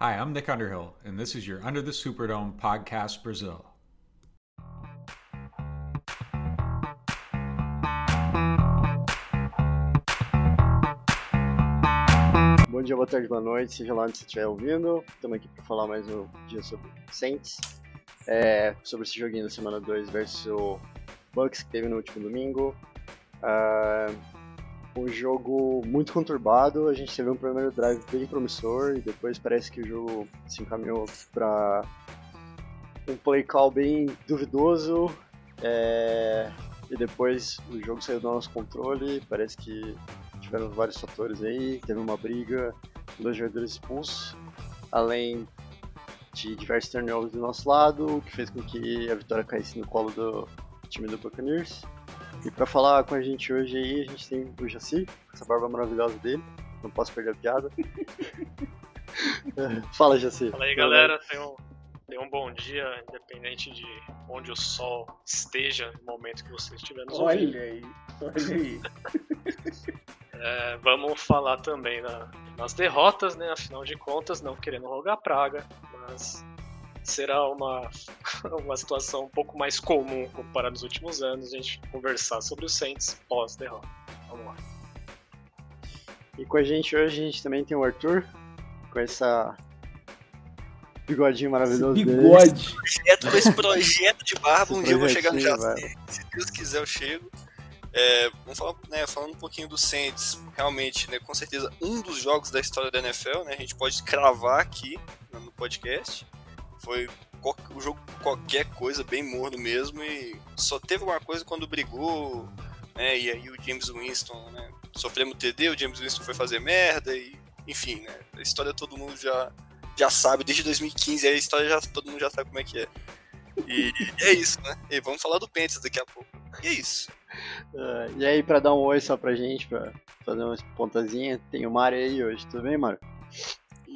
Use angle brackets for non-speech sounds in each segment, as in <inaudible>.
Hi, I'm Nick Underhill, and this is your Under the Superdome podcast Brazil. Bom dia, boa tarde, boa noite, seja lá onde você estiver ouvindo. Estamos aqui para falar mais um dia sobre Saints, é, sobre esse joguinho da semana 2 versus Bucks que teve no último domingo. Uh, um jogo muito conturbado, a gente teve um primeiro drive bem promissor e depois parece que o jogo se encaminhou para um play call bem duvidoso. É, e depois o jogo saiu do nosso controle, parece que tiveram vários fatores aí, teve uma briga, dois jogadores expulsos, além de diversos turnovers do nosso lado, o que fez com que a vitória caísse no colo do time do Buccaneers. E para falar com a gente hoje aí, a gente tem o Jaci, essa barba maravilhosa dele, não posso perder a piada. <laughs> Fala, Jaci. Fala aí, galera, tenham, tenham um bom dia, independente de onde o sol esteja no momento que você estiver nos Olha ouvindo. aí, olha aí. <laughs> É, vamos falar também na- nas derrotas, né? Afinal de contas, não querendo rogar praga, mas será uma, <laughs> uma situação um pouco mais comum comparado aos últimos anos a gente conversar sobre os Saints pós-derrota. Vamos lá. E com a gente hoje a gente também tem o Arthur, com essa bigodinho maravilhoso dele. Bigode. projeto, com esse projeto de barba, Esse um dia eu vou chegar no Jaci. Se Deus quiser, eu chego. É, vamos falar, né, falando um pouquinho do Saints, realmente, né, com certeza, um dos jogos da história da NFL, né, a gente pode cravar aqui no no podcast. Foi o jogo qualquer coisa, bem morno mesmo, e só teve uma coisa quando brigou, né, e aí o James Winston, né, sofremos TD, o James Winston foi fazer merda, e enfim, né, a história todo mundo já, já sabe, desde 2015 a história já, todo mundo já sabe como é que é. E, e é isso, né? E vamos falar do Panthers daqui a pouco. E é isso. Ah, e aí, pra dar um oi só pra gente, pra fazer umas pontazinhas, tem o Mário aí hoje, tudo bem, Mário?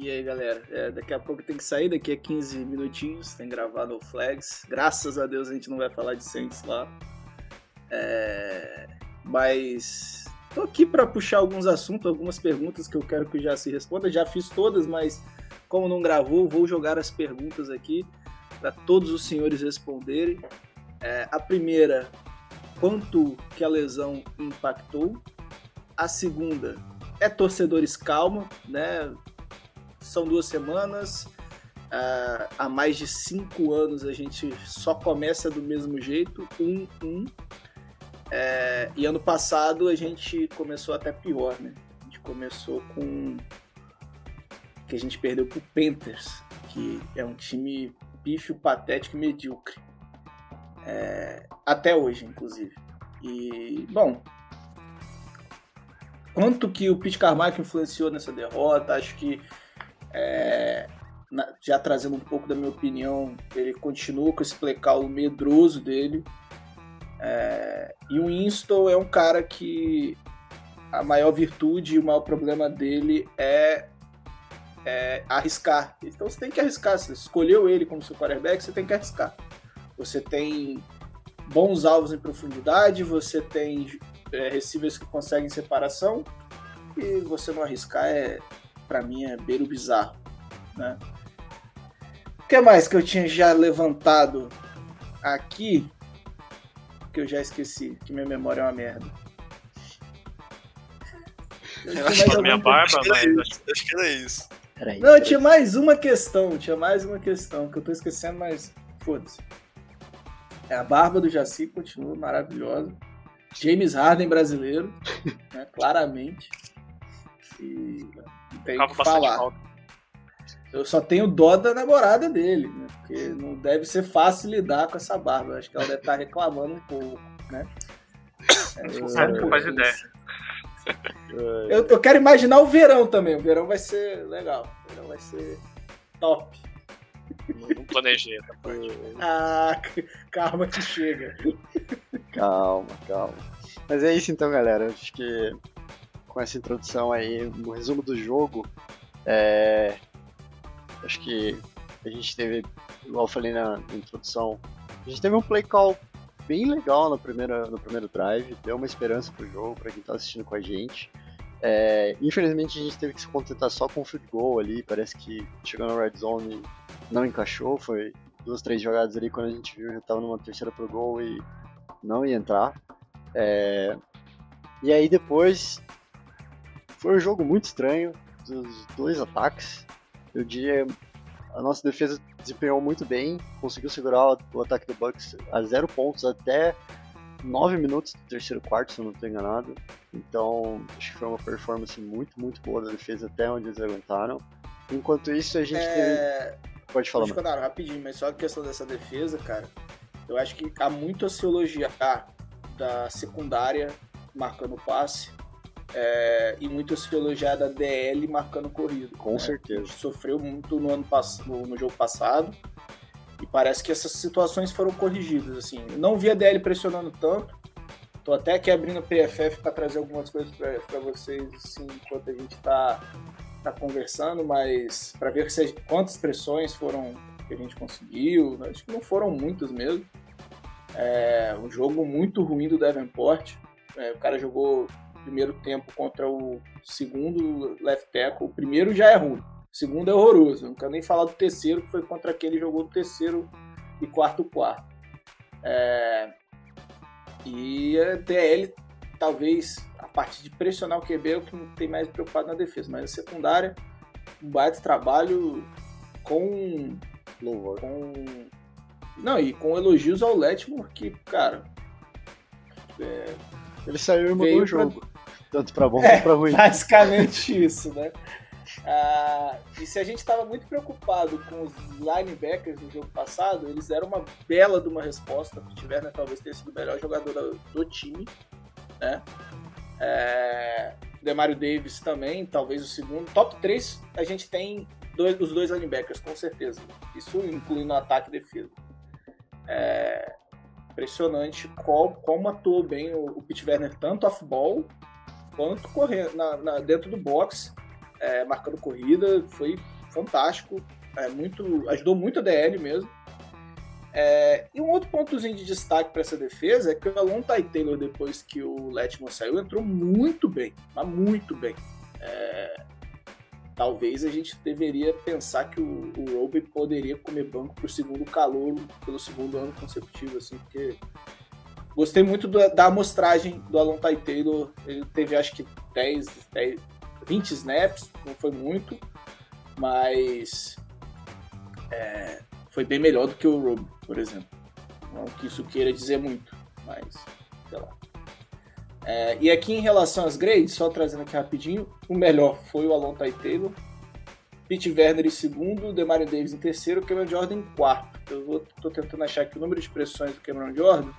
E aí, galera, é, daqui a pouco tem que sair, daqui a 15 minutinhos, tem gravado o Flags. Graças a Deus a gente não vai falar de Saints lá. É, mas tô aqui pra puxar alguns assuntos, algumas perguntas que eu quero que o Jaci responda. Já fiz todas, mas como não gravou, vou jogar as perguntas aqui para todos os senhores responderem. É, a primeira, quanto que a lesão impactou? A segunda, é torcedores calma, né? São duas semanas. ah, há mais de cinco anos a gente só começa do mesmo jeito, um, um. É, e ano passado a gente começou até pior, né? A gente começou com que a gente perdeu pro Panthers, que é um time pífio, patético e medíocre. É, até hoje, inclusive. E, bom, quanto que o Pete Carmichael influenciou nessa derrota, acho que é, na- já trazendo um pouco da minha opinião, ele continua com esse play call medroso dele. É, e o Winston é um cara que a maior virtude e o maior problema dele é, é arriscar. Então você tem que arriscar. Você escolheu ele como seu quarterback, você tem que arriscar. Você tem bons alvos em profundidade, você tem é, receivers que conseguem separação e você não arriscar é, para mim, é beiro bizarro, né? O que mais que eu tinha já levantado aqui que eu já esqueci, que minha memória é uma merda. Eu tinha Eu acho que A minha barba, Acho que era mas isso. Acho que era isso. Peraí. Não, tinha mais uma questão, tinha mais uma questão que eu tô esquecendo, mas foda-se. É, a barba do Jaci continua maravilhosa. James Harden brasileiro, né, claramente. E tem que falar. falta. Eu só tenho dó da namorada dele, né? Porque não deve ser fácil lidar com essa barba. Eu Acho que ela deve estar reclamando um pouco, né? <coughs> Não faz ideia. Eu, eu quero imaginar o verão também. O verão vai ser legal. O verão vai ser top. Não, não planejei essa parte. <laughs> Ah, calma que chega. Calma, calma. Mas é isso então, galera. Acho que com essa introdução aí, o resumo do jogo, é... acho que a gente teve, igual eu falei na introdução, a gente teve um play call bem legal na primeira, no primeiro drive, deu uma esperança pro jogo, pra quem tá assistindo com a gente. É, infelizmente a gente teve que se contentar só com o field goal ali, parece que chegou na red zone não encaixou, foi duas, três jogadas ali quando a gente viu já tava numa terceira pro gol e não ia entrar. É, e aí depois foi um jogo muito estranho dos dois ataques. Eu diria a nossa defesa desempenhou muito bem, conseguiu segurar o ataque do Bucks a zero pontos até 9 minutos do terceiro quarto, se eu não estou enganado. Então, acho que foi uma performance muito, muito boa da defesa até onde eles aguentaram. Enquanto isso, a gente é... teve. Pode falar, Pode falar rapidinho, mas só a questão dessa defesa, cara. Eu acho que há muito a se elogiar da secundária marcando passe é, e muito se elogiar da DL marcando corrido. Com né? certeza. sofreu muito no ano no, no jogo passado e parece que essas situações foram corrigidas. Assim, não vi a DL pressionando tanto. Tô até aqui abrindo o PFF para trazer algumas coisas para vocês, assim, enquanto a gente está tá conversando, mas para ver se, quantas pressões foram que a gente conseguiu. Né? Acho que não foram muitas mesmo. É um jogo muito ruim do Davenport. É, o cara jogou primeiro tempo contra o segundo left tackle. O primeiro já é ruim. O segundo é horroroso. Não quero nem falar do terceiro, que foi contra aquele que jogou no terceiro e quarto quarto. É... E a DL, talvez, a parte de pressionar o QB é o que não tem mais preocupado na defesa. Mas a secundária, um baita trabalho com. Louvor. Com... Não, e com elogios ao Letmore, que, cara. É... Ele saiu e mudou o jogo. Tanto pra bom é, quanto pra ruim. Basicamente isso, né? Ah, e se a gente estava muito preocupado com os linebackers no jogo passado, eles deram uma bela de uma resposta. O Tiverner talvez tenha sido o melhor jogador do time. Né? É, Demario Davis também, talvez o segundo. Top 3 a gente tem dois, os dois linebackers, com certeza. Isso incluindo ataque e defesa. É impressionante qual, como atuou bem o, o Pete Werner, tanto off-ball quanto correndo na, na, dentro do box é, marcando corrida, foi fantástico, é, muito, ajudou muito a DL mesmo. É, e um outro pontozinho de destaque para essa defesa é que o Alon Ty Taylor, depois que o Letman saiu, entrou muito bem, mas muito bem. É, talvez a gente deveria pensar que o, o Roby poderia comer banco para o segundo calor pelo segundo ano consecutivo, assim, porque gostei muito da, da amostragem do Alon Ty Taylor. Ele teve acho que 10, 10 20 snaps, não foi muito, mas é, foi bem melhor do que o Rob, por exemplo. Não que isso queira dizer muito, mas sei lá. É, e aqui em relação às grades, só trazendo aqui rapidinho, o melhor foi o Alon Ty Taylor, Pete Werner em segundo, Demario Davis em terceiro, Cameron Jordan em quarto. Eu vou, tô tentando achar aqui o número de pressões do Cameron Jordan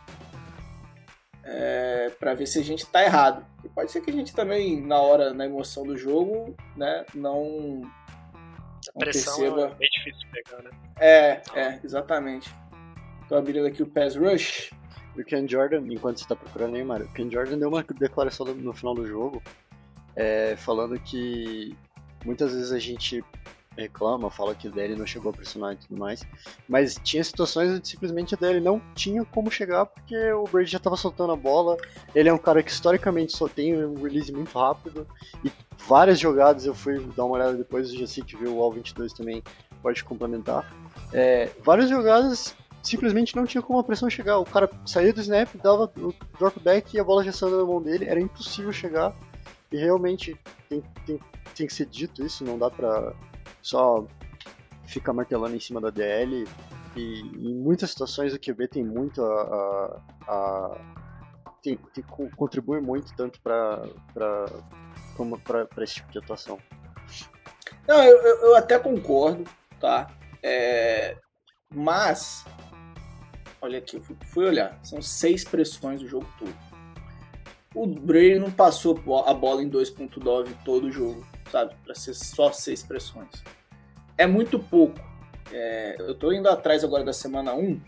é, para ver se a gente está errado. E pode ser que a gente também, na hora, na emoção do jogo, né, não, a pressão perceba... é difícil pegar, né? É, é, exatamente. Tô abrindo aqui o Pass Rush. O Ken Jordan, enquanto você está procurando aí, Mário, o Ken Jordan deu uma declaração no final do jogo é, falando que muitas vezes a gente reclama, fala que o DL não chegou a pressionar e tudo mais. Mas tinha situações onde simplesmente o DL não tinha como chegar porque o Brady já estava soltando a bola. Ele é um cara que historicamente só tem um release muito rápido. E várias jogadas eu fui dar uma olhada depois, sei que viu o All-22 também pode complementar. É, várias jogadas simplesmente não tinha como a pressão chegar. O cara saía do snap, dava o drop back e a bola já saiu mão dele. Era impossível chegar. E realmente tem, tem, tem que ser dito isso, não dá pra só fica martelando em cima da DL. E em muitas situações o QB tem muito a. a, a tem, tem, contribui muito tanto para para esse tipo de atuação. Não, eu, eu até concordo, tá? É, mas, olha aqui, eu fui, fui, olhar, são seis pressões o jogo todo. O Brady não passou a bola em 2.9 todo o jogo sabe? Para ser só seis pressões. É muito pouco. É, eu estou indo atrás agora da semana 1,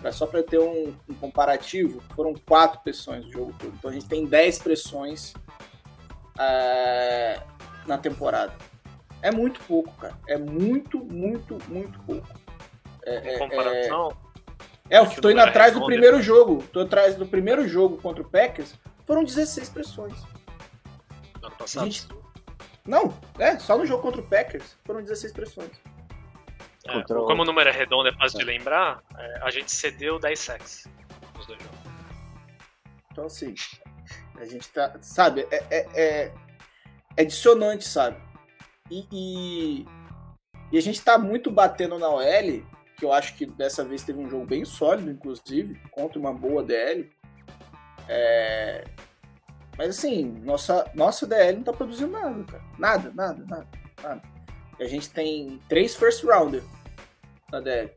pra, só para ter um, um, comparativo, foram quatro pressões no jogo todo. Então a gente tem 10 pressões é, na temporada. É muito pouco, cara. É muito, muito, muito pouco. É, é comparação? É, eu tô indo atrás do primeiro jogo. Tô atrás do primeiro jogo contra o Packers. Foram 16 pressões. passado? Gente... Não, é, só no jogo contra o Packers foram 16 pressões. É, o- Como o número é redondo, é fácil de lembrar, é, a gente cedeu 10 sacks nos dois jogos. Então, assim, a gente tá. Sabe, é, é, é, é dissonante, sabe? E, e, e a gente tá muito batendo na OL, que eu acho que dessa vez teve um jogo bem sólido, inclusive, contra uma boa DL. É, mas assim, nossa, nossa DL não tá produzindo nada, cara. Nada, nada, nada, nada. E a gente tem três first rounder na DL.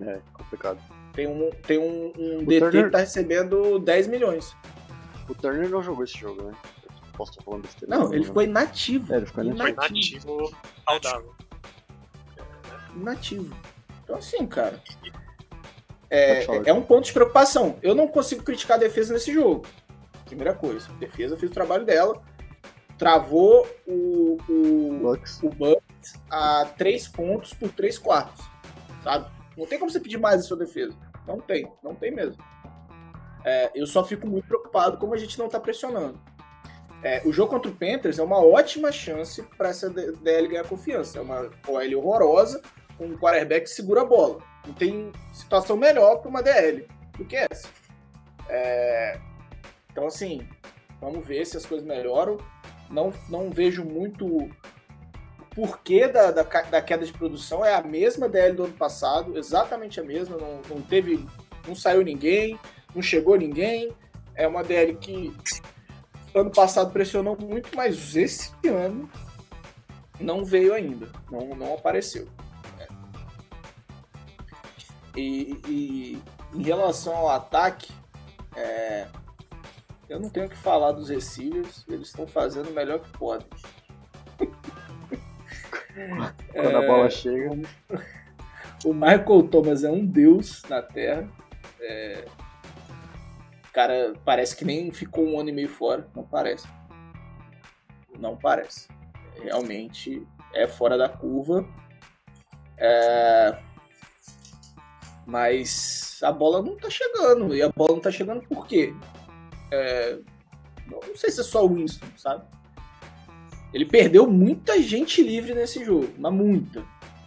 É, complicado. Tem um, tem um, um DT Turner- que tá recebendo 10 milhões. O Turner não jogou esse jogo, né? Eu Posso estar falando besteira. Não, ele ficou inativo. É, ele ficou Foi inativo. nativo saudável. Inativo. Então, assim, cara. É, é um ponto de preocupação. Eu não consigo criticar a defesa nesse jogo. Primeira coisa. A defesa fez o trabalho dela. Travou o, o, Lux. o Bucks a 3 pontos por 3 quartos. Sabe? Não tem como você pedir mais da sua defesa. Não tem. Não tem mesmo. É, eu só fico muito preocupado como a gente não tá pressionando. É, o jogo contra o Panthers é uma ótima chance para essa DL ganhar confiança. É uma OL horrorosa, com um quarterback que segura a bola. Não tem situação melhor para uma DL do que essa. É, então, assim, vamos ver se as coisas melhoram. Não, não vejo muito o porquê da, da, da queda de produção. É a mesma DL do ano passado, exatamente a mesma. Não, não teve. Não saiu ninguém, não chegou ninguém. É uma DL que ano passado pressionou muito, mas esse ano não veio ainda. Não, não apareceu. É. E, e em relação ao ataque, é, eu não tenho o que falar dos receivers, eles estão fazendo o melhor que podem. <laughs> Quando a bola chega. <laughs> O Michael Thomas é um deus na Terra. É, cara parece que nem ficou um ano e meio fora. Não parece. Não parece. Realmente é fora da curva. É, Mas a bola não tá chegando. E a bola não tá chegando por quê? É, Não sei se é só o Winston, sabe? Ele perdeu muita gente livre nesse jogo, mas muita.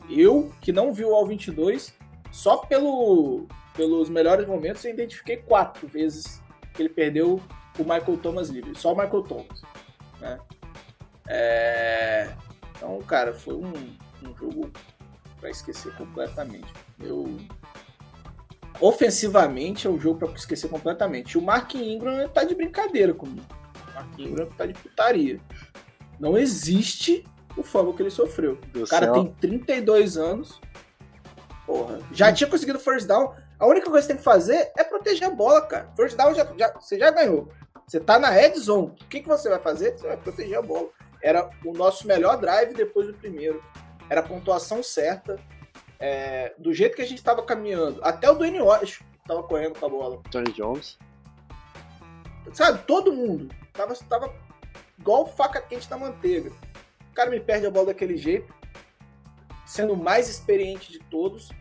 Eu, que não vi o All 22, só pelo, pelos melhores momentos eu identifiquei quatro vezes que ele perdeu o Michael Thomas livre. Só o Michael Thomas. Né? É, Então, cara, foi um, um jogo pra esquecer completamente. Eu... Ofensivamente é um jogo pra esquecer completamente. O Mark Ingram tá de brincadeira comigo. O Mark Ingram tá de putaria. Não existe o fumble que ele sofreu. Do O cara céu. tem 32 anos. Porra. Já tinha conseguido first down. A única coisa que você tem que fazer é proteger a bola, cara. First down já, já- você já ganhou. Você tá na red zone. O que, que você vai fazer? Você vai proteger a bola. Era o nosso melhor drive depois do primeiro. Era a pontuação certa. É, do jeito que a gente tava caminhando. Até o Dwayne Wash tava correndo com a bola. Tony Jones. Sabe? Todo mundo. Tava, tava igual faca quente na manteiga. O cara me perde a bola daquele jeito, sendo o mais experiente de todos.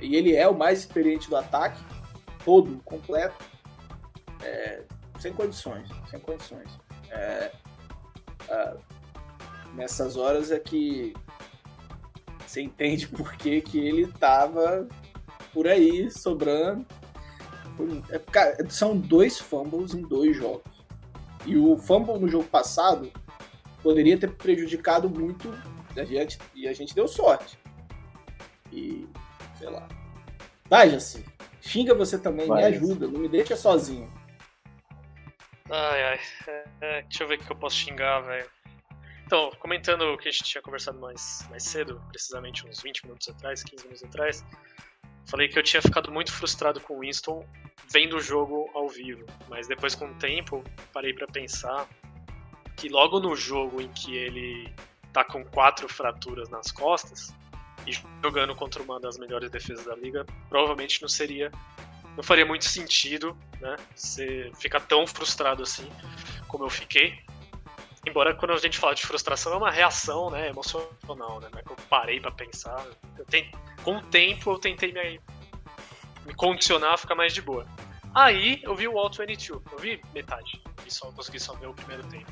E ele é o mais experiente do ataque, todo, completo. É, sem condições, sem condições. É, ah, nessas horas é que você entende por que, que ele tava por aí, sobrando. É, cara, são dois fumbles em dois jogos. E o fumble no jogo passado poderia ter prejudicado muito a gente, e a gente deu sorte. E, sei lá. Vai, Jaci. Xinga você também, Vai, me ajuda, não me deixa sozinho. Ai, ai. É, deixa eu ver o que eu posso xingar, velho. Então, comentando o que a gente tinha conversado mais, mais cedo, precisamente uns 20 minutos atrás, 15 minutos atrás, falei que eu tinha ficado muito frustrado com o Winston vendo o jogo ao vivo. Mas depois, com o tempo, parei pra pensar que logo no jogo em que ele tá com quatro fraturas nas costas e jogando contra uma das melhores defesas da liga, provavelmente não seria. Não faria muito sentido, né? Você ficar tão frustrado assim como eu fiquei. Embora quando a gente fala de frustração é uma reação, né, emocional, né? Não é que eu parei pra pensar. Eu tent... Com o tempo eu tentei me, me condicionar a ficar mais de boa. Aí eu vi o All 22, eu vi metade, e só consegui só ver o primeiro tempo.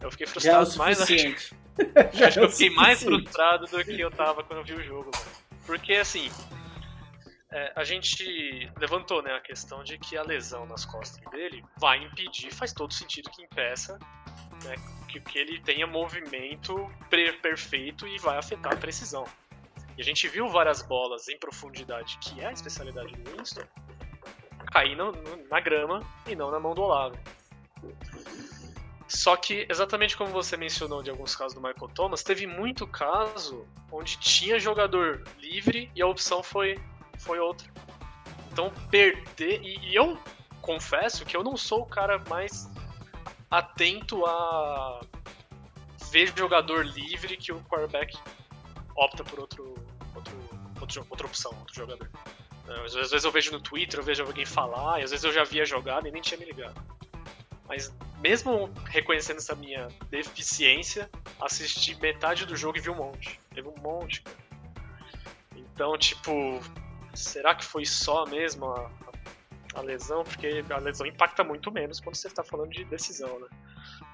Eu fiquei Já é frustrado mais. Acho, suficiente. <laughs> acho que é o eu fiquei mais frustrado do que eu tava quando eu vi o jogo, mano. Porque assim. é, a gente levantou né, a questão de que a lesão nas costas dele vai impedir, faz todo sentido que impeça né, que, que ele tenha movimento perfeito e vai afetar a precisão. E a gente viu várias bolas em profundidade, que é a especialidade do Winston, cair no- no- na grama e não na mão do Olavo. Só que, exatamente como você mencionou de alguns casos do Michael Thomas, teve muito caso onde tinha jogador livre e a opção foi, foi outra. Então, perder. E, e eu confesso que eu não sou o cara mais atento a ver jogador livre que o quarterback opta por outro, outro, outro outra opção, outro jogador. Às vezes eu vejo no Twitter, eu vejo alguém falar, e às vezes eu já via jogada e nem tinha me ligado. Mas mesmo reconhecendo essa minha deficiência, assisti metade do jogo e vi um monte. Teve um monte, cara. Então, tipo, será que foi só mesmo a, a lesão? Porque a lesão impacta muito menos quando você está falando de decisão, né?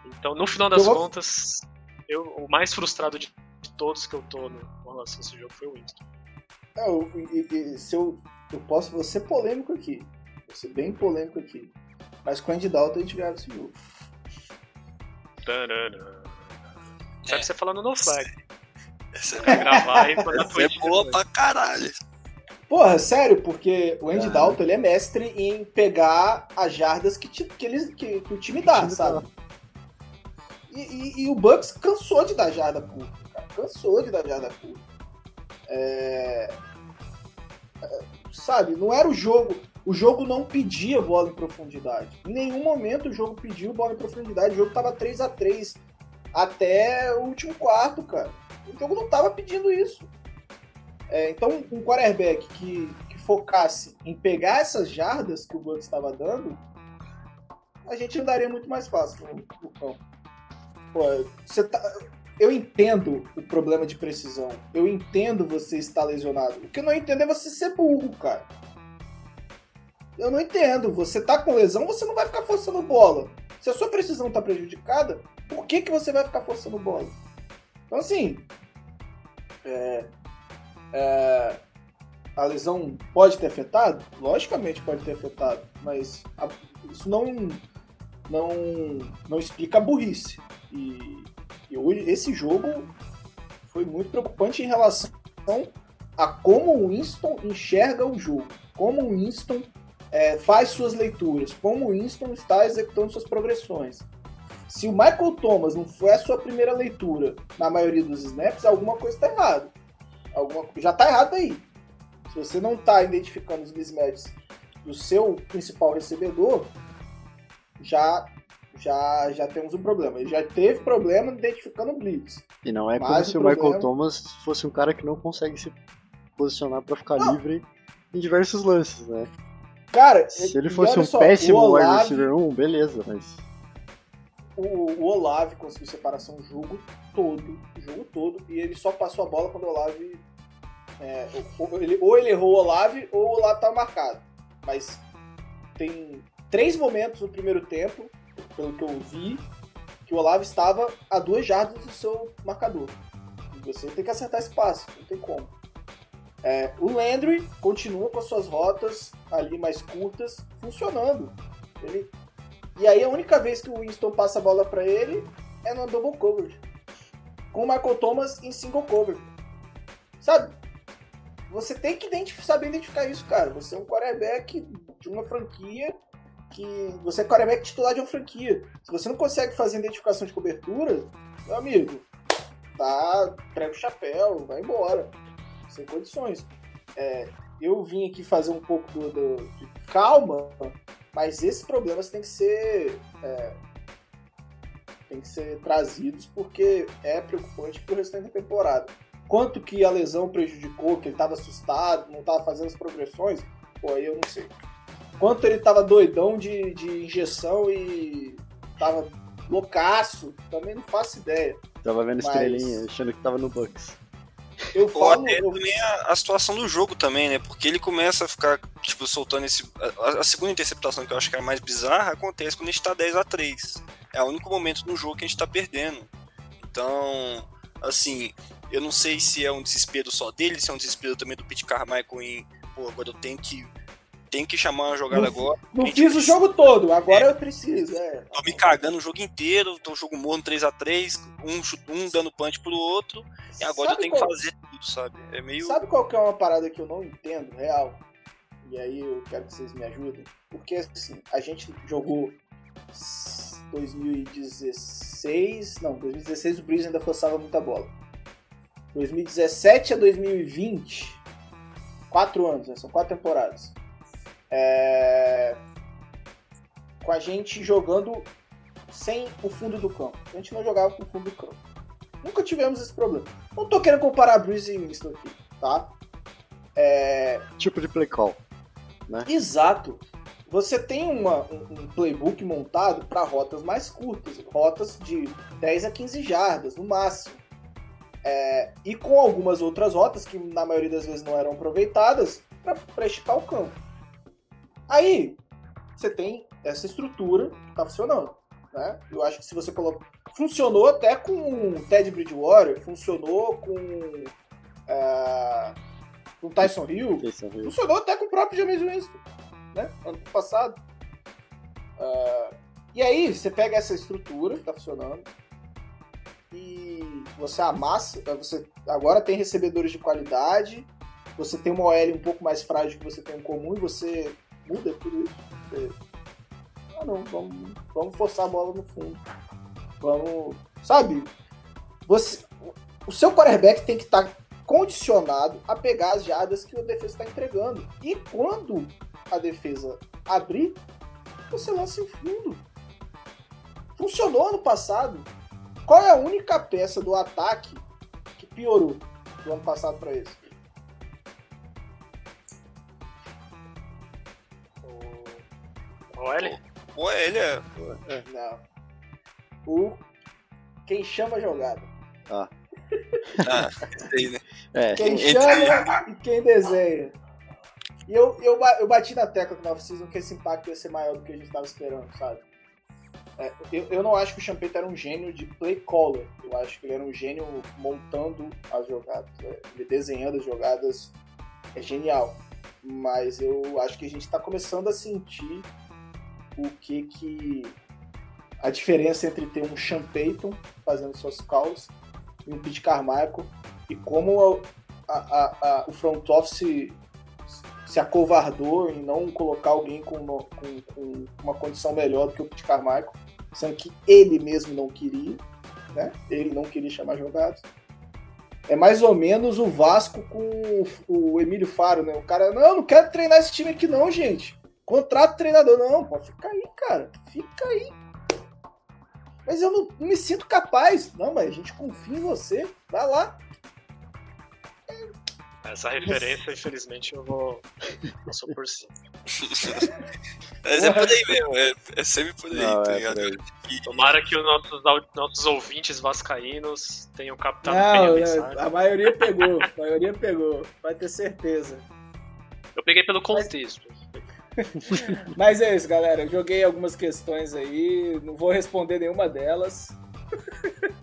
Então, no final das Eu contas, eu, o mais frustrado de todos que eu tô no, com relação a esse jogo foi o Winston. É, eu, se eu, eu posso vou ser polêmico aqui. Vou ser bem polêmico aqui. Mas com o Andy Dalton a gente grava esse jogo. Tarará. Sabe É. você falando no flag. Essa Quer gravar e mandar essa é boa pra caralho. Porra, sério, porque o Andy Ah. Dalton ele é mestre em pegar as jardas que, ti- que, eles, que, que o time dá, time sabe? E, e- e o Bucks cansou de dar jarda curta, cara. Cansou de dar jarda curta. É... é, Sabe, não era o jogo. O jogo não pedia bola em profundidade. Em nenhum momento o jogo pediu bola em profundidade. O jogo tava 3 a 3 até o último quarto, cara. O jogo não tava pedindo isso. É, então, um quarterback que, que focasse em pegar essas jardas que o Bucks estava dando, a gente andaria muito mais fácil no, campo. Você tá, eu entendo o problema de precisão. Eu entendo você estar lesionado. O que eu não entendo é você ser burro, cara. Eu não entendo. Você tá com lesão, você não vai ficar forçando bola. Se a sua precisão tá prejudicada, por que, que você vai ficar forçando bola? Então, assim, é, é, a lesão pode ter afetado? Logicamente pode ter afetado, mas a- isso não, não, não explica a burrice. E, e hoje, esse jogo foi muito preocupante em relação a como o Winston enxerga o jogo, como o Winston é, faz suas leituras, como o Winston está executando suas progressões. Se o Michael Thomas não foi a sua primeira leitura na maioria dos snaps, alguma coisa está errada. Alguma, já está errado aí. Se você não está identificando os mismatches do seu principal recebedor, já, já, já temos um problema. Ele já teve problema identificando o blitz. E não é como se o o Michael problema- Thomas fosse um cara que não consegue se posicionar pra ficar Não. livre em diversos lances, né? Cara, Se ele fosse um só, péssimo wide receiver 1, beleza, mas o, o Olave conseguiu separação o jogo todo, o jogo todo, e ele só passou a bola quando o Olave. é, ou, ele, ou ele errou o Olave ou o Olave estava marcado. Mas tem três momentos no primeiro tempo, pelo que eu vi, que o Olave estava a duas jardas do seu marcador. E você tem que acertar esse passe, não tem como. É, o Landry continua com as suas rotas ali mais curtas, funcionando. Ele e aí a única vez que o Winston passa a bola pra ele é no double coverage. Com o Michael Thomas em single coverage. Sabe? Você tem que saber identificar isso, cara. Você é um quarterback de uma franquia que. Você é quarterback titular de uma franquia. Se você não consegue fazer identificação de cobertura, meu amigo, tá. Prega o chapéu, vai embora. Sem condições. É, eu vim aqui fazer um pouco do, do- de calma, mas esses problemas têm que ser. é, têm que ser trazidos porque é preocupante pro restante da temporada. Quanto que a lesão prejudicou, que ele estava assustado, não estava fazendo as progressões, pô, aí eu não sei. Quanto ele estava doidão de, de injeção e tava loucaço, também não faço ideia. tava vendo Mas- estrelinha, achando que tava no Bucks. Eu Ou falo. até eu- também a, a situação do jogo também, né? Porque ele começa a ficar, tipo, soltando esse. A, a segunda interceptação que eu acho que é a mais bizarra acontece quando a gente tá 10 a 3 é o único momento no jogo que a gente tá perdendo. Então, assim, eu não sei se é um desespero só dele, se é um desespero também do Pete Carmichael em, pô, agora eu tenho que tenho que chamar uma jogada Não- agora. Não fiz o precisa- jogo todo, agora eu preciso. É. Tô me cagando o jogo inteiro, tô jogo morno 3x3, um, um dando punch pro outro, e agora Sabe eu tenho que qual- fazer tudo, sabe? É meio. Sabe qual que é uma parada que eu não entendo, real? E aí eu quero que vocês me ajudem. Porque assim, a gente jogou s- 2016. Não, 2016 o Breeze ainda forçava muita bola. 2017 a 2020. Quatro anos, né? São quatro temporadas. É, Com a gente jogando sem o fundo do campo. A gente não jogava com o fundo do campo. Nunca tivemos esse problema. Não tô querendo comparar Breeze e Winston aqui, tá? É, Tipo de play call. Exato. Você tem uma- um, um playbook montado para rotas mais curtas, rotas de 10 a 15 jardas no máximo. É, e com algumas outras rotas que na maioria das vezes não eram aproveitadas para esticar o campo. Aí você tem essa estrutura que está funcionando. Né? Eu acho que se você coloca. Funcionou até com o Ted Bridgewater, funcionou com. é, com Tyson Hill, o Rio. Funcionou até com o próprio James Winston, né? Ano passado. Ah, e aí, você pega essa estrutura que tá funcionando e você amassa, eh, você agora tem recebedores de qualidade, você tem uma OL um pouco mais frágil que você tem em comum e você muda tudo isso. Você, ah não, vamos, vamos forçar a bola no fundo. Vamos. Sabe? Você, o seu quarterback tem que estar condicionado a pegar as jardas que a defesa está entregando. E quando a defesa abrir, você lança em fundo. Funcionou ano passado. Qual é a única peça do ataque que piorou do ano passado para esse? O OL? Pô, ele é. Não. O quem chama a jogada. Ah, sei, né? É, Quem chama e quem desenha. E eu, eu, eu bati na tecla que na off-season que esse impacto ia ser maior do que a gente estava esperando, sabe? É, eu, eu não acho que o Champeta era um gênio de play caller. Eu acho que ele era um gênio montando as jogadas. é, Ele desenhando as jogadas é genial. Mas eu acho que a gente está começando a sentir o que que... A diferença entre ter um Sean Payton fazendo suas calls e um Pete Carmichael e como a- a- a- o front office se acovardou em não colocar alguém com, no- com- com uma condição melhor do que o Pete Carmichael, sendo que ele mesmo não queria, né? Ele não queria chamar jogadas. É mais ou menos o Vasco com o, o Emílio Faro, né? O cara, não, não quero treinar esse time aqui não, gente. Contrato treinador. Não, pô, fica aí, cara. Fica aí. Mas eu não, não me sinto capaz. Não, mas a gente confia em você. Vai lá. Essa referência, infelizmente, eu vou. Passou por cima. <laughs> Mas é por aí mesmo, é, é sempre por aí, Não, tá é ligado? por aí. Tomara que os nossos, nossos ouvintes vascaínos tenham captado bem a Não, mensagem. a maioria pegou. A maioria pegou. Vai ter certeza. Eu peguei pelo contexto. Mas <laughs> é isso, galera. Eu joguei algumas questões aí. Não vou responder nenhuma delas.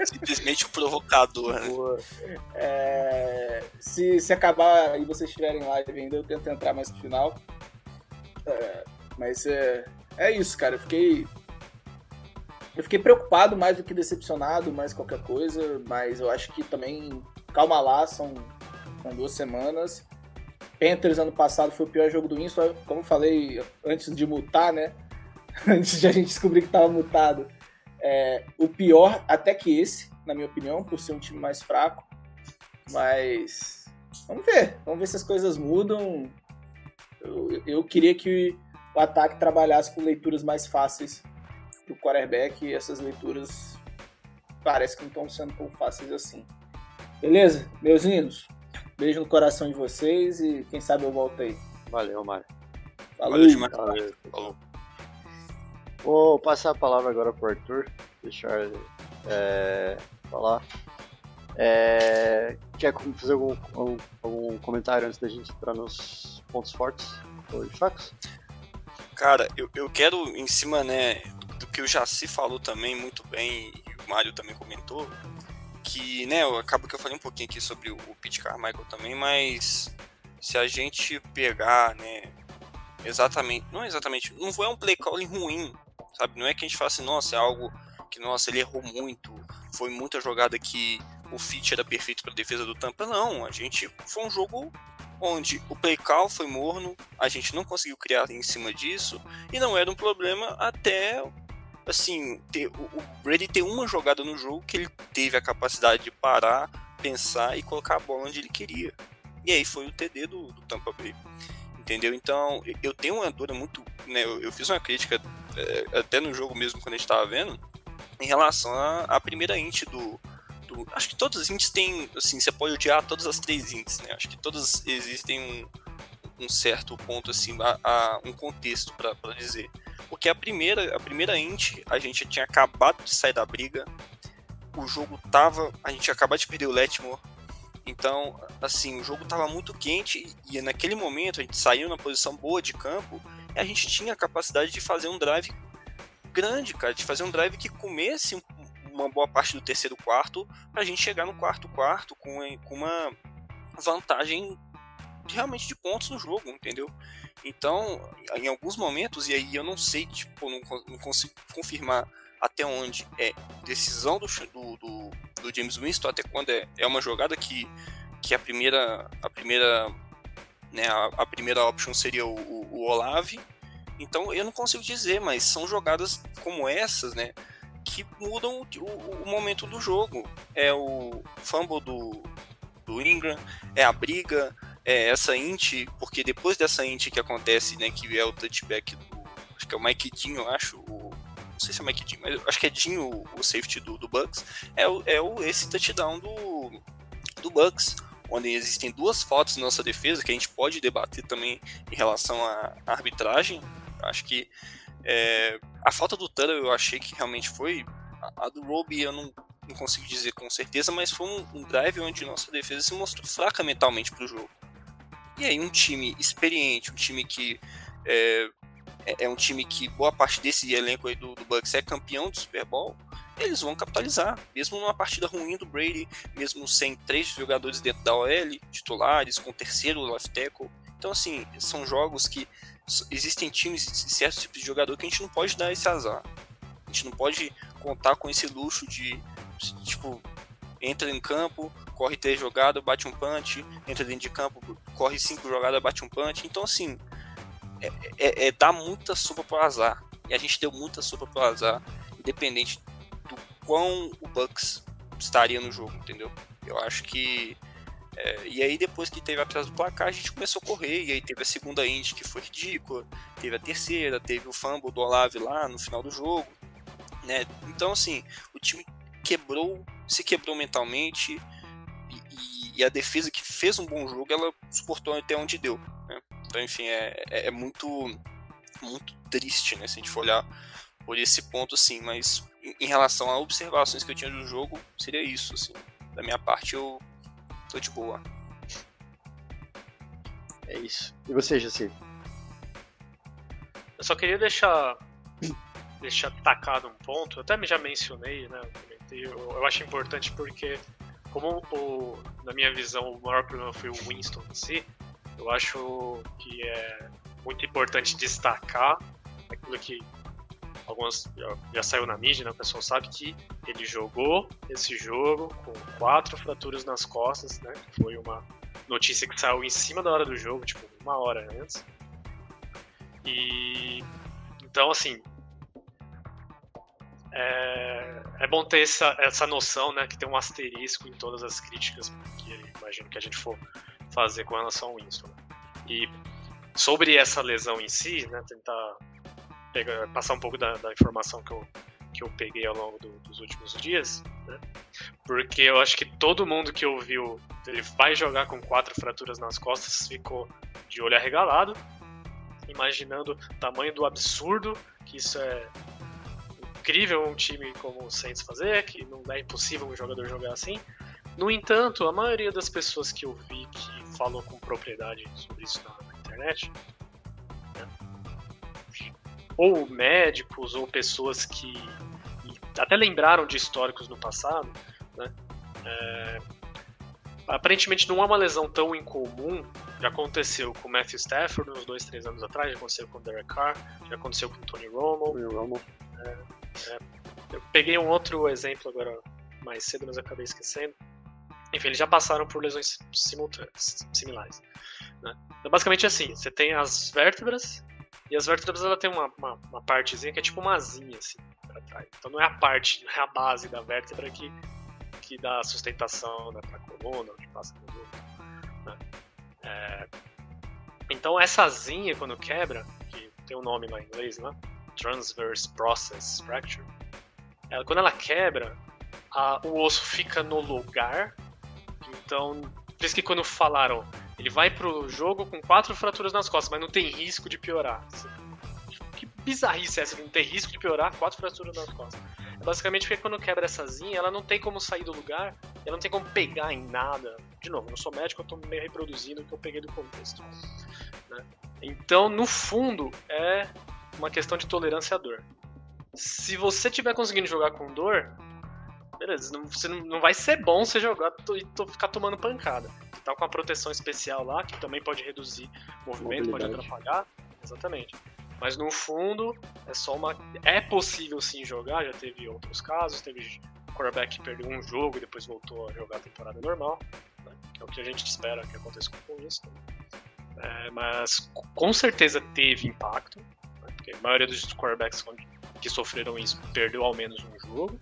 simplesmente um provocador, né? É, se, se acabar e vocês estiverem live ainda, eu tento entrar mais no final. É, mas é, é isso, cara. Eu fiquei. Eu fiquei preocupado mais do que decepcionado, mais qualquer coisa. Mas eu acho que também. Calma lá, são, são duas semanas. Panthers ano passado foi o pior jogo do Winston, como falei antes de mutar, né? <laughs> antes de a gente descobrir que tava mutado. É, o pior até que esse, na minha opinião, por ser um time mais fraco. Mas vamos ver, vamos ver se as coisas mudam. Eu, eu queria que o ataque trabalhasse com leituras mais fáceis pro quarterback e essas leituras parece que não estão sendo tão fáceis assim. Beleza, meus lindos? Beijo no coração de vocês e quem sabe eu volto aí. Valeu, Mário. Falou. Valeu demais. Valeu. Falou. Vou passar a palavra agora pro Arthur, deixar ele é, falar. É, quer fazer algum, algum, algum comentário antes da gente entrar nos pontos fortes ou fracos? Cara, eu, eu quero, em cima, né, do que o Jaci falou também muito bem, e o Mário também comentou, que, né, acaba que eu falei um pouquinho aqui sobre o, Pete Carmichael também, mas se a gente pegar, né, exatamente, não exatamente, não foi um play calling ruim, sabe? Não é que a gente fala assim, nossa, é algo que, nossa, ele errou muito, foi muita jogada que o fit era perfeito para defesa do Tampa, não, a gente foi um jogo onde o play call foi morno, a gente não conseguiu criar em cima disso e não era um problema até assim, ter, o Brady ter uma jogada no jogo que ele teve a capacidade de parar, pensar e colocar a bola onde ele queria. E aí foi o TD do, do Tampa Bay. Entendeu? Então, eu tenho uma dor muito. Né, eu, eu, fiz uma crítica é, até no jogo mesmo quando a gente estava vendo, em relação à primeira int do, do, Acho que todas as ints têm. Assim, você pode odiar todas as três ints, né? Acho que todas existem um, um certo ponto, assim, a, a um contexto para dizer. Porque a primeira, a primeira int, a gente tinha acabado de sair da briga, o jogo tava. A gente acabou de perder o Letmore. Então, assim, o jogo tava muito quente e naquele momento a gente saiu na posição boa de campo e a gente tinha a capacidade de fazer um drive grande, cara, de fazer um drive que comesse uma boa parte do terceiro quarto pra gente chegar no quarto quarto com, com uma vantagem realmente de pontos no jogo, entendeu? Então, em alguns momentos, e aí eu não sei, tipo, não, não consigo confirmar até onde é decisão do, do, do, James Winston, até quando é, é uma jogada que, que a primeira a primeira né, a, a primeira option seria o, o, o, Olave. Então eu não consigo dizer, mas são jogadas como essas, né, que mudam o, o, o momento do jogo. É o fumble do, do Ingram, é a briga, é essa int, porque depois dessa int que acontece, né, que é o touchback do, acho que é o Mike Dean, eu acho, o, não sei se é o Mike Dean, mas acho que é Dean o, o safety do, do Bucks, é, o, é o, esse touchdown do, do Bucks, onde existem duas fotos na nossa defesa que a gente pode debater também em relação à arbitragem. Acho que é, a falta do Tuller eu achei que realmente foi. A, a do Roby eu não, não, consigo dizer com certeza, mas foi um, um drive onde nossa defesa se mostrou fraca mentalmente para o jogo. E aí um time experiente, um time que é, é, é, um time que boa parte desse elenco aí do, do Bucks é campeão do Super Bowl, eles vão capitalizar, mesmo numa partida ruim do Brady, mesmo sem três jogadores dentro da OL, titulares, com terceiro left tackle. Então, assim, são jogos que existem times e certos tipos de jogador que a gente não pode dar esse azar. A gente não pode contar com esse luxo de, tipo, entra em campo, corre três jogadas, bate um punch, entra dentro de campo, corre cinco jogadas, bate um punch. Então, assim, é, é, é dar muita sopa pro azar. E a gente deu muita sopa pro azar, independente do quão o Bucks estaria no jogo, entendeu? Eu acho que. É, e aí, depois que teve atrás do placar, a gente começou a correr. E aí teve a segunda Indy que foi ridícula, teve a terceira, teve o fumble do Olave lá no final do jogo. Né? Então, assim, o time quebrou, se quebrou mentalmente e, a defesa que fez um bom jogo, ela suportou até onde deu. Né? Então, enfim, é, é, é, muito, muito triste, né? Se a gente for olhar por esse ponto, assim. Mas em, em relação a observações que eu tinha do jogo, seria isso, assim. Da minha parte, eu tô de boa. É isso. E você, Jaci? Eu só queria deixar deixar tacado um ponto, eu até já mencionei, né? Eu, eu acho importante porque como o, na minha visão o maior problema foi o Winston em si, eu acho que é muito importante destacar aquilo que algumas já, já saiu na mídia, né? o pessoal sabe que ele jogou esse jogo com quatro fraturas nas costas, né? Foi uma notícia que saiu em cima da hora do jogo, tipo uma hora antes. E então assim, é, é bom ter essa, essa noção, né, que tem um asterisco em todas as críticas que imagino que a gente for fazer com relação ao Winston. E sobre essa lesão em si, né, tentar pegar, passar um pouco da, da, informação que eu, que eu peguei ao longo do, dos últimos dias, né, porque eu acho que todo mundo que ouviu ele vai jogar com quatro fraturas nas costas ficou de olho arregalado, imaginando o tamanho do absurdo que isso é incrível um time como o Saints fazer, que não é impossível um jogador jogar assim. No entanto, a maioria das pessoas que eu vi que falou com propriedade sobre isso na, internet, né, ou médicos ou pessoas que até lembraram de históricos no passado, né? É, aparentemente não é uma lesão tão incomum. Já aconteceu com o Matthew Stafford uns dois, três anos atrás, já aconteceu com o Derek Carr, já aconteceu com o Tony Romo. Tony Romo. É, eu peguei um outro exemplo agora mais cedo, mas acabei esquecendo. Enfim, eles já passaram por lesões simultâneas, similares. Né? Então, basicamente assim, você tem as vértebras, e as vértebras ela tem uma, uma, uma partezinha que é tipo uma asinha assim, pra trás. Então não é a parte, não é a base da vértebra que, que dá sustentação né, pra coluna, que passa no Né? É... Então essa asinha, quando quebra, que tem um nome lá em inglês, né? Transverse Process Fracture, ela, quando ela quebra, a, o osso fica no lugar. Então, por isso que quando falaram, ele vai pro jogo com quatro fraturas nas costas, mas não tem risco de piorar. Que bizarrice é essa, não tem risco de piorar, quatro fraturas nas costas. É basicamente porque quando quebra essa zinha, ela não tem como sair do lugar, ela não tem como pegar em nada. De novo, não sou médico, eu tô meio reproduzindo o que eu peguei do contexto. Né? Então, no fundo, é uma questão de tolerância à dor. Se você tiver conseguindo jogar com dor, beleza, não, você não, não vai ser bom você jogar e ficar tomando pancada. Você tá com uma proteção especial lá, que também pode reduzir o movimento, pode atrapalhar. Exatamente. Mas no fundo, é só uma. É possível sim jogar, já teve outros casos, teve quarterback que perdeu um jogo e depois voltou a jogar a temporada normal. Né? É o que a gente espera que aconteça com isso. É, mas com certeza teve impacto? Porque a maioria dos quarterbacks que sofreram isso perdeu ao menos um jogo.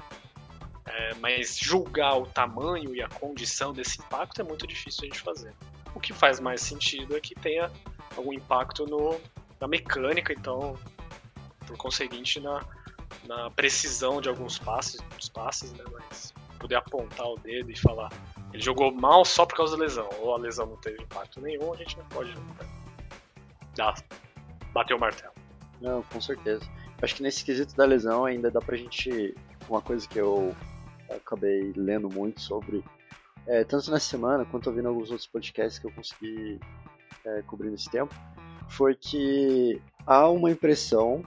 É, mas julgar o tamanho e a condição desse impacto é muito difícil a gente fazer. O que faz mais sentido é que tenha algum impacto no, na mecânica, então, por conseguinte, na, na precisão de alguns passes, dos passes, né? Mas poder apontar o dedo e falar ele jogou mal só por causa da lesão, ou a lesão não teve impacto nenhum, a gente não pode dar, bater o martelo. Não, com certeza. Acho que nesse quesito da lesão ainda dá pra gente. Uma coisa que eu acabei lendo muito sobre, é, tanto nessa semana quanto ouvindo alguns outros podcasts que eu consegui é, cobrir nesse tempo, foi que há uma impressão,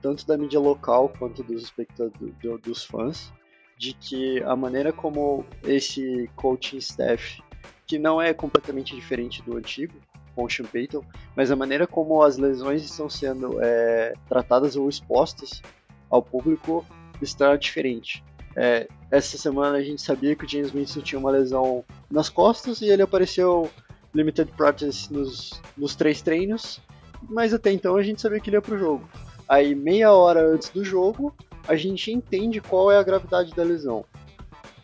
tanto da mídia local quanto dos espectadores, dos fãs, de que a maneira como esse coaching staff, que não é completamente diferente do antigo, com o Sean Payton, mas a maneira como as lesões estão sendo é, tratadas ou expostas ao público está diferente. É, essa semana a gente sabia que o James Winston tinha uma lesão nas costas e ele apareceu limited practice nos, nos três treinos, mas até então a gente sabia que ele ia pro jogo. Aí meia hora antes do jogo a gente entende qual é a gravidade da lesão.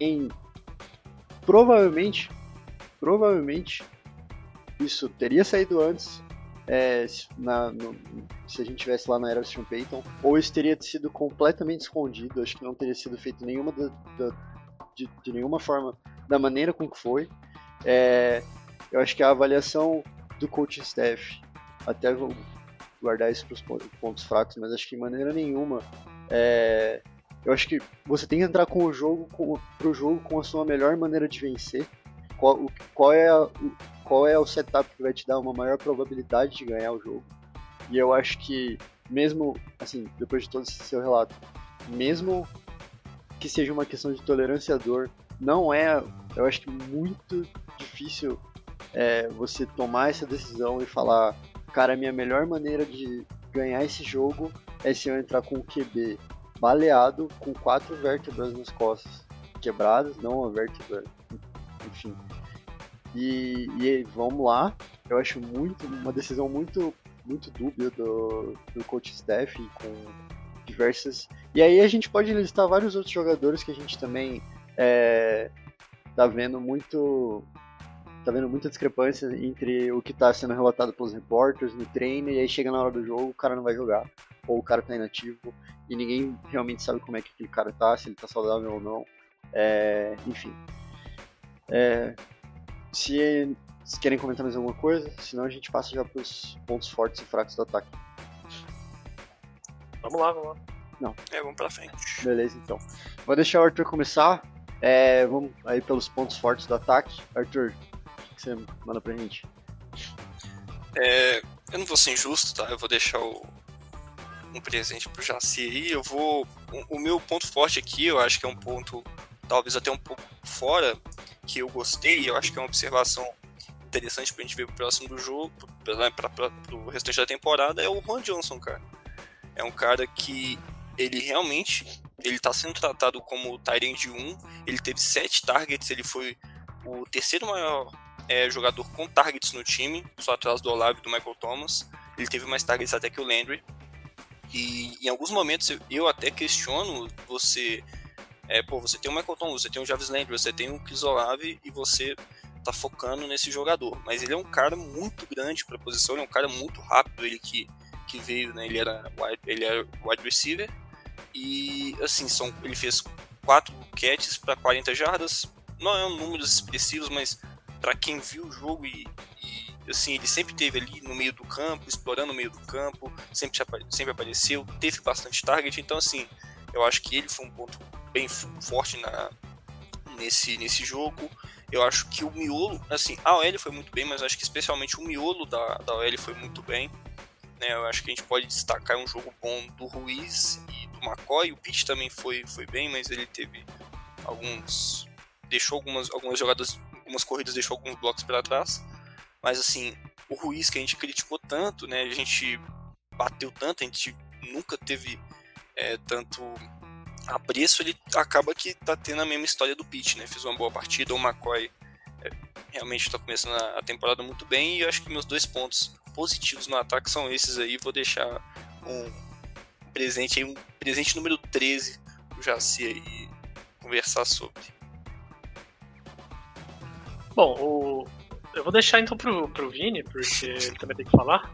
Em provavelmente, provavelmente isso teria saído antes é, na, no, se a gente tivesse lá na era do Sean Payton, ou isso teria sido completamente escondido, acho que não teria sido feito nenhuma da, da, de, de, nenhuma forma da maneira com que foi. É, eu acho que a avaliação do coaching staff, até vou guardar isso para os pontos fracos, mas acho que de maneira nenhuma é, eu acho que você tem que entrar com o jogo com, pro jogo com a sua melhor maneira de vencer. Qual, qual é a, qual é o setup que vai te dar uma maior probabilidade de ganhar o jogo. E eu acho que, mesmo, assim, depois de todo esse seu relato, mesmo que seja uma questão de tolerância à dor, não é, eu acho que muito difícil é, você tomar essa decisão e falar, cara, a minha melhor maneira de ganhar esse jogo é se eu entrar com o QB baleado com quatro vértebras nas costas quebradas, não uma vértebra, enfim, e, e vamos lá. Eu acho muito uma decisão muito muito dúbia do, do coach staff com diversas. E aí a gente pode listar vários outros jogadores que a gente também é, tá vendo muito tá vendo muita discrepância entre o que está sendo relatado pelos repórteres no treino e aí chega na hora do jogo o cara não vai jogar ou o cara tá inativo e ninguém realmente sabe como é que aquele cara tá, se ele tá saudável ou não. É, enfim. É, se, querem comentar mais alguma coisa, senão a gente passa já para os pontos fortes e fracos do ataque. Vamos lá, vamos lá. Não. É, vamos pra frente. Beleza, então. Vou deixar o Arthur começar. É, vamos aí pelos pontos fortes do ataque. Arthur, o que você manda pra gente? É, eu não vou ser injusto, tá? Eu vou deixar o, um presente pro Jaci aí. Eu vou. O, o, meu ponto forte aqui, eu acho que é um ponto talvez até um pouco fora, que eu gostei, eu acho que é uma observação interessante pra gente ver pro próximo do jogo, para pro restante da temporada, é o Juan Johnson, cara. É um cara que ele realmente ele tá sendo tratado como Tyrant 1, ele teve 7 targets, ele foi o terceiro maior é, jogador com targets no time, só atrás do Olave e do Michael Thomas. Ele teve mais targets até que o Landry. E em alguns momentos eu até questiono você. É, pô, você tem o Michael Thomas, você tem o Jarvis Landry, você tem o Chris Olave e você tá focando nesse jogador. Mas ele é um cara muito grande para a posição, ele é um cara muito rápido, ele que, que veio, né? Ele era wide, ele era wide receiver. E assim, são, ele fez quatro catches para 40 jardas. Não é um números expressivos, mas para quem viu o jogo e, e, assim, ele sempre teve ali no meio do campo, explorando o meio do campo, sempre, sempre apareceu, teve bastante target, então assim, eu acho que ele foi um ponto bem forte na, nesse, nesse jogo. Eu acho que o miolo, assim, a OL foi muito bem, mas acho que especialmente o miolo da, da OL foi muito bem. Né, eu acho que a gente pode destacar um jogo bom do Ruiz e do McCoy. O Pitt também foi, foi bem, mas ele teve alguns. deixou algumas, algumas jogadas algumas corridas deixou alguns blocos para trás. Mas assim, o Ruiz que a gente criticou tanto, né? A gente bateu tanto, a gente nunca teve é, tanto apreço, ele acaba que tá tendo a mesma história do Pitt, né? Fez uma boa partida, o McCoy é, realmente está começando a, temporada muito bem e eu acho que meus dois pontos positivos no ataque são esses aí. Vou deixar um presente aí, um presente número 13 pro Jaci aí conversar sobre. Bom, o... eu vou deixar então pro, pro Vini, porque ele também tem que falar.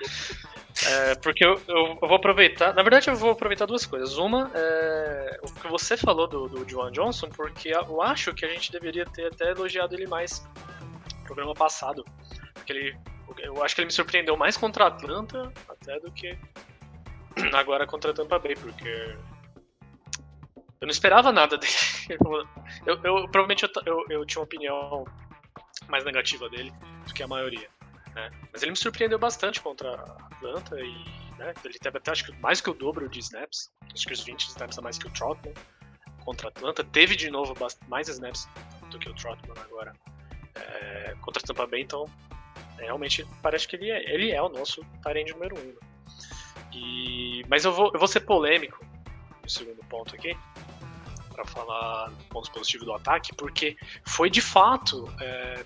<laughs> É, porque eu, eu, vou aproveitar. Na verdade, eu vou aproveitar duas coisas. Uma é o que você falou do, do John Johnson, porque eu acho que a gente deveria ter até elogiado ele mais no programa passado. Porque ele, eu acho que ele me surpreendeu mais contra a Atlanta até do que <clears throat> agora contra a Tampa Bay, porque eu não esperava nada dele. <laughs> Eu, eu provavelmente eu, eu, eu tinha uma opinião mais negativa dele do que a maioria. Né? Mas ele me surpreendeu bastante contra a Atlanta e né, ele teve até acho que mais que o dobro de snaps, acho que os 20 snaps a mais que o Trotman contra a Atlanta. Teve de novo mais snaps do que o Trotman agora é, contra a Tampa Bay, então é, realmente parece que ele é, ele é o nosso Tyrande número 1. Um, né? e, mas eu vou, eu vou ser polêmico no segundo ponto aqui, para falar pontos positivos do ataque, porque foi de fato é,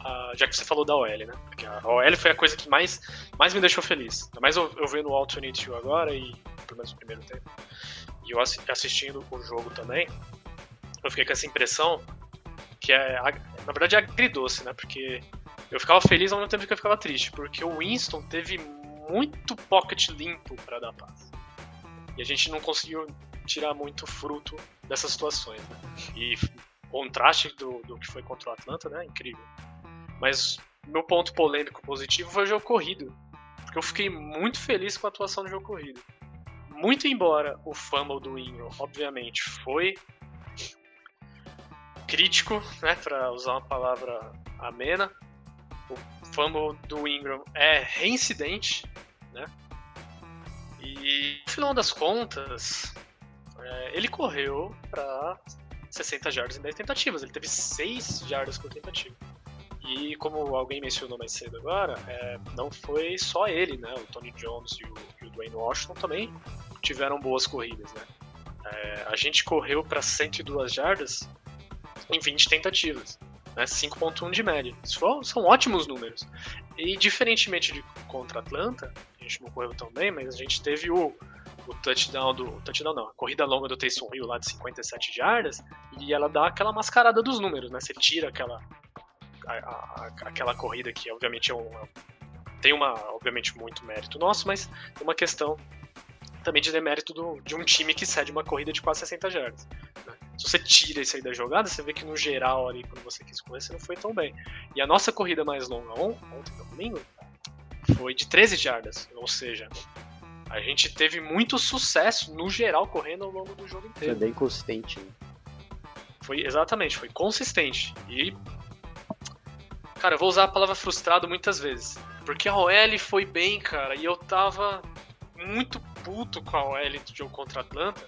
a, já que você falou da OL, né? Porque a OL foi a coisa que mais, mais me deixou feliz. Ainda mais eu, eu vendo o Alternate agora e pelo menos no primeiro tempo. E eu assistindo o jogo também, eu fiquei com essa impressão que é, na verdade, é agridoce, né? Porque eu ficava feliz ao mesmo tempo que eu ficava triste, porque o Winston teve muito pocket limpo para dar paz. E a gente não conseguiu tirar muito fruto dessas situações, né? E contraste do, do que foi contra o Atlanta, né? Incrível. Mas meu ponto polêmico positivo foi o jogo corrido. Porque eu fiquei muito feliz com a atuação do jogo corrido. Muito embora o fumble do Ingram, obviamente, foi crítico, né, para usar uma palavra amena. O fumble do Ingram é reincidente, né? E no final das contas, é, ele correu para 60 jardas em 10 tentativas. Ele teve 6 jardas por tentativa. E como alguém mencionou mais cedo agora, é, não foi só ele, né? O Tony Jones e o, e o Dwayne Washington também tiveram boas corridas, né? É, a gente correu para 102 jardas em 20 tentativas, né? 5.1 de média. Isso são ótimos números. E diferentemente de contra Atlanta, a gente não correu tão bem, mas a gente teve o, o touchdown do. Touchdown não, a corrida longa do Taysom Hill lá de 57 jardas, e ela dá aquela mascarada dos números, né? Você tira aquela a, a, aquela corrida que obviamente é um, tem uma obviamente muito mérito nosso, mas tem uma questão também de demérito do, de um time que cede uma corrida de quase 60 jardas. Né? Se você tira isso aí da jogada, você vê que no geral ali, quando você quis correr, você não foi tão bem. E a nossa corrida mais longa ontem, no domingo, foi de 13 jardas, ou seja, a gente teve muito sucesso no geral correndo ao longo do jogo inteiro. Foi bem consistente. Né? Foi exatamente, foi consistente. E Cara, eu vou usar a palavra frustrado muitas vezes. Porque a OL foi bem, cara, e eu tava muito puto com a OL do jogo contra a Atlanta.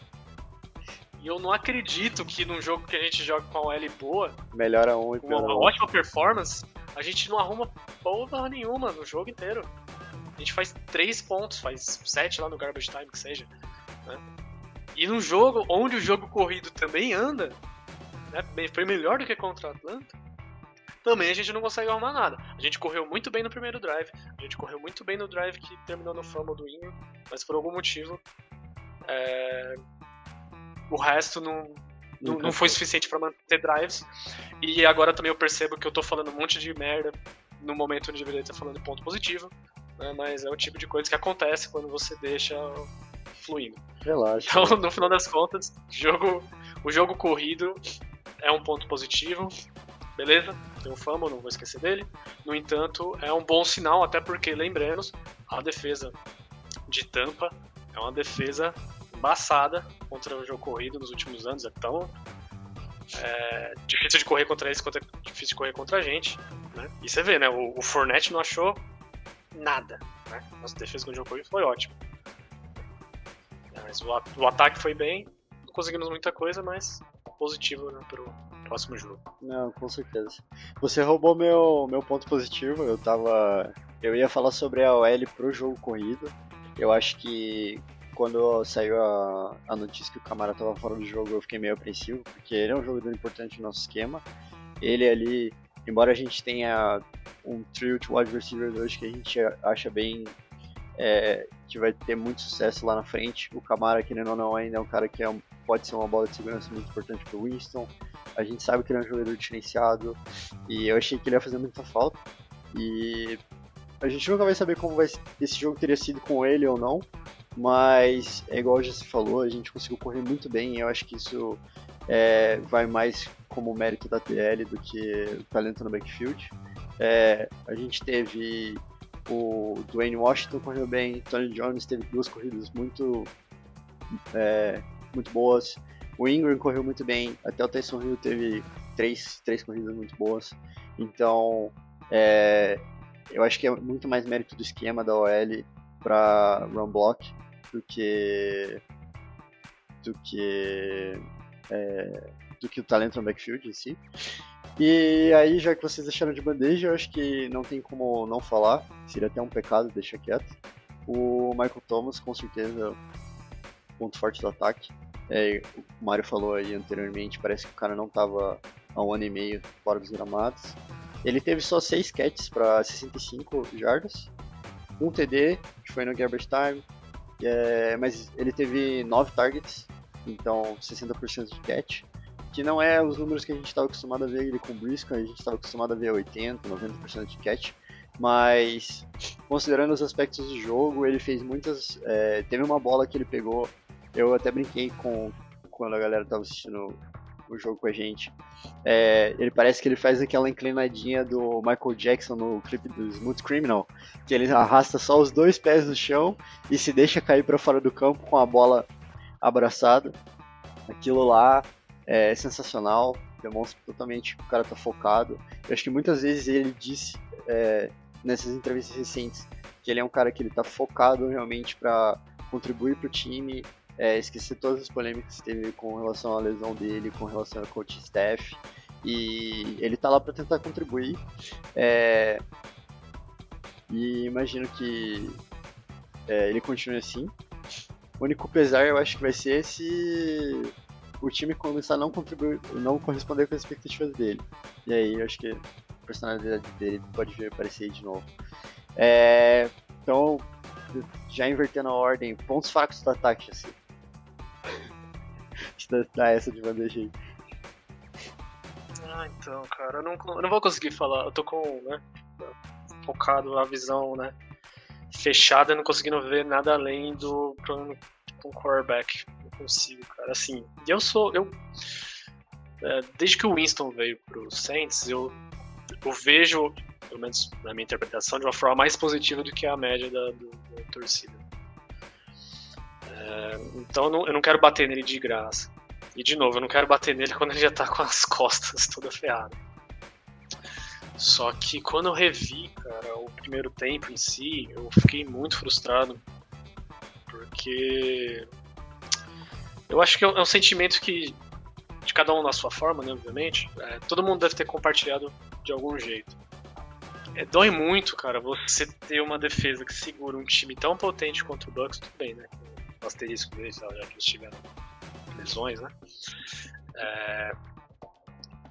E eu não acredito que num jogo que a gente joga com a OL boa, Melhora um e com uma um. ótima performance, a gente não arruma porra nenhuma no jogo inteiro. A gente faz 3 pontos, faz 7 lá no garbage time que seja. né? E num jogo onde o jogo corrido também anda, né, foi melhor do que contra a Atlanta, também a gente não consegue arrumar nada. A gente correu muito bem no primeiro drive, a gente correu muito bem no drive que terminou no fumble do Ingram, mas por algum motivo é, o resto não, não, não foi suficiente pra manter drives. E agora também eu percebo que eu tô falando um monte de merda no momento onde eu deveria estar falando ponto positivo, né, mas é o tipo de coisa que acontece quando você deixa fluindo. Relaxa. Então, no final das contas, jogo, o jogo corrido é um ponto positivo, beleza? Tem um fumble, não vou esquecer dele. No entanto, é um bom sinal, até porque, lembremos, a defesa de Tampa é uma defesa embaçada contra o jogo corrido nos últimos anos. É tão é, difícil de correr contra eles quanto é difícil de correr contra a gente. Né? E você vê, né? O, o Fournette não achou nada. Né? Nossa defesa com o jogo corrido foi ótima. Mas o, o ataque foi bem, não conseguimos muita coisa, mas positivo né, pro próximo jogo. Não, com certeza. Você roubou meu, meu ponto positivo. Eu tava. Eu ia falar sobre a OL pro jogo corrido. Eu acho que quando saiu a, a notícia que o Camara tava fora do jogo, eu fiquei meio apreensivo, porque ele é um jogador importante no nosso esquema. Ele ali, embora a gente tenha um trio de wide receivers hoje que a gente acha bem. é, que vai ter muito sucesso lá na frente. O Camara, querendo ou não, ainda é um cara que é pode ser uma bola de segurança muito importante pro Winston. A gente sabe que ele é um jogador diferenciado e eu achei que ele ia fazer muita falta. E a gente nunca vai saber como vai, esse jogo teria sido com ele ou não, mas é igual já se falou, a gente conseguiu correr muito bem e eu acho que isso é, vai mais como mérito da TL do que o talento no backfield. É, a gente teve o Dwayne Washington correu bem, Tony Jones teve duas corridas muito é, muito boas. O Ingram correu muito bem, até o Tyson Hill teve três, três corridas muito boas. Então, é, eu acho que é muito mais mérito do esquema da OL para run block do que do que é, do que o talento no backfield em si. E aí, já que vocês deixaram de bandeja, eu acho que não tem como não falar, seria até um pecado deixar quieto. O Michael Thomas, com certeza, ponto forte do ataque. É, o Mário falou aí anteriormente, parece que o cara não estava há um ano e meio fora dos gramados. Ele teve só 6 catches para 65 jardas, um TD, que foi no garbage time, é, mas ele teve 9 targets, então 60% de catch, que não é os números que a gente estava acostumado a ver ele com o a gente estava acostumado a ver 80, 90% de catch, mas considerando os aspectos do jogo, ele fez muitas. é, teve uma bola que ele pegou eu até brinquei com quando a galera tava assistindo o jogo com a gente. É, ele parece que ele faz aquela inclinadinha do Michael Jackson no clipe do Smooth Criminal, que ele arrasta só os dois pés no chão e se deixa cair para fora do campo com a bola abraçada. Aquilo lá é sensacional, demonstra totalmente que o cara tá focado. Eu acho que muitas vezes ele disse é, nessas entrevistas recentes que ele é um cara que ele tá focado realmente para contribuir pro time, é, esquecer todas as polêmicas que teve com relação à lesão dele, com relação ao coach staff. E ele tá lá para tentar contribuir. É, e imagino que é, ele continue assim. O único pesar eu acho que vai ser se o time começar a não contribuir, não corresponder com as expectativas dele. E aí eu acho que a personalidade dele pode vir aparecer de novo. É, então, já invertendo a ordem, pontos fracos do ataque, assim. Deixa eu dar essa de aí. Ah, então, cara, eu não, eu não vou conseguir falar. Eu tô com, né, focado na visão, né, fechada, não conseguindo ver nada além do problema com o quarterback. Não consigo, cara. Assim, eu sou, eu, é, desde que o Winston veio pro Saints, eu, eu vejo, pelo menos na minha interpretação, de uma forma mais positiva do que a média da, do, da torcida. É, então eu não, eu não quero bater nele de graça. E de novo, eu não quero bater nele quando ele já tá com as <laughs> costas toda ferrada. Só que quando eu revi, cara, o primeiro tempo em si, eu fiquei muito frustrado. Porque eu acho que é um, é um sentimento que, de cada um na sua forma, né, obviamente, é, todo mundo deve ter compartilhado de algum jeito. É, dói muito, cara, você ter uma defesa que segura um time tão potente contra o Bucks, tudo bem, né? O asterisco deles, já que eles tiveram lesões, né? É,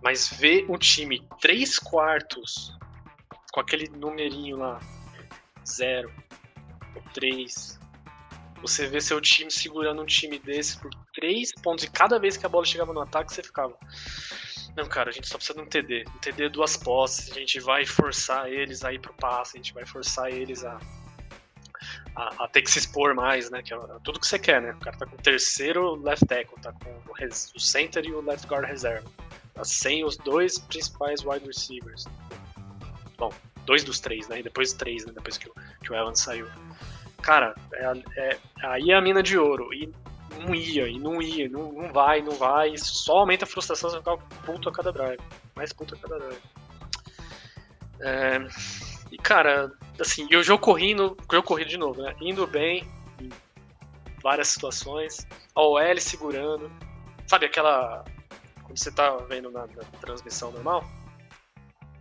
mas ver um time 3 quartos com aquele numerinho lá, 0, 3, você vê seu time segurando um time desse por 3 pontos e cada vez que a bola chegava no ataque você ficava. Não, cara, a gente só precisa de um TD. Um TD duas posses, a gente vai forçar eles a ir pro passe, a gente vai forçar eles a, a, a, ter que se expor mais, né? Que é tudo que você quer, né? O cara tá com o terceiro left tackle, tá com o, res, o center e o left guard reserva. Tá sem os dois principais wide receivers. Bom, dois dos três, né? E depois três, né? Depois que o, que o Evans saiu. Cara, é, é, aí é a mina de ouro. E não ia, e não ia, não, não vai, não vai. Só aumenta a frustração, você ficar puto a cada drive. Mais puto a cada drive. É, e cara, assim, e o jogo correndo, o jogo corrido de novo, né? Indo bem em várias situações. A OL segurando. Sabe aquela. Quando você tá vendo na, na transmissão normal,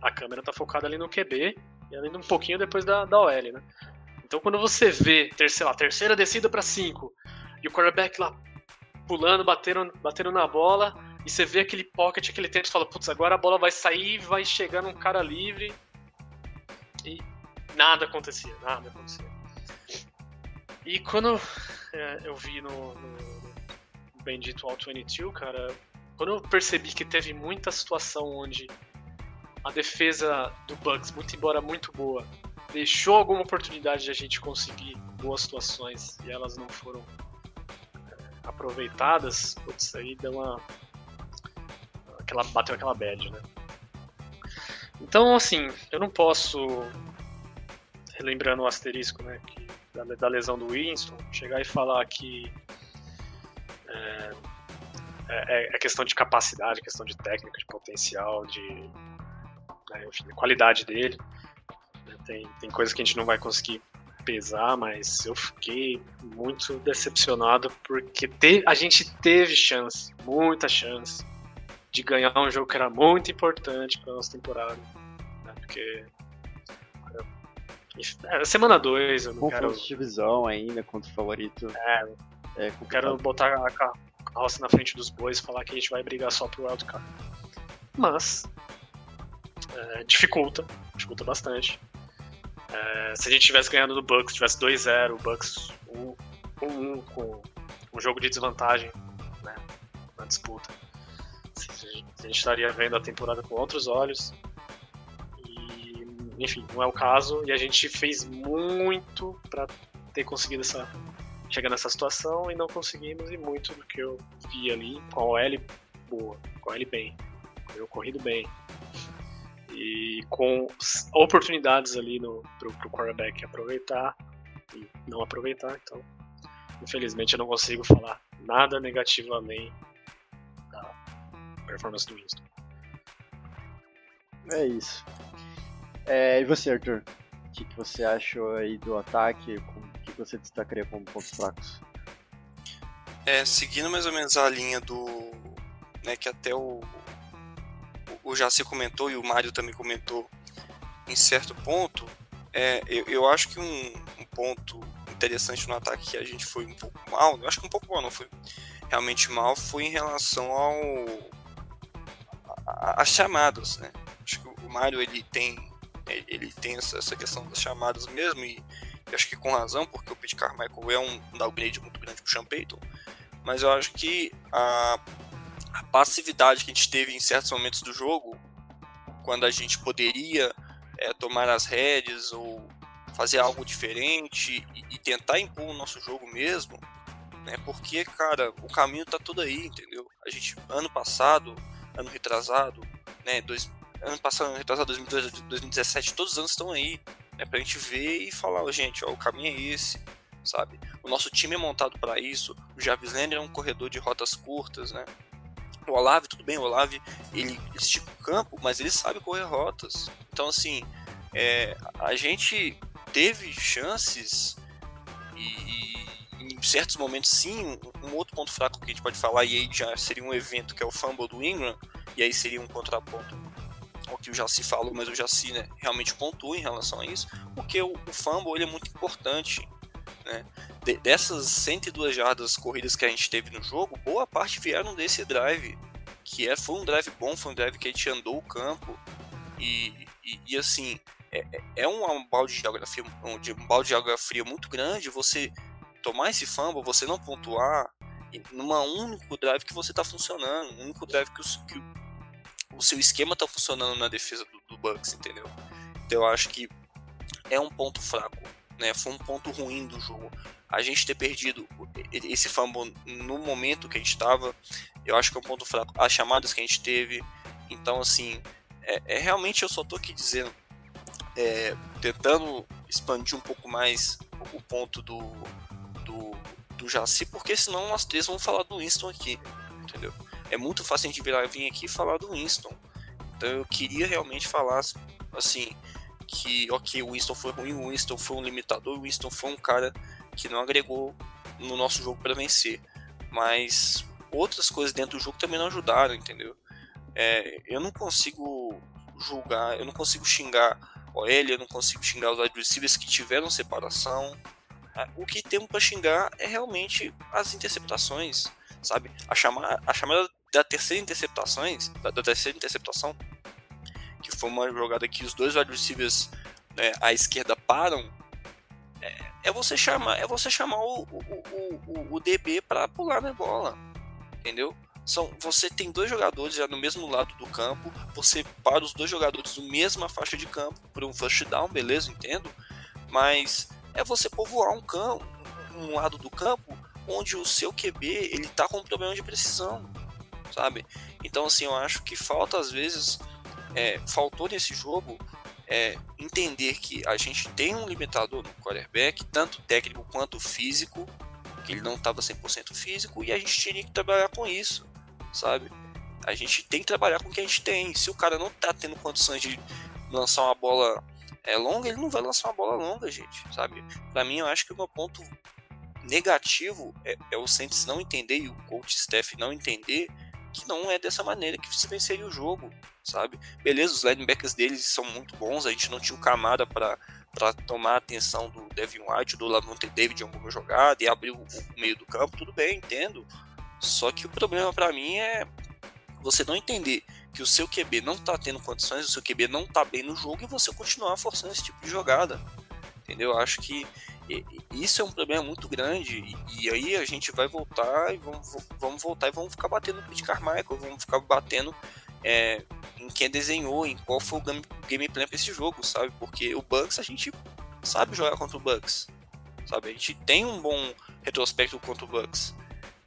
a câmera tá focada ali no QB e ali um pouquinho depois da, da OL, né? Então quando você vê, terceira, terceira descida para 5, e o quarterback lá pulando, batendo, batendo na bola, e você vê aquele pocket, aquele tempo, e fala, putz, agora a bola vai sair, vai chegar num cara livre. E nada acontecia, nada acontecia. E quando é, eu vi no, no, Bendito All 22, cara, quando eu percebi que teve muita situação onde a defesa do Bucks, muito embora muito boa, deixou alguma oportunidade de a gente conseguir boas situações e elas não foram aproveitadas, putz, aí deu uma. Aquela, bateu aquela bad, né? Então, assim, eu não posso, relembrando o asterisco, né, que, da, da, lesão do Winston, chegar e falar que é, é, é, questão de capacidade, questão de técnica, de potencial, de, né, enfim, de qualidade dele. Tem, tem coisas que a gente não vai conseguir pesar, mas eu fiquei muito decepcionado porque te, a gente teve chance, muita chance, de ganhar um jogo que era muito importante para nossa temporada. Né? Porque. É, semana 2, eu não Confronto quero. de divisão ainda contra o favorito. É, é não quero botar a carroça na frente dos bois e falar que a gente vai brigar só pro wildcard. Mas. É, dificulta, dificulta bastante. É, se a gente tivesse ganhando do Bucks, tivesse 2-0, o Bucks 1-1 com um jogo de desvantagem né, na disputa, a gente estaria vendo a temporada com outros olhos. E, enfim, não é o caso. E a gente fez muito para ter conseguido essa chegar nessa situação e não conseguimos. E muito do que eu vi ali com a OL boa, com a OL bem, com o corrido bem, e com oportunidades ali no, pro, pro quarterback aproveitar e não aproveitar, então infelizmente eu não consigo falar nada da performance do Winston. É isso. É, e você, Arthur? O que, que você achou aí do ataque? O que você destacaria como pontos fracos? É, seguindo mais ou menos a linha do. Né, que até o, o Jaci comentou e o Mário também comentou em certo ponto, é, eu, eu acho que um, um, ponto interessante no ataque que a gente foi um pouco mal, eu acho que um pouco mal, não foi realmente mal, foi em relação ao as chamadas, né? Acho que o Mário ele tem ele tem essa, essa questão das chamadas mesmo e acho que com razão, porque o Pete Carmichael é um, downgrade muito grande pro Sean Payton, mas eu acho que a a passividade que a gente teve em certos momentos do jogo, quando a gente poderia é, tomar as rédeas ou fazer algo diferente e, e, tentar impor o nosso jogo mesmo, né? Porque, cara, o caminho tá todo aí, entendeu? A gente, ano passado, ano retrasado, né? Dois, ano passado, ano retrasado, 2012, 2017, todos os anos estão aí, né? Pra gente ver e falar, gente, ó, o caminho é esse, sabe? O nosso time é montado para isso. O Jarvis Landry é um corredor de rotas curtas, né? O Olave, tudo bem, o Olave ele estica o campo, mas ele sabe correr rotas. Então, assim, é, a gente teve chances e, e em certos momentos sim, um, um, outro ponto fraco que a gente pode falar, e aí já seria um evento que é o fumble do Ingram, e aí seria um contraponto ao que o Jaci falou, mas o Jaci né, realmente pontua em relação a isso, porque o, o fumble ele é muito importante. Né? De, dessas 102 jardas corridas que a gente teve no jogo, boa parte vieram desse drive, que é, foi um drive bom, foi um drive que a gente andou o campo, e, e, e assim, é, é, é um balde de fria, um, um balde de fria muito grande você tomar esse fumble, você não pontuar numa único drive que você está funcionando, um único drive que, o, que o seu esquema está funcionando na defesa do, do, Bucks, entendeu? Então eu acho que é um ponto fraco, né? Foi um ponto ruim do jogo. A gente ter perdido esse fumble no momento que a gente estava, eu acho que é um ponto fraco. As chamadas que a gente teve, então assim, é, é realmente eu só tô aqui dizendo, é, tentando expandir um pouco mais o ponto do, do, Jaci, porque senão nós três vamos falar do Winston aqui, entendeu? É muito fácil a gente virar, vir aqui e falar do Winston. Então eu queria realmente falar, assim, que, ok, o Winston foi ruim, o Winston foi um limitador, o Winston foi um cara que não agregou no nosso jogo para vencer. Mas outras coisas dentro do jogo também não ajudaram, entendeu? É, eu não consigo julgar, eu não consigo xingar OL, eu não consigo xingar os receivers que tiveram separação. O que temos para xingar é realmente as interceptações, sabe? A chamada, a chamada da terceira interceptações, da, da, terceira interceptação, que foi uma jogada que os dois wide né, à esquerda param, é, é, você chamar, é você chamar o, o, o, o DB para pular na bola, entendeu? São, você tem dois jogadores já no mesmo lado do campo, você para os dois jogadores no mesma faixa de campo para um first down, beleza, entendo, mas é você povoar um campo, um lado do campo onde o seu QB ele tá com um problema de precisão, sabe? Então assim, eu acho que falta às vezes, é, faltou nesse jogo é, entender que a gente tem um limitador no quarterback, tanto técnico quanto físico, que ele não estava 100% físico e a gente tinha que trabalhar com isso, sabe? A gente tem que trabalhar com o que a gente tem. Se o cara não tá tendo condições de lançar uma bola é longa, ele não vai lançar uma bola longa, gente, sabe? Para mim, eu acho que o meu ponto negativo é, é o Saints não entender e o coach staff não entender que não é dessa maneira que se venceria o jogo, sabe? Beleza, os linebackers deles são muito bons, a gente não tinha o camada para para tomar a atenção do Devin White, do Lavonte David em alguma jogada e abrir o, o meio do campo, tudo bem, entendo. Só que o problema para mim é você não entender que o seu QB não tá tendo condições, o seu QB não tá bem no jogo e você continuar forçando esse tipo de jogada. Entendeu? Eu acho que isso é um problema muito grande e, aí a gente vai voltar e vamos, vamos voltar e vamos ficar batendo no Pete Carmichael, vamos ficar batendo é, em quem desenhou, em qual foi o game, gameplay para esse jogo, sabe? Porque o Bucks a gente sabe jogar contra o Bucks, sabe? A gente tem um bom retrospecto contra o Bucks.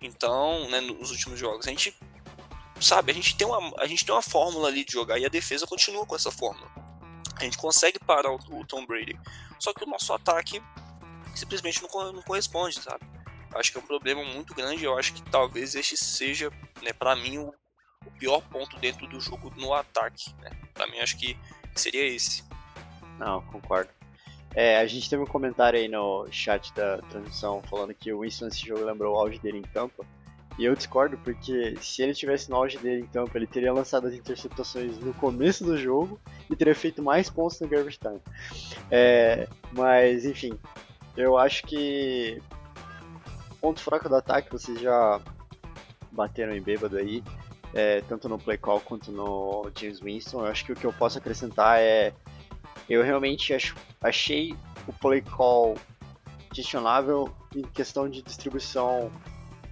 Então, né, nos últimos jogos, a gente sabe, a gente tem uma, a gente tem uma fórmula ali de jogar e a defesa continua com essa fórmula. A gente consegue parar o, o Tom Brady. Só que o nosso ataque simplesmente não, não corresponde, sabe? Acho que é um problema muito grande. Eu acho que talvez este seja, né, para mim, o, o, pior ponto dentro do jogo no ataque. Né? Para mim, acho que seria esse. Não, concordo. É, a gente teve um comentário aí no chat da transmissão falando que o Winston nesse jogo lembrou o auge dele em Tampa. E eu discordo porque se ele tivesse no auge dele em Tampa, ele teria lançado as interceptações no começo do jogo e teria feito mais pontos no garbage time. É, mas, enfim, eu acho que ponto fraco do ataque vocês já bateram em bêbado aí, é, tanto no play call quanto no James Winston. Eu acho que o que eu posso acrescentar é eu realmente acho, achei o play call questionável em questão de distribuição.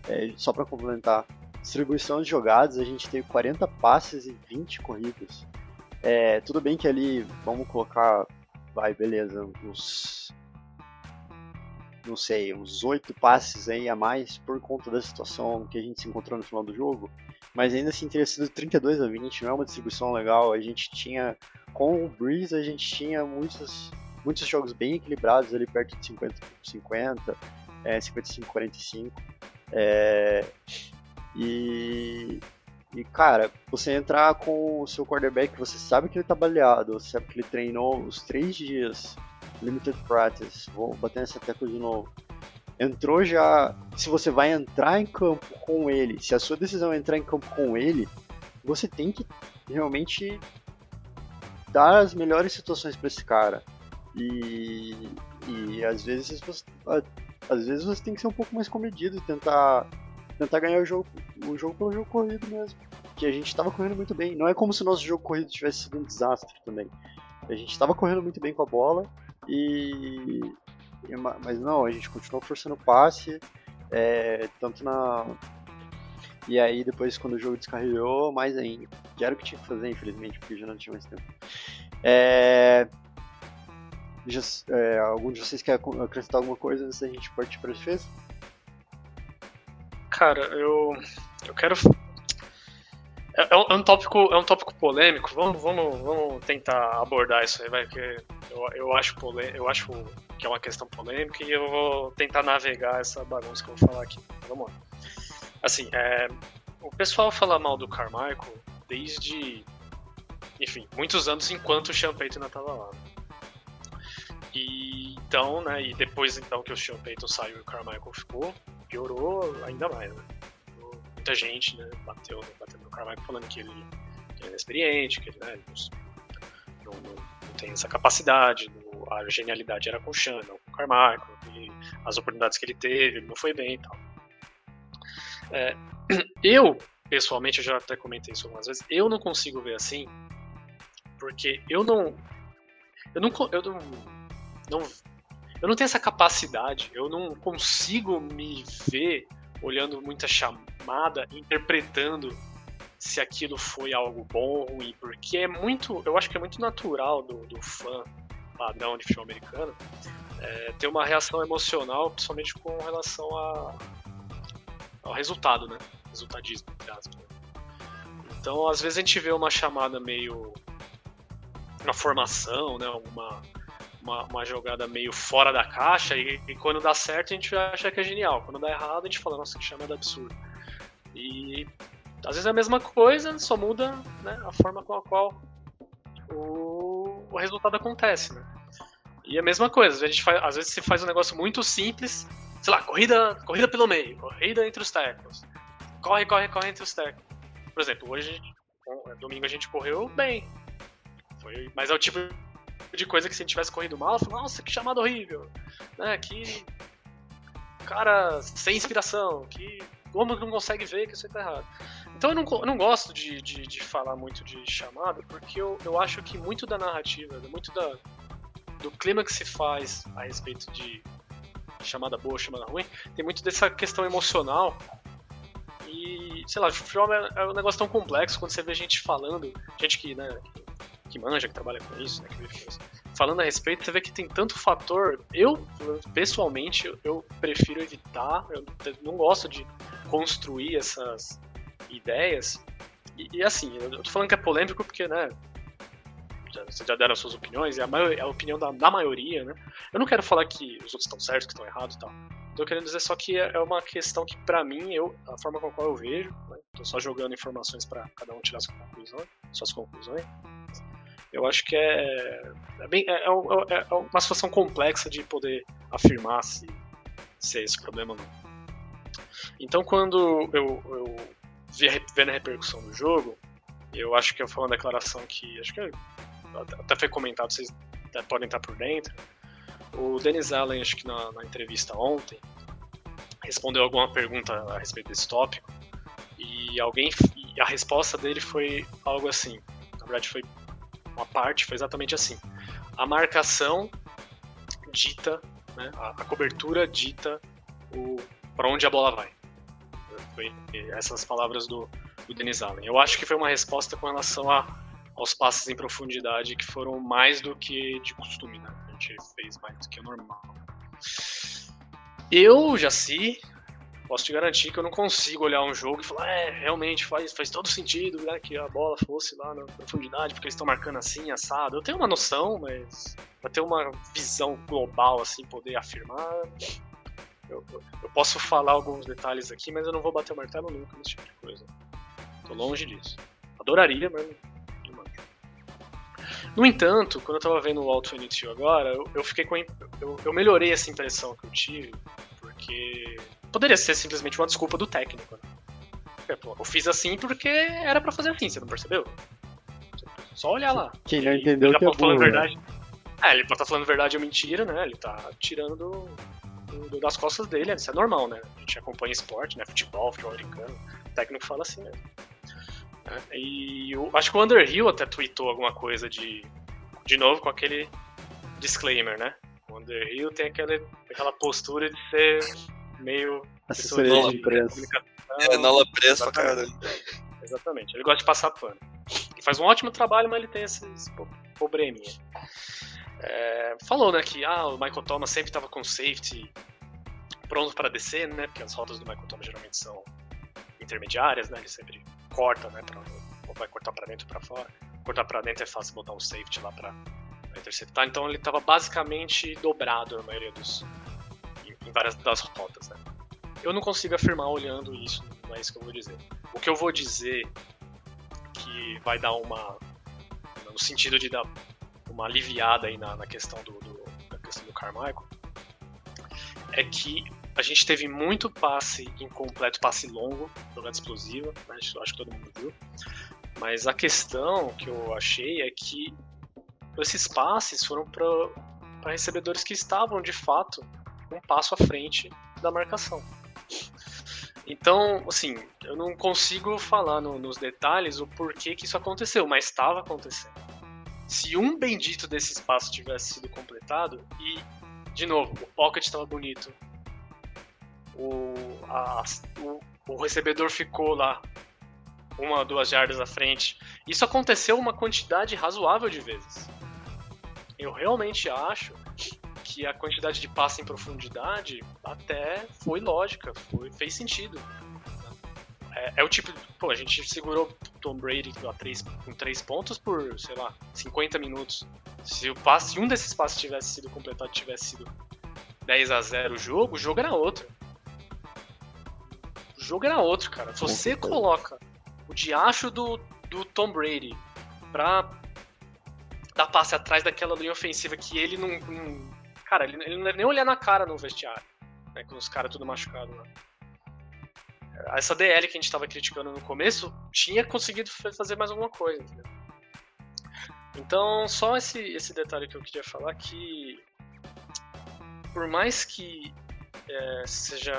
É, só para complementar, distribuição de jogadas, a gente teve 40 passes e 20 corridas. É, tudo bem que ali, vamos colocar, vai, beleza, uns, não sei, uns 8 passes aí a mais por conta da situação que a gente se encontrou no final do jogo. Mas ainda assim teria sido 32 a 20, não é uma distribuição legal. A gente tinha com o Breeze a gente tinha muitos, muitos jogos bem equilibrados ali perto de 50 50, é, 55 45. É, e, e cara, você entrar com o seu quarterback, você sabe que ele tá baleado, você sabe que ele treinou os três dias limited practice, vou bater nessa tecla de novo. entrou já. Se você vai entrar em campo com ele, se a sua decisão é entrar em campo com ele, você tem que realmente dar as melhores situações para esse cara. E, e às vezes você, às vezes você tem que ser um pouco mais comedido e tentar tentar ganhar o jogo, o jogo pelo jogo corrido mesmo. Que a gente estava correndo muito bem. Não é como se o nosso jogo corrido tivesse sido um desastre também. A gente estava correndo muito bem com a bola e, mas não, a gente continuou forçando o passe, é, tanto na e aí depois quando o jogo descarrilhou, mais ainda. Que era o que tinha que fazer, infelizmente, porque já não tinha mais tempo. É... É, algum de vocês quer acrescentar alguma coisa antes da gente partir para defesa? Cara, eu, eu quero. É, é, um, é, um, tópico, é um tópico polêmico. Vamos, vamos, vamos tentar abordar isso aí, vai, que eu, eu, acho polê, eu acho que é uma questão polêmica e eu vou tentar navegar essa bagunça que eu vou falar aqui. Vamos lá. Assim, é, o pessoal fala mal do Carmichael desde, enfim, muitos anos enquanto o Sean ainda estava lá. E então, né, e depois então que o Sean Payton saiu e o Carmichael ficou, piorou ainda mais, né? Muita gente, né, bateu, bateu no Carmichael falando que ele, que ele é inexperiente, que ele, né, não, não, não, tem essa capacidade, a genialidade era com o Sean, não com o Carmichael, e as oportunidades que ele teve, ele não foi bem e tal. É, <clears throat> eu, pessoalmente, eu já até comentei isso algumas vezes, eu não consigo ver assim, porque eu não. Eu não. Eu não, não eu não tenho essa capacidade, eu não consigo me ver olhando muita chamada, interpretando se aquilo foi algo bom ou ruim, porque é muito, eu acho que é muito natural do, do fã padrão de filme americano é, ter uma reação emocional, principalmente com relação a, ao resultado, né? Resultadismo, aspas. Então, às vezes a gente vê uma chamada meio. uma formação, né? Uma, uma, uma, jogada meio fora da caixa e, e, quando dá certo a gente acha que é genial. Quando dá errado a gente fala, nossa, que chamada absurda. E às vezes é a mesma coisa, só muda né, a forma com a qual o, o resultado acontece, né? E a mesma coisa, a gente faz, às vezes se faz um negócio muito simples sei lá, corrida, corrida pelo meio, corrida entre os tackles. Corre, corre, corre entre os tackles. Por exemplo, hoje, é, domingo a gente correu bem. Foi, mas é o tipo de coisa que se a gente tivesse corrido mal, eu falo, nossa, que chamada horrível. Né, que cara sem inspiração, que como não consegue ver que isso tá errado. Então eu não, eu não gosto de, de, de, falar muito de chamada, porque eu, eu acho que muito da narrativa, muito da, do clima que se faz a respeito de chamada boa, chamada ruim, tem muito dessa questão emocional. E, sei lá, o futebol é, é um negócio tão complexo quando você vê gente falando, gente que, né, que manja, que trabalha com isso, né, falando a respeito, você vê que tem tanto fator. Eu, pessoalmente, eu prefiro evitar, eu não gosto de construir essas ideias. E, e assim, eu tô falando que é polêmico porque, né, vocês já deram as suas opiniões, e a, maior, a opinião da, da, maioria, né? Eu não quero falar que os outros estão certos, que estão errados e tal. Tô querendo dizer só que é, é uma questão que, para mim, eu, a forma com a qual eu vejo, né? tô só jogando informações para cada um tirar suas conclusões. Eu acho que é, é bem, é, é, é, é uma situação complexa de poder afirmar se, se é esse problema ou não. Então, quando eu, eu vi vendo a repercussão do jogo, eu acho que foi uma declaração que acho que até foi comentado, vocês podem estar por dentro. O Dennis Allen, acho que na, na entrevista ontem, respondeu alguma pergunta a respeito desse tópico e alguém e a resposta dele foi algo assim. Na verdade, foi uma parte, foi exatamente assim. A marcação dita, né, a, a cobertura dita para onde a bola vai. Foi essas palavras do, do Dennis Allen. Eu acho que foi uma resposta com relação a aos passes em profundidade que foram mais do que de costume, né? A gente fez mais do que o normal. Eu, Jaci, posso te garantir que eu não consigo olhar um jogo e falar, é, realmente faz, faz todo sentido né, que a bola fosse lá na profundidade, porque eles estão marcando assim, assado. Eu tenho uma noção, mas pra ter uma visão global, assim, poder afirmar, eu, eu posso falar alguns detalhes aqui, mas eu não vou bater o martelo nunca nesse tipo de coisa. Tô longe disso. Adoraria, mas no entanto, quando eu tava vendo o Auto Initio agora, eu, eu fiquei com. Eu, eu, melhorei essa impressão que eu tive, Porque poderia ser simplesmente uma desculpa do técnico. Né? Pô, eu fiz assim porque era para fazer assim, você não percebeu? Só olhar lá. Quem não entendeu ele que é tá falando burro, né? verdade. É, ele pode estar falando verdade ou mentira, né? Ele tá tirando do, do- das costas dele, isso é normal, né? A gente acompanha esporte, né? Futebol, futebol americano. O técnico fala assim mesmo. né? E eu acho que o Underhill até tweetou alguma coisa de. De novo com aquele disclaimer, né? O Underhill tem aquela, aquela postura de ser meio. Assessoria pessoa de imprensa. comunicação. É, Nola presa pra Exatamente. caramba. Exatamente. Ele gosta de passar pano. Ele faz um ótimo trabalho, mas ele tem esses po- probleminha. É, falou, né, que ah, o Michael Thomas sempre estava com safety pronto para descer, né? Porque as rotas do Michael Thomas geralmente são intermediárias, né? Ele sempre corta, né? Pra, ou vai cortar para dentro ou para fora. Cortar para dentro é fácil botar um safety lá para interceptar. Então ele estava basicamente dobrado na maioria dos em, várias das rotas, né? Eu não consigo afirmar olhando isso, não é isso que eu vou dizer. O que eu vou dizer que vai dar uma. no sentido de dar uma aliviada aí na, na questão do, do- na questão do Carmichael é que a gente teve muito passe incompleto, passe longo, jogada explosiva, né? Acho que todo mundo viu. Mas a questão que eu achei é que esses passes foram para recebedores que estavam de fato um passo à frente da marcação. Então, assim, eu não consigo falar no- nos detalhes o porquê que isso aconteceu, mas estava acontecendo. Se um bendito desse espaço tivesse sido completado e, de novo, o pocket estava bonito, o, a- o, o recebedor ficou lá uma ou duas jardas à frente, isso aconteceu uma quantidade razoável de vezes. Eu realmente acho que a quantidade de passe em profundidade até foi lógica, foi, fez sentido. É, é o tipo. Pô, a gente segurou Tom Brady a três, com 3 pontos por, sei lá, 50 minutos. Se o passe, um desses passes tivesse sido completado tivesse sido 10 a 0 o jogo, o jogo era outro. O jogo era outro, cara. Se você coloca o diacho do, do Tom Brady pra dar passe atrás daquela linha ofensiva que ele não. não- cara, ele, ele não deve nem olhar na cara no vestiário, né? Com os caras tudo machucado lá. Essa DL que a gente tava criticando no começo tinha conseguido fa- fazer mais alguma coisa, entendeu? Então, só esse, esse detalhe que eu queria falar que por mais que é, seja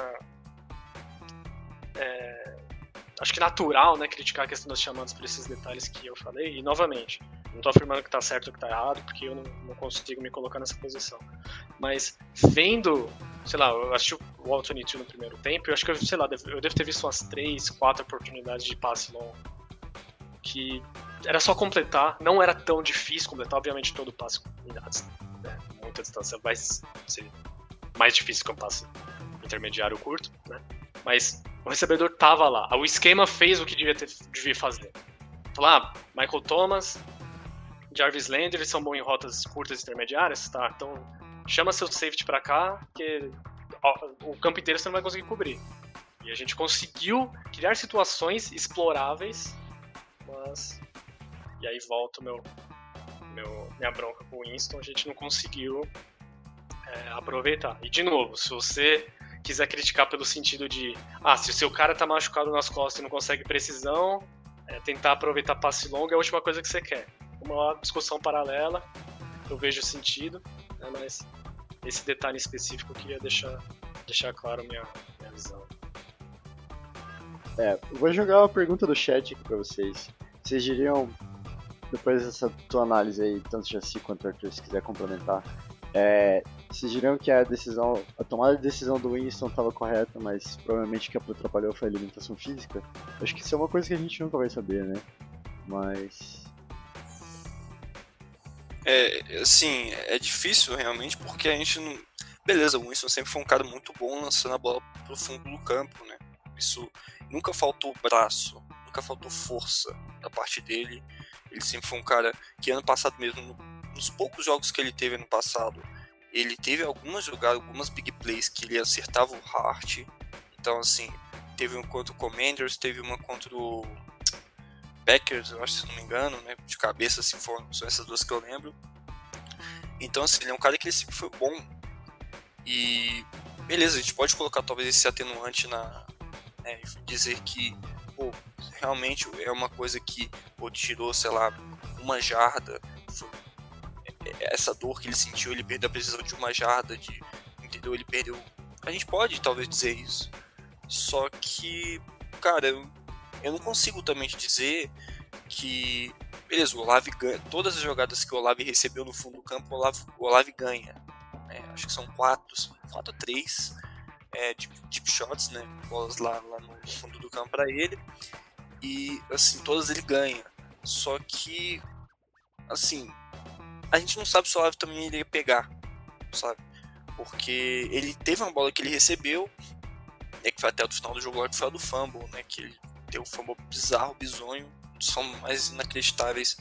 é, acho que natural, né, criticar a questão das chamadas por esses detalhes que eu falei, e novamente, não tô afirmando que tá certo ou que tá errado, porque eu não, não consigo me colocar nessa posição. Mas vendo, sei lá, eu assisti o All 22 no primeiro tempo, eu acho que eu, sei lá, eu devo ter visto umas 3, 4 oportunidades de passe longo. Que era só completar, não era tão difícil completar, obviamente todo passe com né, muita distância vai ser mais difícil que um passe intermediário curto, né? Mas o recebedor tava lá, o esquema fez o que devia, ter, devia fazer. Falou, ah, Michael Thomas, Jarvis Landry são bons em rotas curtas e intermediárias, tá? Então chama seu safety pra cá, que o campo inteiro você não vai conseguir cobrir. E a gente conseguiu criar situações exploráveis, mas. E aí volta meu, meu, minha bronca com o Winston, a gente não conseguiu é, aproveitar. E de novo, se você quiser criticar pelo sentido de, ah, se o seu cara tá machucado nas costas e não consegue precisão, é, tentar aproveitar passe longo é a última coisa que você quer. Uma discussão paralela, eu vejo sentido, né, mas esse detalhe específico eu queria deixar, deixar claro minha, minha visão. É, vou jogar uma pergunta do chat aqui pra vocês. Vocês diriam, depois dessa tua análise aí, tanto Jaci quanto Arthur, se quiser complementar, é, vocês diriam que a decisão, a tomada de decisão do Winston estava correta, mas provavelmente o que atrapalhou foi a alimentação física? Acho que isso é uma coisa que a gente nunca vai saber, né? Mas. É, assim, é difícil realmente porque a gente não. Beleza, o Winston sempre foi um cara muito bom lançando a bola pro fundo do campo, né? Isso nunca faltou braço, nunca faltou força da parte dele. Ele sempre foi um cara que ano passado mesmo, no- nos poucos jogos que ele teve ano passado, ele teve algumas jogadas, algumas big plays que ele acertava o Hart. Então, assim, teve uma contra o Commanders, teve uma contra o Packers, eu acho, se não me engano, né? De cabeça, assim, foram, são essas duas que eu lembro. Então, assim, ele é um cara que ele sempre foi bom. E beleza, a gente pode colocar talvez esse atenuante na. Né, dizer que, pô, realmente é uma coisa que pô, tirou, sei lá, uma jarda. Foi, é, é, essa dor que ele sentiu, ele perdeu a precisão de uma jarda, de, entendeu? Ele perdeu. A gente pode talvez dizer isso. Só que, cara, eu não consigo também dizer que. Beleza, o Olave ganha. Todas as jogadas que o Olave recebeu no fundo do campo, o Olave, o Olave ganha. É, acho que são quatro, quatro a três é, deep, deep shots, né? Bolas lá, lá no fundo do campo para ele. E assim, todas ele ganha. Só que, assim, a gente não sabe se o Olave também iria pegar, sabe? Porque ele teve uma bola que ele recebeu, né, que foi até o final do jogo lá, que foi a do fumble, né? Que ele deu um fumble bizarro, bizonho, fumbles mais inacreditáveis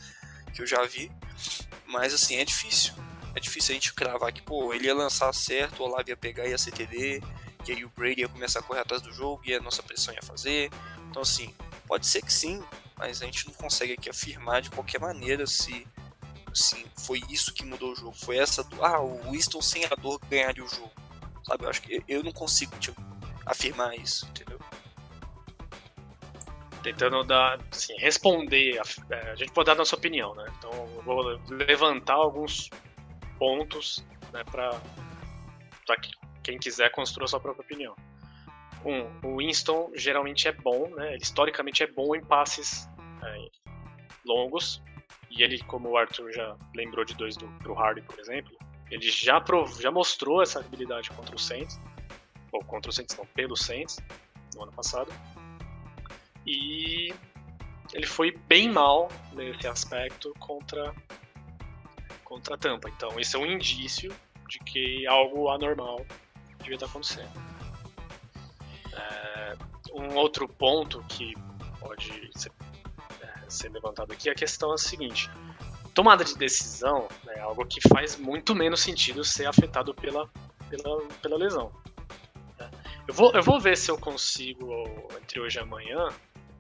que eu já vi. Mas assim, é difícil. É difícil a gente cravar que, pô, ele ia lançar certo, o Olave ia pegar e ia CTD, e aí o Brady ia começar a correr atrás do jogo e a nossa pressão ia fazer. Então, assim, pode ser que sim, mas a gente não consegue aqui afirmar de qualquer maneira se assim, foi isso que mudou o jogo. Foi essa do, ah, o Winston sem a dor ganharia o jogo. Sabe, eu acho que eu não consigo tipo, afirmar isso, entendeu? Tentando dar, assim, responder, a, é, a gente pode dar a nossa opinião, né? Então eu vou levantar alguns pontos, né, para que quem quiser construa sua própria opinião. Um, o Winston geralmente é bom, né? Ele historicamente é bom em passes é, longos. E ele, como o Arthur já lembrou de dois do Hardy, por exemplo, ele já, prov, já mostrou essa habilidade contra o Saints, ou contra o Saints não, pelo Saints, no ano passado. E ele foi bem mal nesse aspecto contra contra a Tampa. Então, esse é um indício de que algo anormal devia estar acontecendo. É, um outro ponto que pode ser, é, ser, levantado aqui é a questão é a seguinte: tomada de decisão é algo que faz muito menos sentido ser afetado pela, pela, pela lesão. Né? Eu vou, eu vou ver se eu consigo, entre hoje e amanhã,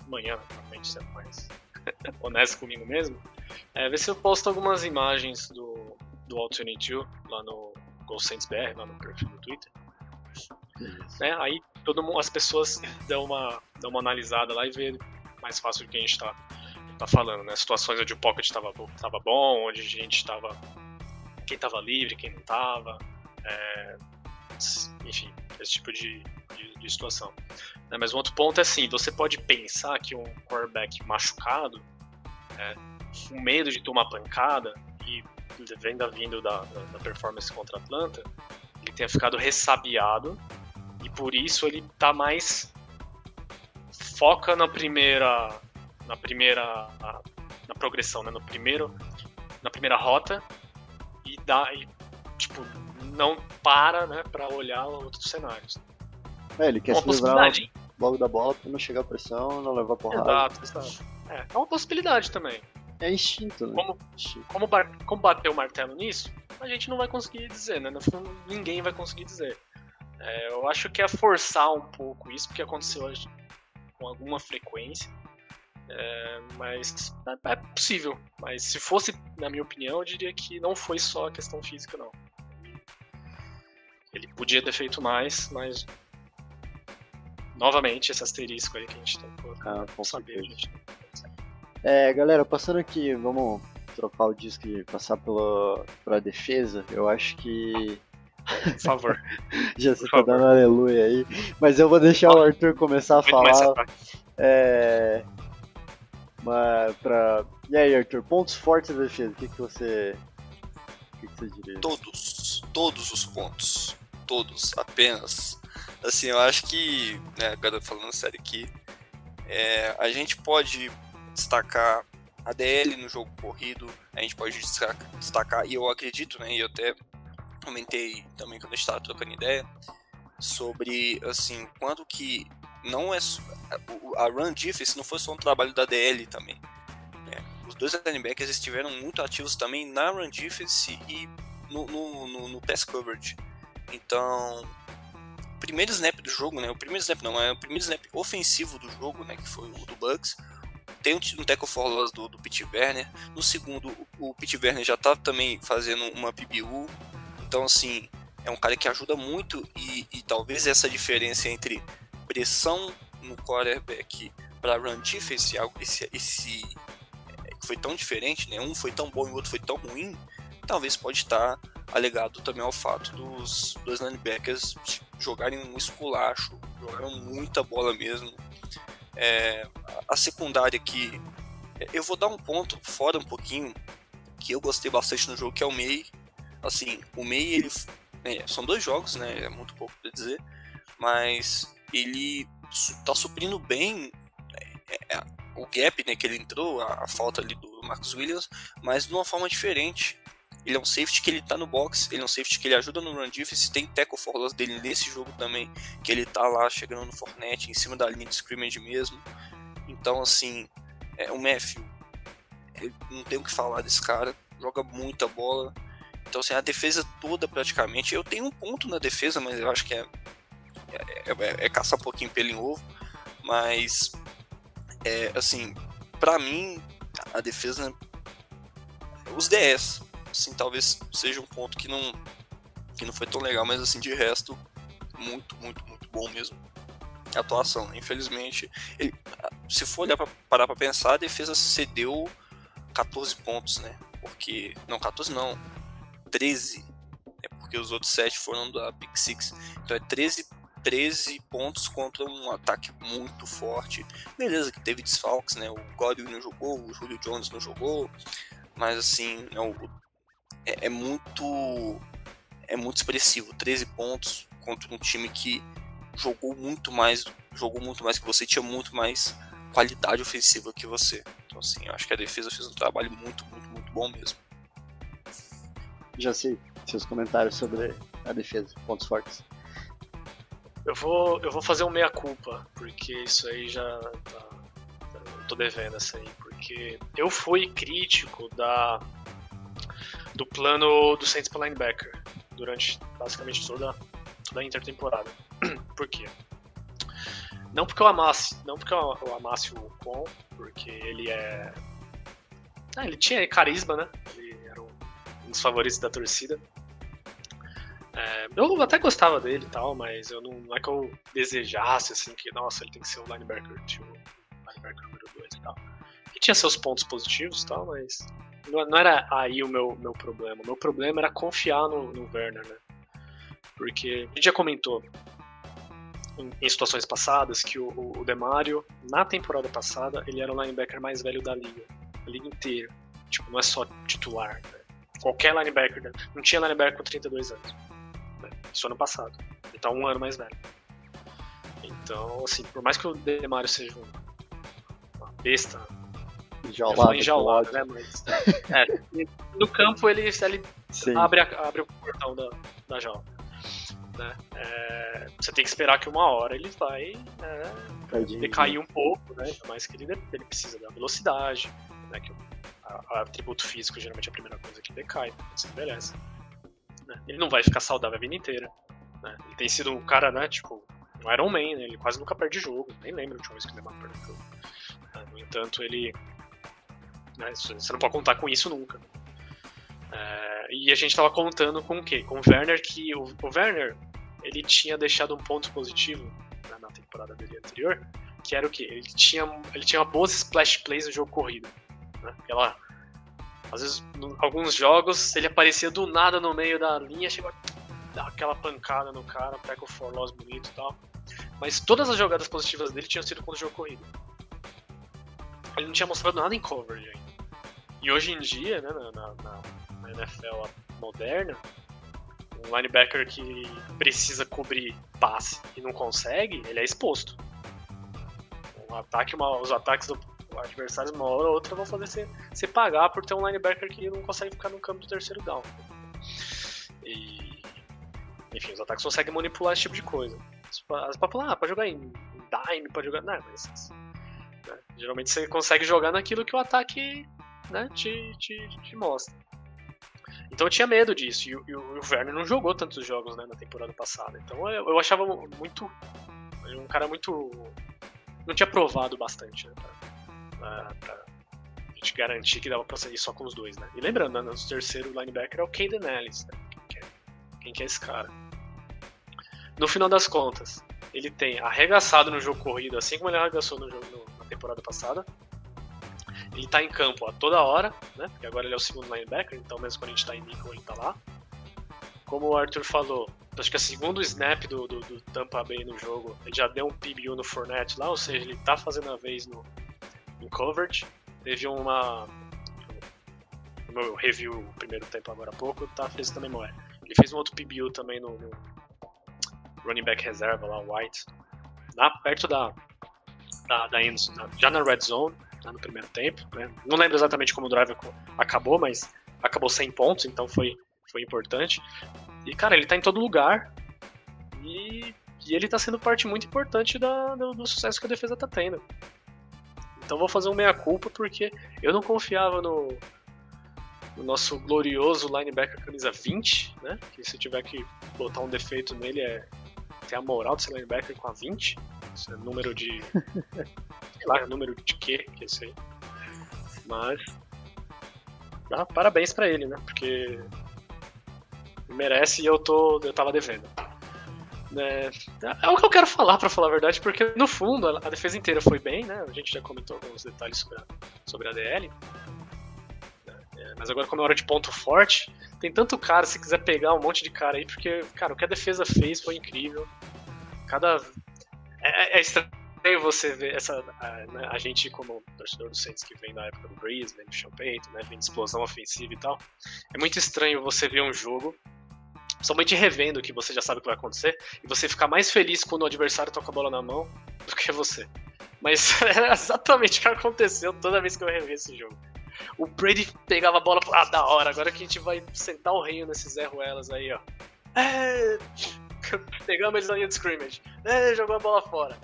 amanhã, normalmente sendo mais <laughs> honesto comigo mesmo, é, ver se eu posto algumas imagens do, do All-22 lá no GolSenseBR, lá no perfil do Twitter, né? Aí todo mundo, as pessoas <laughs> dão uma, dão uma analisada lá e vê mais fácil do que a gente tá, tá falando, né? Situações onde o Pocket tava, tava bom, onde a gente tava. Quem tava livre, quem não tava. É, enfim, esse tipo de, de, de situação. Né? Mas um outro ponto é assim: você pode pensar que um quarterback machucado, é, com medo de tomar pancada, e vem da vindo da, da, da performance contra a Atlanta, ele tenha ficado ressabiado e por isso ele tá mais foca na primeira na primeira na progressão, né, no primeiro na primeira rota e dá e, tipo não para, né, para olhar outros cenários. É, ele quer uma se livrar logo da bola pra não chegar a pressão, não levar porrada. Exato, exato. É, é uma possibilidade também. É instinto, né? Como, como, como bater o martelo nisso, a gente não vai conseguir dizer, né? No fundo, ninguém vai conseguir dizer. É, eu acho que é forçar um pouco isso, porque aconteceu com alguma frequência. É, mas é, é, possível. Mas se fosse, na minha opinião, eu diria que não foi só a questão física, não. Ele podia ter feito mais, mas novamente esse asterisco aí que a gente tem que colocar ah, saber. A gente é, galera, passando aqui, vamos trocar o disco e passar pela, pela defesa. Eu acho que. Por favor. <laughs> Já você tá dando aleluia aí. Mas eu vou deixar o Arthur começar a falar. É. Mas pra... E aí, Arthur, pontos fortes da defesa, o que, que você. O que, que você diria? Todos. Todos os pontos. Todos. Apenas. Assim, eu acho que. Né, agora falando sério aqui. É, a gente pode destacar a DL no jogo corrido, a gente pode destacar, e eu acredito, né, e eu até comentei também quando a gente estava trocando ideia, sobre, assim, quando que não é a run defense não foi só um trabalho da DL também. Né? Os dois linebackers estiveram muito ativos também na run defense e no, no, no, no pass coverage. Então, primeiro snap do jogo, né? O primeiro snap não, é o primeiro snap ofensivo do jogo, né? Que foi o do Bucks tem um tackle for loss do, do Pete Werner. No segundo, o, Pete Werner já estava também fazendo uma PBU. Então, assim, é um cara que ajuda muito e, e talvez essa diferença entre pressão no quarterback para run defense, esse, esse é, foi tão diferente, né? Um foi tão bom e o outro foi tão ruim, talvez pode estar alegado também ao fato dos dois linebackers jogarem um esculacho, jogaram muita bola mesmo. É, a secundária aqui, é, eu vou dar um ponto fora um pouquinho que eu gostei bastante no jogo, que é o May. Assim, o May, ele é, são dois jogos, né? É muito pouco para dizer, mas ele tá suprindo bem é, é, o gap né, que ele entrou, a, a, falta ali do Marcus Williams, mas de uma forma diferente. Ele é um safety que ele tá no box, ele é um safety que ele ajuda no run defense, tem tackle for loss dele nesse jogo também, que ele tá lá chegando no Fortnite, em cima da linha de scrimmage mesmo. Então, assim, é, o Matthew, não tenho o que falar desse cara, joga muita bola. Então, assim, a defesa toda praticamente. Eu tenho um ponto na defesa, mas eu acho que é, é, é, é caçar um pouquinho pelo em ovo. Mas, é, assim, para mim, a defesa. Os DS, assim, talvez seja um ponto que não, que não foi tão legal, mas, assim, de resto, muito, muito, muito bom mesmo. A atuação, né? infelizmente. Ele, se for olhar pra, parar pra pensar, a defesa cedeu 14 pontos, né? Porque. Não, 14 não. 13. É porque os outros 7 foram da Big Six. Então é 13, 13 pontos contra um ataque muito forte. Beleza, que teve desfalques, né? O Godwin não jogou, o Julio Jones não jogou. Mas assim, não, é, é muito. É muito expressivo. 13 pontos contra um time que jogou muito mais. Jogou muito mais que você, tinha muito mais qualidade ofensiva que você. Então, assim, eu acho que a defesa fez um trabalho muito, muito, muito bom mesmo. Já sei, seus comentários sobre a defesa, pontos fortes. Eu vou, eu vou fazer um meia-culpa, porque isso aí já tá, eu tô devendo essa aí, porque eu fui crítico da do plano do Saints para linebacker durante basicamente toda, toda a intertemporada. <clears throat> Por quê? Não porque eu amasse, não porque eu amasse o Con, porque ele é. Ah, ele tinha carisma, né? Ele era um dos favoritos da torcida. É, eu até gostava dele e tal, mas eu não, não, é que eu desejasse assim que, nossa, ele tem que ser o linebacker, tipo, linebacker número 2 e tal. Ele tinha seus pontos positivos e tal, mas não, não, era aí o meu, meu problema. O meu problema era confiar no, no Werner, né? Porque a gente já comentou, em, em situações passadas que o, o Demario, na temporada passada, ele era o linebacker mais velho da liga. A liga inteira. Tipo, não é só titular. Né? Qualquer linebacker. Né? Não tinha linebacker com 32 anos. Né? Isso ano passado. Ele tá um ano mais velho. Então, assim, por mais que o Demario seja uma besta. Enjaulado, enjaulado né? Mas, <laughs> é, no campo ele, ele abre, a, abre o portão da, da jaula. Né? É, você tem que esperar que uma hora ele vai né, decair um pouco, né? mais que ele, ele precisa da velocidade, né? Que o atributo físico geralmente é a primeira coisa que decai quando você envelhece. Né? Ele não vai ficar saudável a vida inteira. Né? Ele tem sido um cara, né, tipo, um Iron Man, né? ele quase nunca perde jogo, nem lembro de uma vez que ele perdeu jogo. Né? No entanto, ele. Né, você não pode contar com isso nunca. É, e a gente estava contando com o quê? Com o Werner, que o, o Werner ele tinha deixado um ponto positivo né, na temporada dele anterior, que era o quê? Ele tinha, ele tinha boas splash plays no jogo corrido. Né? Às vezes, em alguns jogos, ele aparecia do nada no meio da linha, chegou a dar aquela pancada no cara, pega o for loss bonito e tal. Mas todas as jogadas positivas dele tinham sido contra o jogo corrido. Ele não tinha mostrado nada em coverage ainda. E hoje em dia, né, na, na, na NFL moderna, um linebacker que precisa cobrir passe e não consegue, ele é exposto. Um ataque, uma, os ataques do adversário, uma hora ou outra, vão fazer você, pagar por ter um linebacker que não consegue ficar no campo do terceiro down. E, enfim, os ataques conseguem manipular esse tipo de coisa. Você pode falar, ah, jogar em dime, pode jogar. Não, mas. Né, geralmente você consegue jogar naquilo que o ataque né, te, te, te mostra. Então eu tinha medo disso. E, e o Werner não jogou tantos jogos né, na temporada passada. Então eu, eu achava muito. Um cara muito. Não tinha provado bastante, né? Pra, pra gente garantir que dava pra sair só com os dois, né? E lembrando, né, nosso terceiro linebacker é o Caden Ellis, né? Que é, quem que é esse cara. No final das contas, ele tem arregaçado no jogo corrido, assim como ele arregaçou no jogo no, na temporada passada. Ele tá em campo a toda hora, né? Porque agora ele é o segundo linebacker, então mesmo quando a gente tá em nickel, ele tá lá. Como o Arthur falou, acho que é o segundo snap do, do, do, Tampa Bay no jogo, ele já deu um PBU no Fournette lá, ou seja, ele tá fazendo a vez no, no coverage. Teve uma. Meu review o primeiro tempo agora há pouco, tá, fez também memória. Ele fez um outro PBU também no, no running back reserva lá, White, lá perto da, da, da Enzo, já na red zone, né, no primeiro tempo. Né? Não lembro exatamente como o drive acabou, mas acabou 100 pontos, então foi, foi importante. E, cara, ele tá em todo lugar e, e ele tá sendo parte muito importante da, do, do sucesso que a defesa tá tendo. Então vou fazer um meia-culpa porque eu não confiava no, no, nosso glorioso linebacker camisa 20, né? Que se tiver que botar um defeito nele é ter a moral de ser linebacker com a 20. É número de. <laughs> sei lá, número de quê que é isso aí. Mas. Ah, parabéns para ele, né? Porque. Merece e eu tô. eu tava devendo. É, é o que eu quero falar, para falar a verdade, porque no fundo a, defesa inteira foi bem, né? A gente já comentou alguns detalhes sobre a, sobre a DL. É, mas agora, como é hora de ponto forte, tem tanto cara, se quiser pegar um monte de cara aí, porque, cara, o que a defesa fez foi incrível. Cada. É, é, é estranho você ver essa. A, né, a, gente, como torcedor do Saints que vem da época do Breeze, vem do Payton, né, vem de explosão ofensiva e tal. É muito estranho você ver um jogo somente revendo que você já sabe o que vai acontecer, e você ficar mais feliz quando o adversário toca a bola na mão do que você. Mas <laughs> é exatamente o que aconteceu toda vez que eu revi esse jogo. O Brady pegava a bola ah, da hora, agora que a gente vai sentar o reino nesses Zé Ruelas aí, ó. É... <laughs> Pegamos eles na linha de scrimmage. É, jogou a bola fora.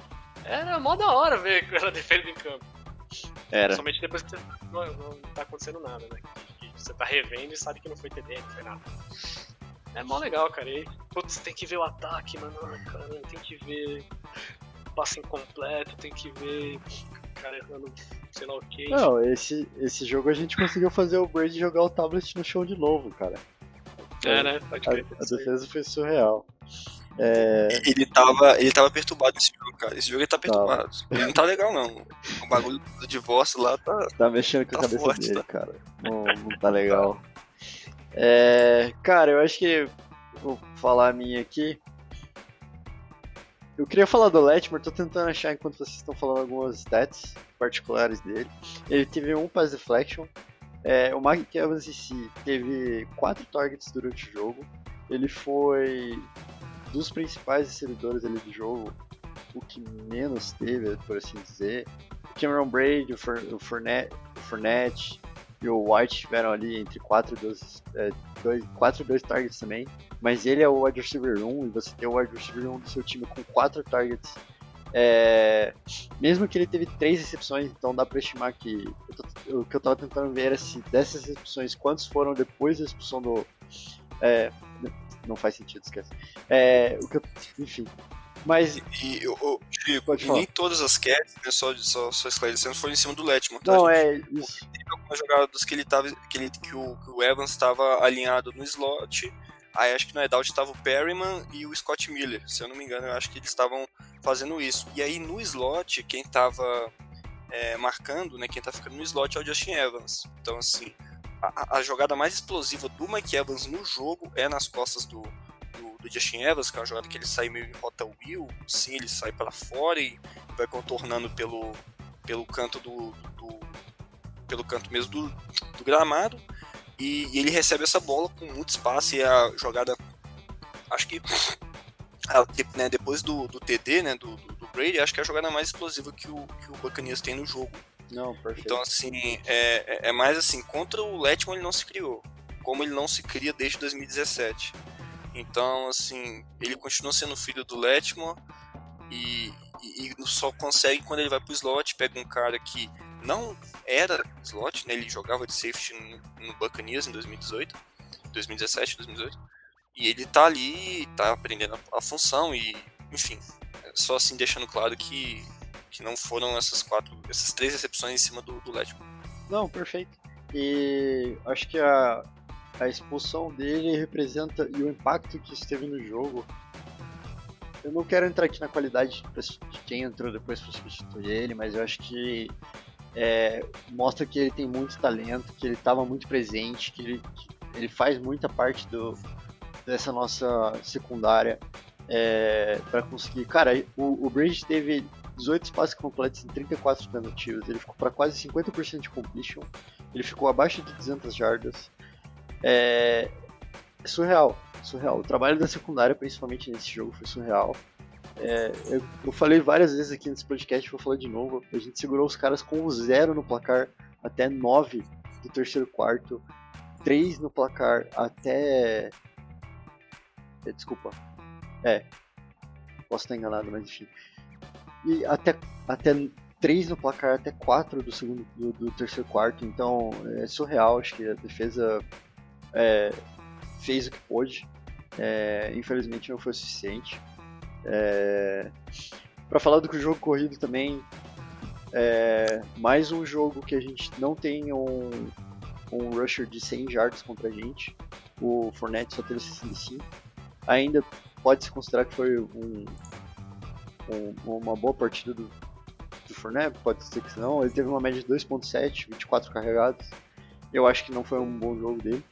Era mó da hora ver <laughs> ela defende em campo. Era. Somente depois que não, não tá acontecendo nada, né? Que você tá revendo e sabe que não foi TD, não foi nada. É mó legal, cara. E, putz, tem que ver o ataque, mano. Cara, tem que ver o passe incompleto, tem que ver. Cara, errando sei lá o que. Não, esse, esse jogo a gente conseguiu fazer o Brady jogar o tablet no chão de novo, cara. É, né? Pode. A, a defesa foi surreal. É... Ele, tava, ele tava perturbado nesse jogo, cara. Esse jogo ele tá perturbado. Tá. Ele não tá legal, não. O bagulho do divórcio lá tá. Tá mexendo com tá a cabeça forte, dele, tá? cara. Não, não <laughs> tá legal. É, cara, eu acho que vou falar a minha aqui. Eu queria falar do Letmore, tô tentando achar enquanto vocês estão falando algumas stats particulares dele. Ele teve um pass deflection. É, o Mike Evans em si teve quatro targets durante o jogo. Ele foi dos principais recebedores ali do jogo, o que menos teve, por assim dizer. O Cameron Braid, o, Fournette, o Fournette e o White estiveram ali entre 4 e 2, é, 2, 4 e 2 targets também. Mas ele é o wide receiver 1 e você tem o wide receiver 1 do seu time com 4 targets. É, mesmo que ele teve 3 recepções, então dá pra estimar que. O que eu tava tentando ver era se dessas recepções, quantos foram depois da expulsão do. É, não faz sentido, esquece. É, o que eu, enfim, mas. E, eu, Chico, nem todas as catches, né, só, só, só esclarecendo, foram em cima do Letman. Tá, não, é. Isso. Teve algumas jogadas que ele tava. Que, ele, que, o, que o Evans estava alinhado no slot. Aí acho que no Edout estava o Perryman e o Scott Miller. Se eu não me engano, eu acho que eles estavam fazendo isso. E aí no slot, quem estava é, marcando, né? Quem tá ficando no slot é o Justin Evans. Então, assim, a, a, jogada mais explosiva do Mike Evans no jogo é nas costas do, do Justin Evans, que é uma jogada que ele sai meio em rota wheel, sim, ele sai para fora e vai contornando pelo, pelo canto do, do pelo canto mesmo do, do gramado e, e, ele recebe essa bola com muito espaço e a jogada acho que a, né, depois do, do TD né, do, do, Brady, acho que é a jogada mais explosiva que o, que o Buccaneers tem no jogo. Não, perfeito. Então, assim, é, é, é mais assim, contra o Letman ele não se criou, como ele não se cria desde 2017. Então, assim, ele continua sendo filho do Letmore e, e, e, só consegue quando ele vai pro slot, pega um cara que não era slot, né? Ele jogava de safety no, no Buccaneers em 2018, 2017, 2018. E ele tá ali, tá aprendendo a, a função e, enfim, só assim deixando claro que, que não foram essas quatro, essas três recepções em cima do, do. Não, perfeito. E acho que a, a expulsão dele representa e o impacto que isso teve no jogo. Eu não quero entrar aqui na qualidade de quem entrou depois para substituir ele, mas eu acho que é, mostra que ele tem muito talento, que ele estava muito presente, que ele, que ele faz muita parte do, dessa nossa secundária é, para conseguir. Cara, o, o Bridge teve 18 passes completos em 34 tentativas, ele ficou para quase 50% de completion, ele ficou abaixo de 200 jardas. É, é surreal, surreal. O trabalho da secundária, principalmente nesse jogo, foi surreal. É, eu, eu, falei várias vezes aqui nesse podcast, vou falar de novo. A gente segurou os caras com zero no placar até 9 do terceiro quarto, 3 no placar até. É, desculpa. É. Posso estar enganado, mas enfim. E até, até 3 no placar, até 4 do segundo do, do terceiro quarto. Então é surreal. Acho que a defesa é, fez o que pôde. É, infelizmente não foi o suficiente. É, para falar do jogo corrido também, é, mais um jogo que a gente não tem um, um rusher de 100 jardas contra a gente. O Fournette só teve 65. Ainda pode se considerar que foi um, um, uma boa partida do, do Fournette, pode ser que não. Ele teve uma média de 2.7, 24 carregados. Eu acho que não foi um bom jogo dele.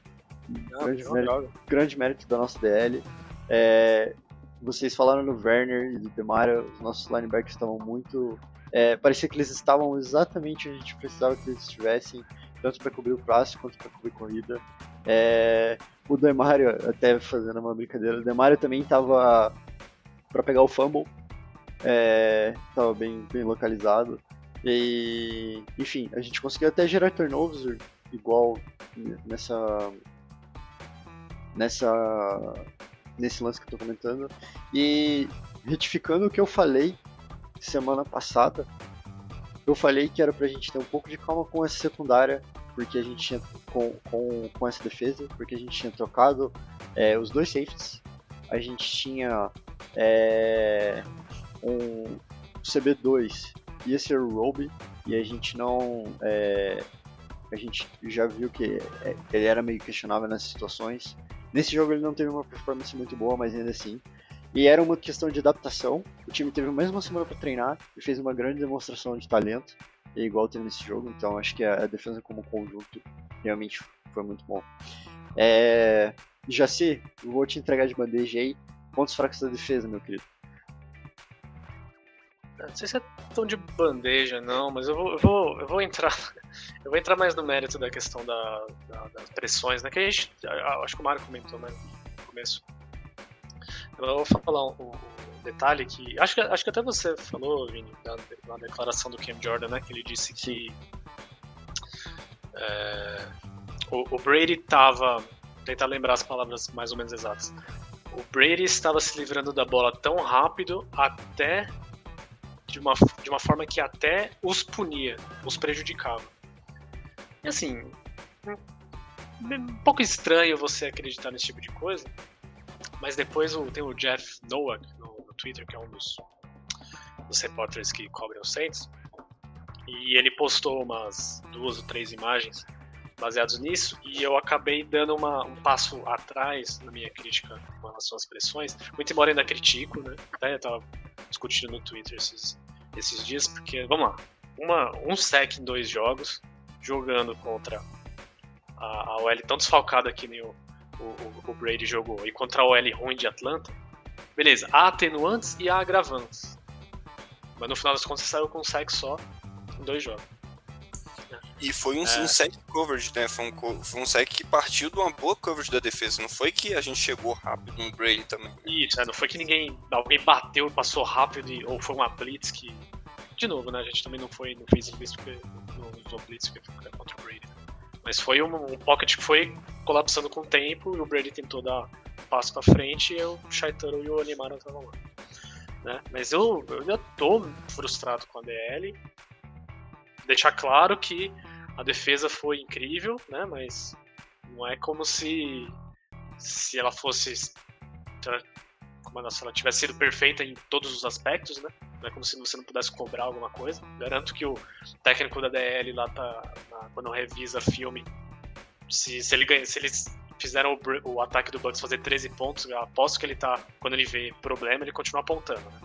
Não, grande, mérito, grande, mérito, da nossa DL. É, vocês falaram no Werner e do Demara, os nossos linebackers estavam muito. É, parecia que eles estavam exatamente onde a gente precisava que eles estivessem, tanto para cobrir o passe quanto para cobrir corrida. É, o Demario, até fazendo uma brincadeira, o Demario também estava para pegar o fumble, estava é, bem, bem localizado. E, enfim, a gente conseguiu até gerar turnovers igual nessa nessa nesse lance que eu tô comentando. E retificando o que eu falei semana passada, eu falei que era pra gente ter um pouco de calma com essa secundária, porque a gente tinha com, com, com essa defesa, porque a gente tinha trocado é, os dois safeties, a gente tinha é, um CB2 ia ser o Roby, e a gente não. É, a gente já viu que é, ele era meio questionável nessas situações. Nesse jogo ele não teve uma performance muito boa, mas ainda assim. E era uma questão de adaptação. O time teve mais uma semana para treinar e fez uma grande demonstração de talento, igual teve nesse jogo. Então acho que a, defesa como conjunto realmente foi muito bom. É... Jaci, vou te entregar de bandeja aí. Pontos fracos da defesa, meu querido. Não sei se é tão de bandeja, não, mas eu vou, eu vou, eu vou entrar. <laughs> Eu vou entrar mais no mérito da questão da, da, das pressões, né? Que a gente. Acho que o Mário comentou né, no começo. Eu vou falar um, um, detalhe que. Acho, que. acho que até você falou, Vini, na, na declaração do Cam Jordan, né? Que ele disse que. É, o, o Brady tava. Tentar lembrar as palavras mais ou menos exatas. O Brady estava se livrando da bola tão rápido até de uma, de uma forma que até os punia, os prejudicava. E assim, um pouco estranho você acreditar nesse tipo de coisa, mas depois tem o Jeff Nowak no, no Twitter, que é um dos, dos repórteres que cobrem os Saints, e ele postou umas duas ou três imagens baseados nisso, e eu acabei dando uma, um passo atrás na minha crítica com relação às pressões, muito embora ainda critico, né? Até eu tava discutindo no Twitter esses, esses dias, porque, vamos lá, uma, um sec em dois jogos, jogando contra a, a OL tão desfalcada que nem o, o, o, Brady jogou, e contra a OL ruim de Atlanta, beleza, há atenuantes e há agravantes. Mas no final das contas você saiu com um sec só em dois jogos. E foi um, é. um sec coverage, né? Foi um, foi um sec que partiu de uma boa coverage da defesa. Não foi que a gente chegou rápido no Brady também. Isso, é, não foi que ninguém. Alguém bateu e passou rápido, e, ou foi uma blitz que. De novo, né? A gente também não foi, não fez blitz porque. Não usou blitz porque foi contra o Brady. Né? Mas foi um, um, pocket que foi colapsando com o tempo e o Brady tentou dar um passo pra frente e o Shaitaro e o Animaro estavam lá. Né? Mas eu, eu ainda tô frustrado com a DL deixar claro que a defesa foi incrível, né? Mas não é como se se ela fosse como se ela tivesse sido perfeita em todos os aspectos, né? Não é como se você não pudesse cobrar alguma coisa. Garanto que o técnico da DL lá tá na, quando revisa filme, se, se ele ganha, se ele fizeram o, o, ataque do Bucks fazer 13 pontos, aposto que ele tá, quando ele vê problema, ele continua apontando. Né?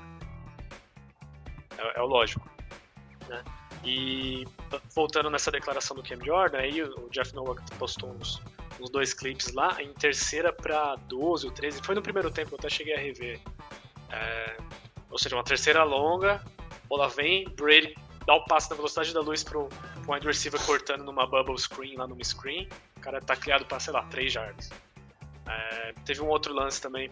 É, é, o lógico. Né? E voltando nessa declaração do Cam Jordan, aí o Jeff Nowak postou uns, uns dois clipes lá, em terceira para 12 ou 13, foi no primeiro tempo, eu até cheguei a rever. É, ou seja, uma terceira longa, bola vem, Brady dá o passe na velocidade da luz pro, pro wide receiver cortando numa bubble screen lá numa screen, o cara tá criado para sei lá, 3 jardas. É, teve um outro lance também,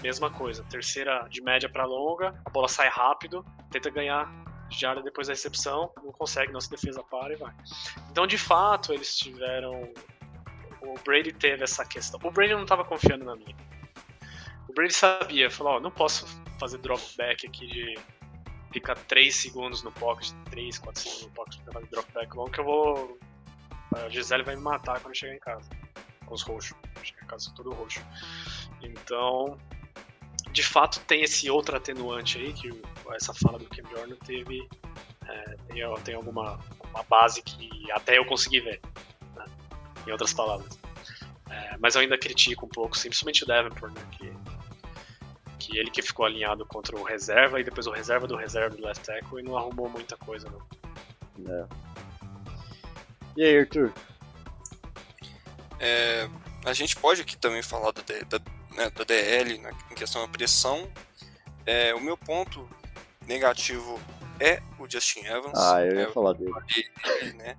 mesma coisa, terceira de média para longa, a bola sai rápido, tenta ganhar jarda depois da recepção, não consegue, nossa defesa para e vai. Então, de fato, eles tiveram. O Brady teve essa questão. O Brady não estava confiando na minha. O Brady sabia, falou: Ó, não posso fazer drop back aqui de ficar 3 segundos no pocket, 3, 4 segundos no pocket pra fazer drop back long, que eu vou. A Gisele vai me matar quando chegar em casa. Com os roxos. Chegar em casa todo roxo. Então, de fato tem esse outro atenuante aí, que essa fala do Kim Jordan teve. É, tem, tem alguma uma base que até eu consegui ver, né? em outras palavras. É, mas eu ainda critico um pouco, principalmente o Davenport, né? Que, que ele que ficou alinhado contra o reserva e depois o reserva do reserva do left tackle e não arrumou muita coisa, não. É. E aí, Arthur? É, a gente pode aqui também falar da, da, né, da DL né, em questão da pressão. É, o meu ponto negativo é o Justin Evans. Ah, eu ia é, falar dele. Né?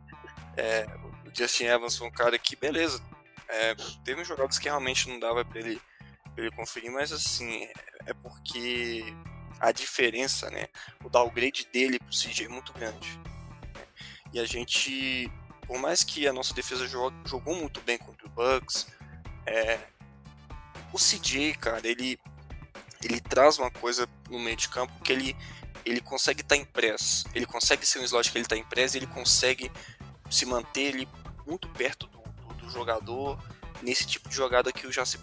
É, o Justin Evans foi um cara que, beleza, é, teve jogadas que realmente não dava para ele, pra ele conferir, mas assim, é porque a diferença, né, o downgrade dele pro CJ é muito grande. Né? E a gente, por mais que a nossa defesa jogou, jogou muito bem contra o Bucks, é, o CJ, cara, ele, ele traz uma coisa no meio de campo que ele, ele consegue estar tá em. Ele consegue ser um slot que ele está em e ele consegue se manter ele muito perto do, do, do, jogador nesse tipo de jogada que o Jaci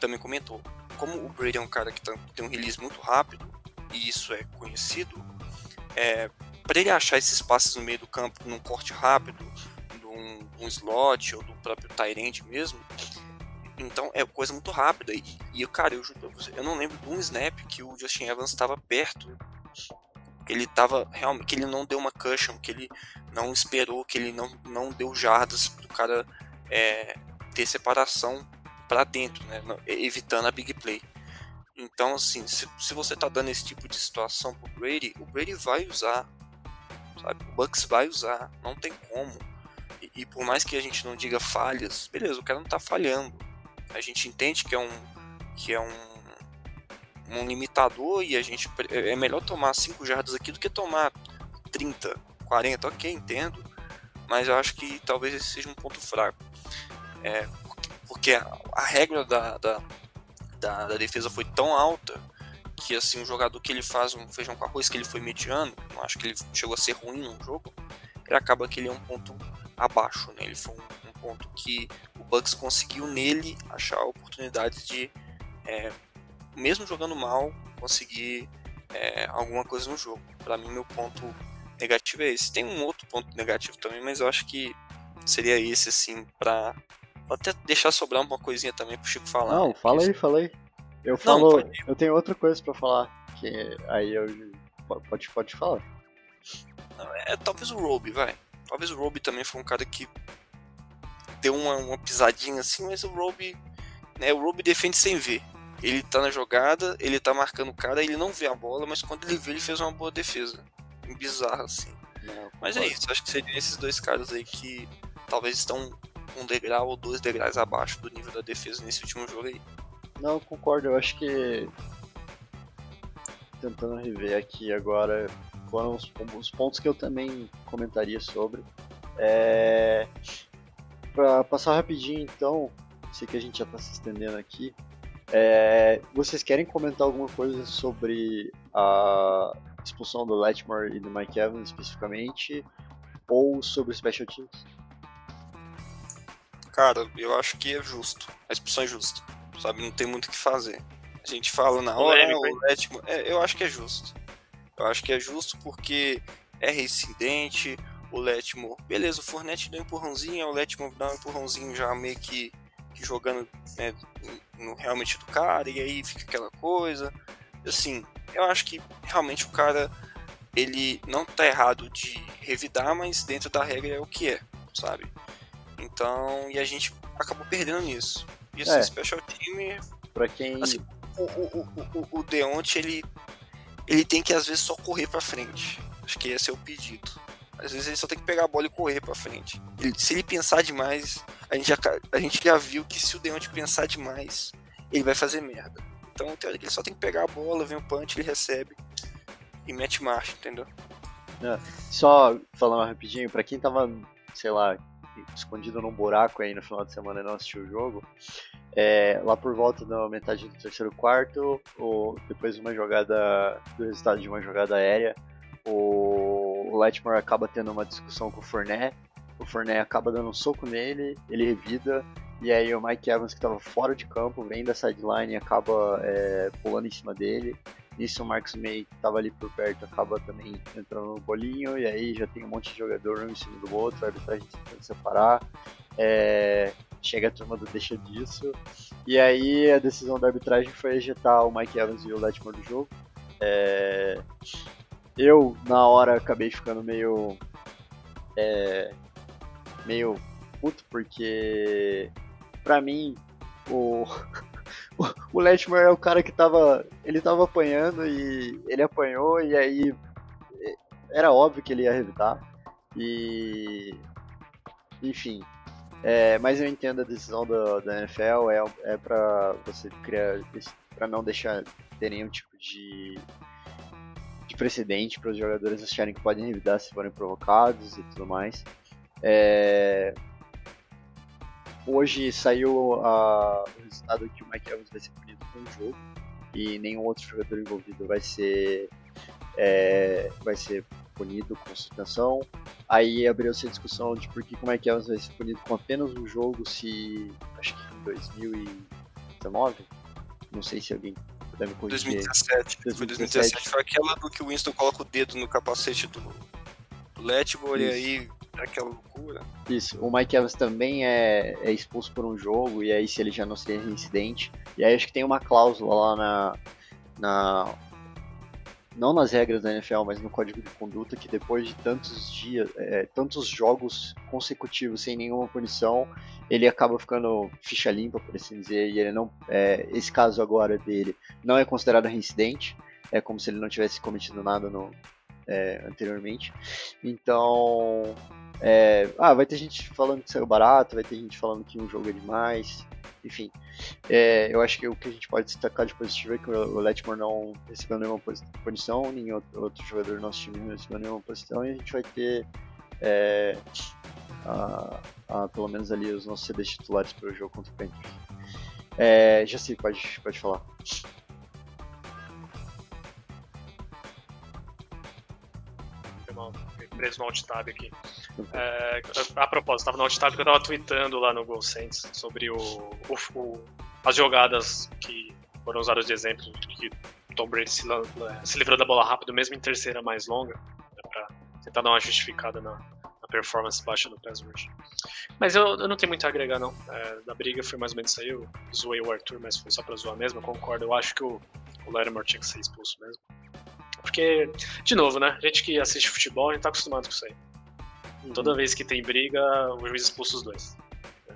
também comentou. Como o Brady é um cara que tá, tem um release muito rápido, e isso é conhecido, é, para ele achar esses passes no meio do campo num corte rápido, num um slot ou do próprio Tyrant mesmo, então é coisa muito rápida. E, e cara, eu juro você, eu não lembro de um snap que o Justin Evans estava perto. Ele estava realmente. que ele não deu uma cushion, que ele não esperou, que ele não, não deu jardas pro cara é, ter separação para dentro, né? Evitando a big play. Então, assim, se, se você tá dando esse tipo de situação pro Brady, o Brady vai usar. Sabe? O Bucks vai usar, não tem como. E, e, por mais que a gente não diga falhas, beleza, o cara não tá falhando a gente entende que é um que é um, um limitador e a gente é melhor tomar 5 jardas aqui do que tomar 30, 40, ok, entendo, mas eu acho que talvez esse seja um ponto fraco. É, porque a, a regra da, da, da, da, defesa foi tão alta que assim um jogador que ele faz um feijão com arroz que ele foi mediano, não acho que ele chegou a ser ruim no jogo, ele acaba que ele é um ponto abaixo, né? Ele foi um ponto que o Bucks conseguiu nele achar a oportunidade de, é, mesmo jogando mal, conseguir é, alguma coisa no jogo. Para mim, meu ponto negativo é esse. Tem um outro ponto negativo também, mas eu acho que seria esse, assim, pra até deixar sobrar uma coisinha também pro Chico falar. Não, né? fala aí, fala aí. Eu falo, Não, eu tenho outra coisa para falar, que aí eu pode, pode falar. É, talvez o Roby, vai. Talvez o Roby também foi um cara que deu uma, uma pisadinha assim, mas o Roby, né, o Roby defende sem ver. Ele tá na jogada, ele tá marcando o cara, ele não vê a bola, mas quando ele vê, ele fez uma boa defesa. Bizarro assim. Não, mas é isso, acho que seriam esses dois caras aí que talvez estão um degrau ou dois degraus abaixo do nível da defesa nesse último jogo aí. Não, concordo, eu acho que tentando rever aqui agora foram os, os pontos que eu também comentaria sobre. É... Para passar rapidinho, então, sei que a gente já está se estendendo aqui. É... Vocês querem comentar alguma coisa sobre a expulsão do Letmore e do Mike Evans especificamente? Ou sobre o Special Teams? Cara, eu acho que é justo. A expulsão é justa. Sabe, não tem muito o que fazer. A gente fala na hora, ah, o Letmore... É, eu acho que é justo. Eu acho que é justo porque é reincidente, o Letmo, beleza, o Fournette deu um empurrãozinho, o Letmo dá um empurrãozinho já meio que que jogando né, no, realmente do cara, e aí fica aquela coisa. Assim, eu acho que realmente o cara ele não tá errado de revidar, mas dentro da regra é o que é, sabe? Então, e a gente acabou perdendo nisso. Isso é. special team. Pra quem. Assim, o, o, o, o Deonte, ele, ele tem que às vezes só correr pra frente. Acho que esse é o pedido. Às vezes ele só tem que pegar a bola e correr pra frente. Ele, se ele pensar demais, a gente, já, a gente já viu que se o Deonte pensar demais, ele vai fazer merda. Então, ele só tem que pegar a bola, vem o punch, ele recebe e mete marcha, entendeu? É. Só falando rapidinho, pra quem tava, sei lá, escondido num buraco aí no final de semana e não assistiu o jogo, é, lá por volta da metade do terceiro quarto, ou depois de uma jogada, do resultado de uma jogada aérea, o, o Letmore acaba tendo uma discussão com o Fournet, o Fournet acaba dando um soco nele, ele revida, e aí o Mike Evans que estava fora de campo, vem da sideline e acaba é, pulando em cima dele, Nisso o Marcos May que estava ali por perto acaba também entrando no bolinho, e aí já tem um monte de jogador um em cima do outro, a arbitragem tentando separar. É, chega a turma do deixa disso. E aí a decisão da arbitragem foi ejetar o Mike Evans e o Letmore do jogo. É, eu, na hora, acabei ficando meio. É, meio puto, porque pra mim o, <laughs> o Letmore é o cara que tava. Ele tava apanhando e ele apanhou e aí era óbvio que ele ia revidar. E. Enfim. É, mas eu entendo a decisão da, da NFL, é, é pra você criar. para não deixar ter nenhum tipo de precedente para os jogadores acharem que podem revidar se forem provocados e tudo mais. É, Hoje saiu o resultado que o Mike Evans vai ser punido com um jogo e nenhum outro jogador envolvido vai ser é, vai ser punido com suspensão. Aí abriu-se a discussão de por que o Mike Evans vai ser punido com apenas um jogo se acho que em 2019, não sei se alguém corrigir. 2017. 2017. Foi 2017, foi aquela do que o Winston coloca o dedo no capacete do, do Letmore e aí aquela loucura. Isso, o Mike Evans também é, é, expulso por um jogo, e aí se ele já não seria reincidente. E aí acho que tem uma cláusula lá na. na não nas regras da NFL, mas no código de conduta, que depois de tantos dias, é, tantos jogos consecutivos sem nenhuma punição, ele acaba ficando ficha limpa, por assim dizer, e ele não. É, esse caso agora dele não é considerado reincidente, é como se ele não tivesse cometido nada no, é, anteriormente. Então, é, ah, vai ter gente falando que saiu barato, vai ter gente falando que um jogo é demais, enfim. É, eu acho que o que a gente pode destacar de positivo é que o Letmore não recebeu nenhuma posição, nenhum outro jogador do nosso time não recebeu nenhuma posição, e a gente vai ter é, a, a, pelo menos ali os nossos CDs titulares para o jogo contra o Panthers. É, já sei, pode, pode falar. Preso no alt-tab aqui. É, a propósito, estava no alt-tab que eu estava tweetando lá no GoSense sobre o, o, o, as jogadas que foram usadas de exemplo que Tom Brady se, se livrou da bola rápido, mesmo em terceira mais longa, né, para tentar dar uma justificada na, na performance baixa do pass rush. Mas eu, eu, não tenho muito a agregar, não. É, da briga foi mais ou menos isso aí. Eu zoei o Arthur, mas foi só pra zoar mesmo. Eu concordo. Eu acho que o, o Lattimore tinha que ser expulso mesmo. Porque, de novo, né? A gente que assiste futebol, a gente tá acostumado com isso aí. Uhum. Toda vez que tem briga, o juiz expulsa os dois. É,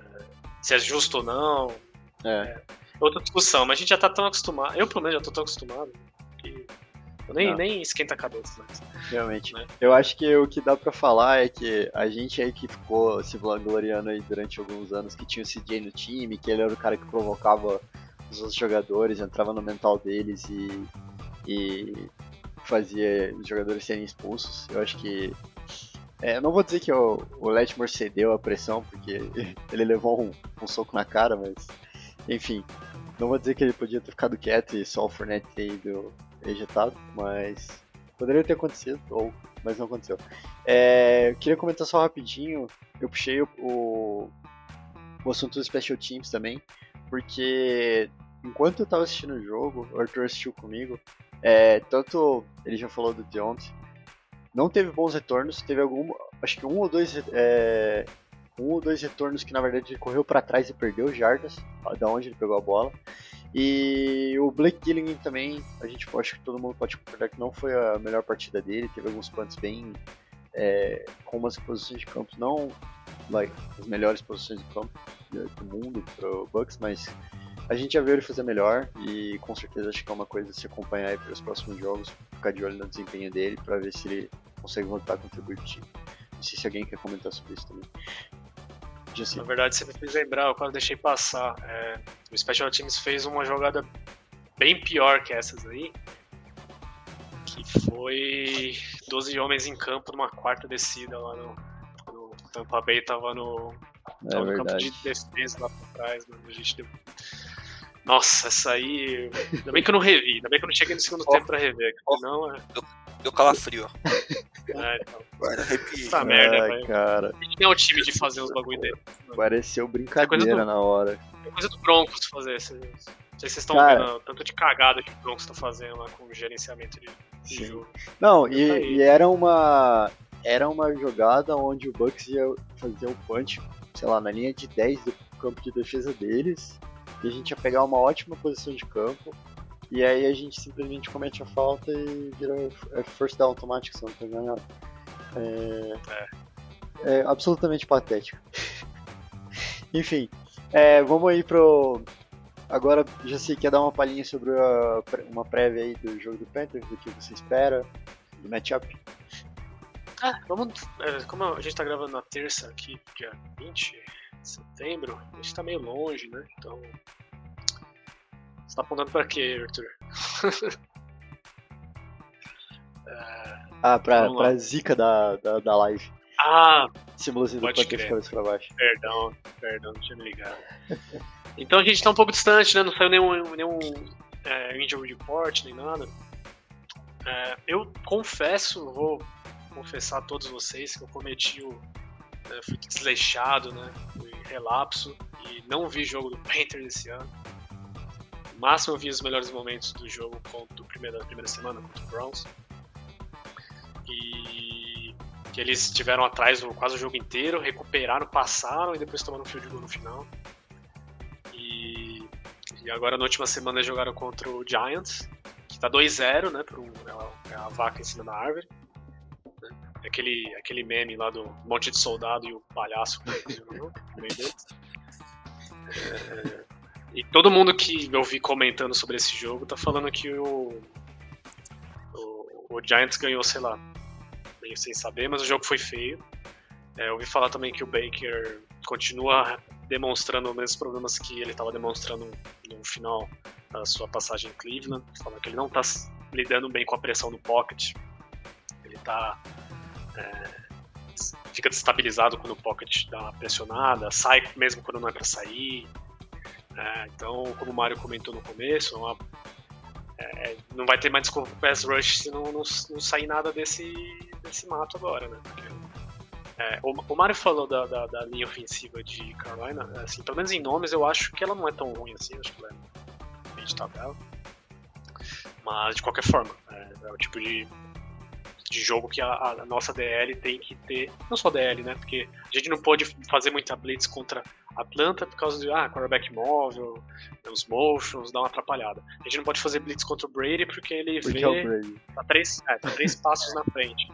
se é justo ou não. É. é. outra discussão, mas a gente já tá tão acostumado. Eu, pelo menos, já tô tão acostumado que eu nem, nem esquenta a cabeça mais. Realmente. Né? Eu acho que o que dá pra falar é que a gente aí que ficou se vangloriando aí durante alguns anos que tinha o CJ no time, que ele era o cara que provocava os outros jogadores, entrava no mental deles e, e fazia os jogadores serem expulsos. Eu acho que. É, não vou dizer que o, o Letmore cedeu a pressão, porque <laughs> ele levou um, um, soco na cara, mas. Enfim. Não vou dizer que ele podia ter ficado quieto e só o Fournette ter ido ejetado, mas. Poderia ter acontecido, ou, mas não aconteceu. É, eu queria comentar só rapidinho. Eu puxei o, o, o assunto dos Special Teams também, porque enquanto eu tava assistindo o jogo, o Arthur assistiu comigo, é, tanto ele já falou do Deontay, não teve bons retornos, teve algum, acho que um ou dois é, um ou dois retornos que na verdade ele correu para trás e perdeu jardas, da onde ele pegou a bola. E o Blake Gilligan também, a gente acho que todo mundo pode concordar que não foi a melhor partida dele, teve alguns punts bem é, com umas posições de campo não like, as melhores posições de campo do mundo para o Bucks, mas a gente já viu ele fazer melhor e com certeza acho que é uma coisa a se acompanhar aí para os próximos jogos, ficar de olho no desempenho dele para ver se ele consegue voltar a contribuir para o time. Não sei se alguém quer comentar sobre isso também. Na verdade, você me fez lembrar, eu quase deixei passar. É, o Special Teams fez uma jogada bem pior que essas aí, que foi 12 homens em campo numa quarta descida lá no, no Tampa Bay, tava no, é tava no campo de defesa lá por trás, mano. A gente deu nossa, essa aí. Ainda bem que eu não revi, ainda bem que eu não cheguei no segundo oh, tempo pra rever. Oh, não, é... deu, deu calafrio, ó. É, então. arrepio. Essa merda, Ai, cara. A gente tem o time de fazer os bagulho dele. Pareceu brincadeira do, na hora. É coisa do Broncos fazer. Vocês, não sei se vocês estão Cara, vendo tanto de cagada que o Broncos tá fazendo lá com o gerenciamento de, de jogo. Não, Tá e, e era uma. Era uma jogada onde o Bucks ia fazer um punch, sei lá, na linha de 10 do campo de defesa deles. E a gente ia pegar uma ótima posição de campo. E aí a gente simplesmente comete a falta e vira é first down automático, se não tô enganado. É, é absolutamente patético. <laughs> Enfim, é, vamos aí pro. Agora, já sei que quer dar uma palhinha sobre a- uma prévia aí do jogo do Panthers, do que você espera, do matchup. Ah, vamos. é, como a gente tá gravando na terça aqui, dia 20 de setembro, a gente tá meio longe, né? Então. Você tá apontando pra quê, Arthur? <laughs> Ah, pra, pra zica da, da, da live. Ah, Símbolozinho do Panthers de cabeça pra baixo. Perdão, perdão, não tinha me ligado. Então a gente tá um pouco distante, né? Não saiu nenhum, nenhum é, injury report, nem nada. É, eu confesso, vou confessar a todos vocês que eu cometi o. né, fui desleixado, né? Fui relapso e não vi jogo do Panthers esse ano. No máximo eu vi os melhores momentos do jogo contra do primeiro, da primeira semana contra o Browns. E que eles tiveram atrás quase o jogo inteiro, recuperaram, passaram e depois tomaram um field goal no final. E, e agora na última semana jogaram contra o Giants, que tá 2-0, né? Por um, é, a, é a vaca em cima da árvore. Né, Aquele, aquele meme lá do monte de soldado e o palhaço deles. É, e todo mundo que eu vi comentando sobre esse jogo tá falando que o, o, o Giants ganhou, sei lá, meio sem saber, mas o jogo foi feio. É, eu ouvi falar também que o Baker continua demonstrando os mesmos problemas que ele estava demonstrando no final da sua passagem em Cleveland, falando que ele não está lidando bem com a pressão do pocket. Ele tá é, fica desestabilizado quando o pocket dá uma pressionada, sai mesmo quando não é para sair. É, então, como o Mario comentou no começo, é uma- é, não vai ter mais desculpa pro pass rush se não, não, não sair nada desse, desse mato agora, né? Porque, é, o, o Mario falou da, da, da linha ofensiva de Carolina, assim, pelo menos em nomes eu acho que ela não é tão ruim assim, acho que ela é de tabela. Mas de qualquer forma, é, é o tipo de, de jogo que a, a nossa DL tem que ter. Não só DL, né? Porque a gente não pode fazer muita blitz contra Atlanta por causa de ah, quarterback móvel, os motions, dá uma atrapalhada. A gente não pode fazer blitz contra o Brady porque ele Porque vê é o Brady. tá três, é, tá três <laughs> passos na frente.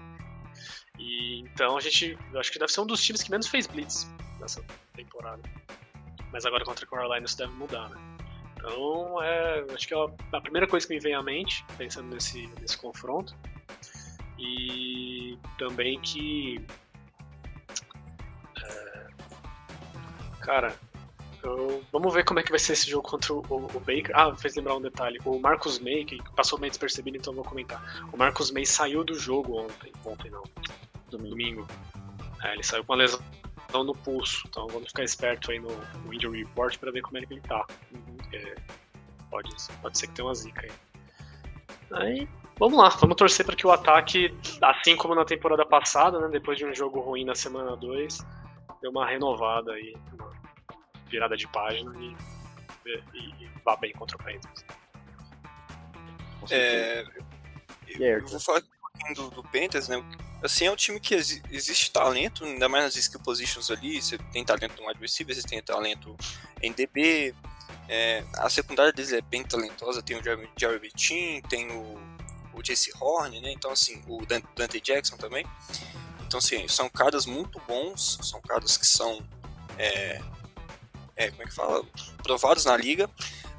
E então a gente, eu acho que deve ser um dos times que menos fez blitz nessa temporada. Mas agora contra a Carolina isso deve mudar, né? Então, é, acho que é a primeira coisa que me vem à mente, pensando nesse, nesse confronto. E também que. é, cara, eu- vamos ver como é que vai ser esse jogo contra o, o Baker. Ah, fez lembrar um detalhe. O Marcus May, que passou meio despercebido, então eu vou comentar. O Marcus May saiu do jogo ontem. Ontem não. Domingo. É, ele saiu com uma lesão no pulso. Então vamos ficar esperto aí no, no injury report pra ver como é que ele tá. É, pode, pode ser que tenha uma zica aí. Aí, vamos lá. Vamos torcer para que o ataque, assim como na temporada passada, né, depois de um jogo ruim na semana 2, dê uma renovada aí, uma virada de página e, e, e vá bem contra o Panthers. É, eu vou falar um pouquinho do, do Panthers, né? assim, é um time que exi existe talento, ainda mais nas skill positions ali. Você tem talento no wide receiver, você tem talento em DB. É, a secundária deles é bem talentosa. Tem o Jeremy, Jeremy Chin, tem o, o Jesse Horn, né? Então, assim, o Dante Jackson também. Então, assim, são caras muito bons, são caras que são. É, é, como é que fala? Provados na liga,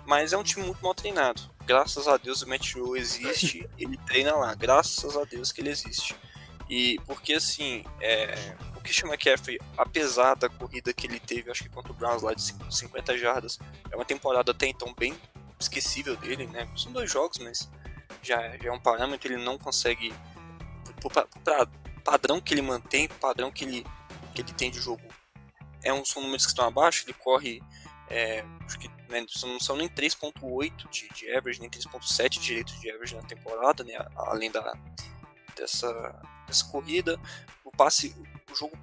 mas é um time muito mal treinado. Graças a Deus o Matt existe, ele treina lá. Graças a Deus que ele existe. E porque assim, é, o Christian McCaffrey, apesar da corrida que ele teve, acho que contra o Browns lá de 50 jardas, é uma temporada até então bem esquecível dele, né? São dois jogos, mas já, já é um parâmetro, ele não consegue. Para padrão que ele mantém, padrão que ele, que ele tem de jogo, é um, são números que estão abaixo, ele corre. É, acho que né, não são nem 3.8 de, de average, nem 3.7 de direito de average na temporada, né, além da, dessa, dessa corrida. O passe, o jogo,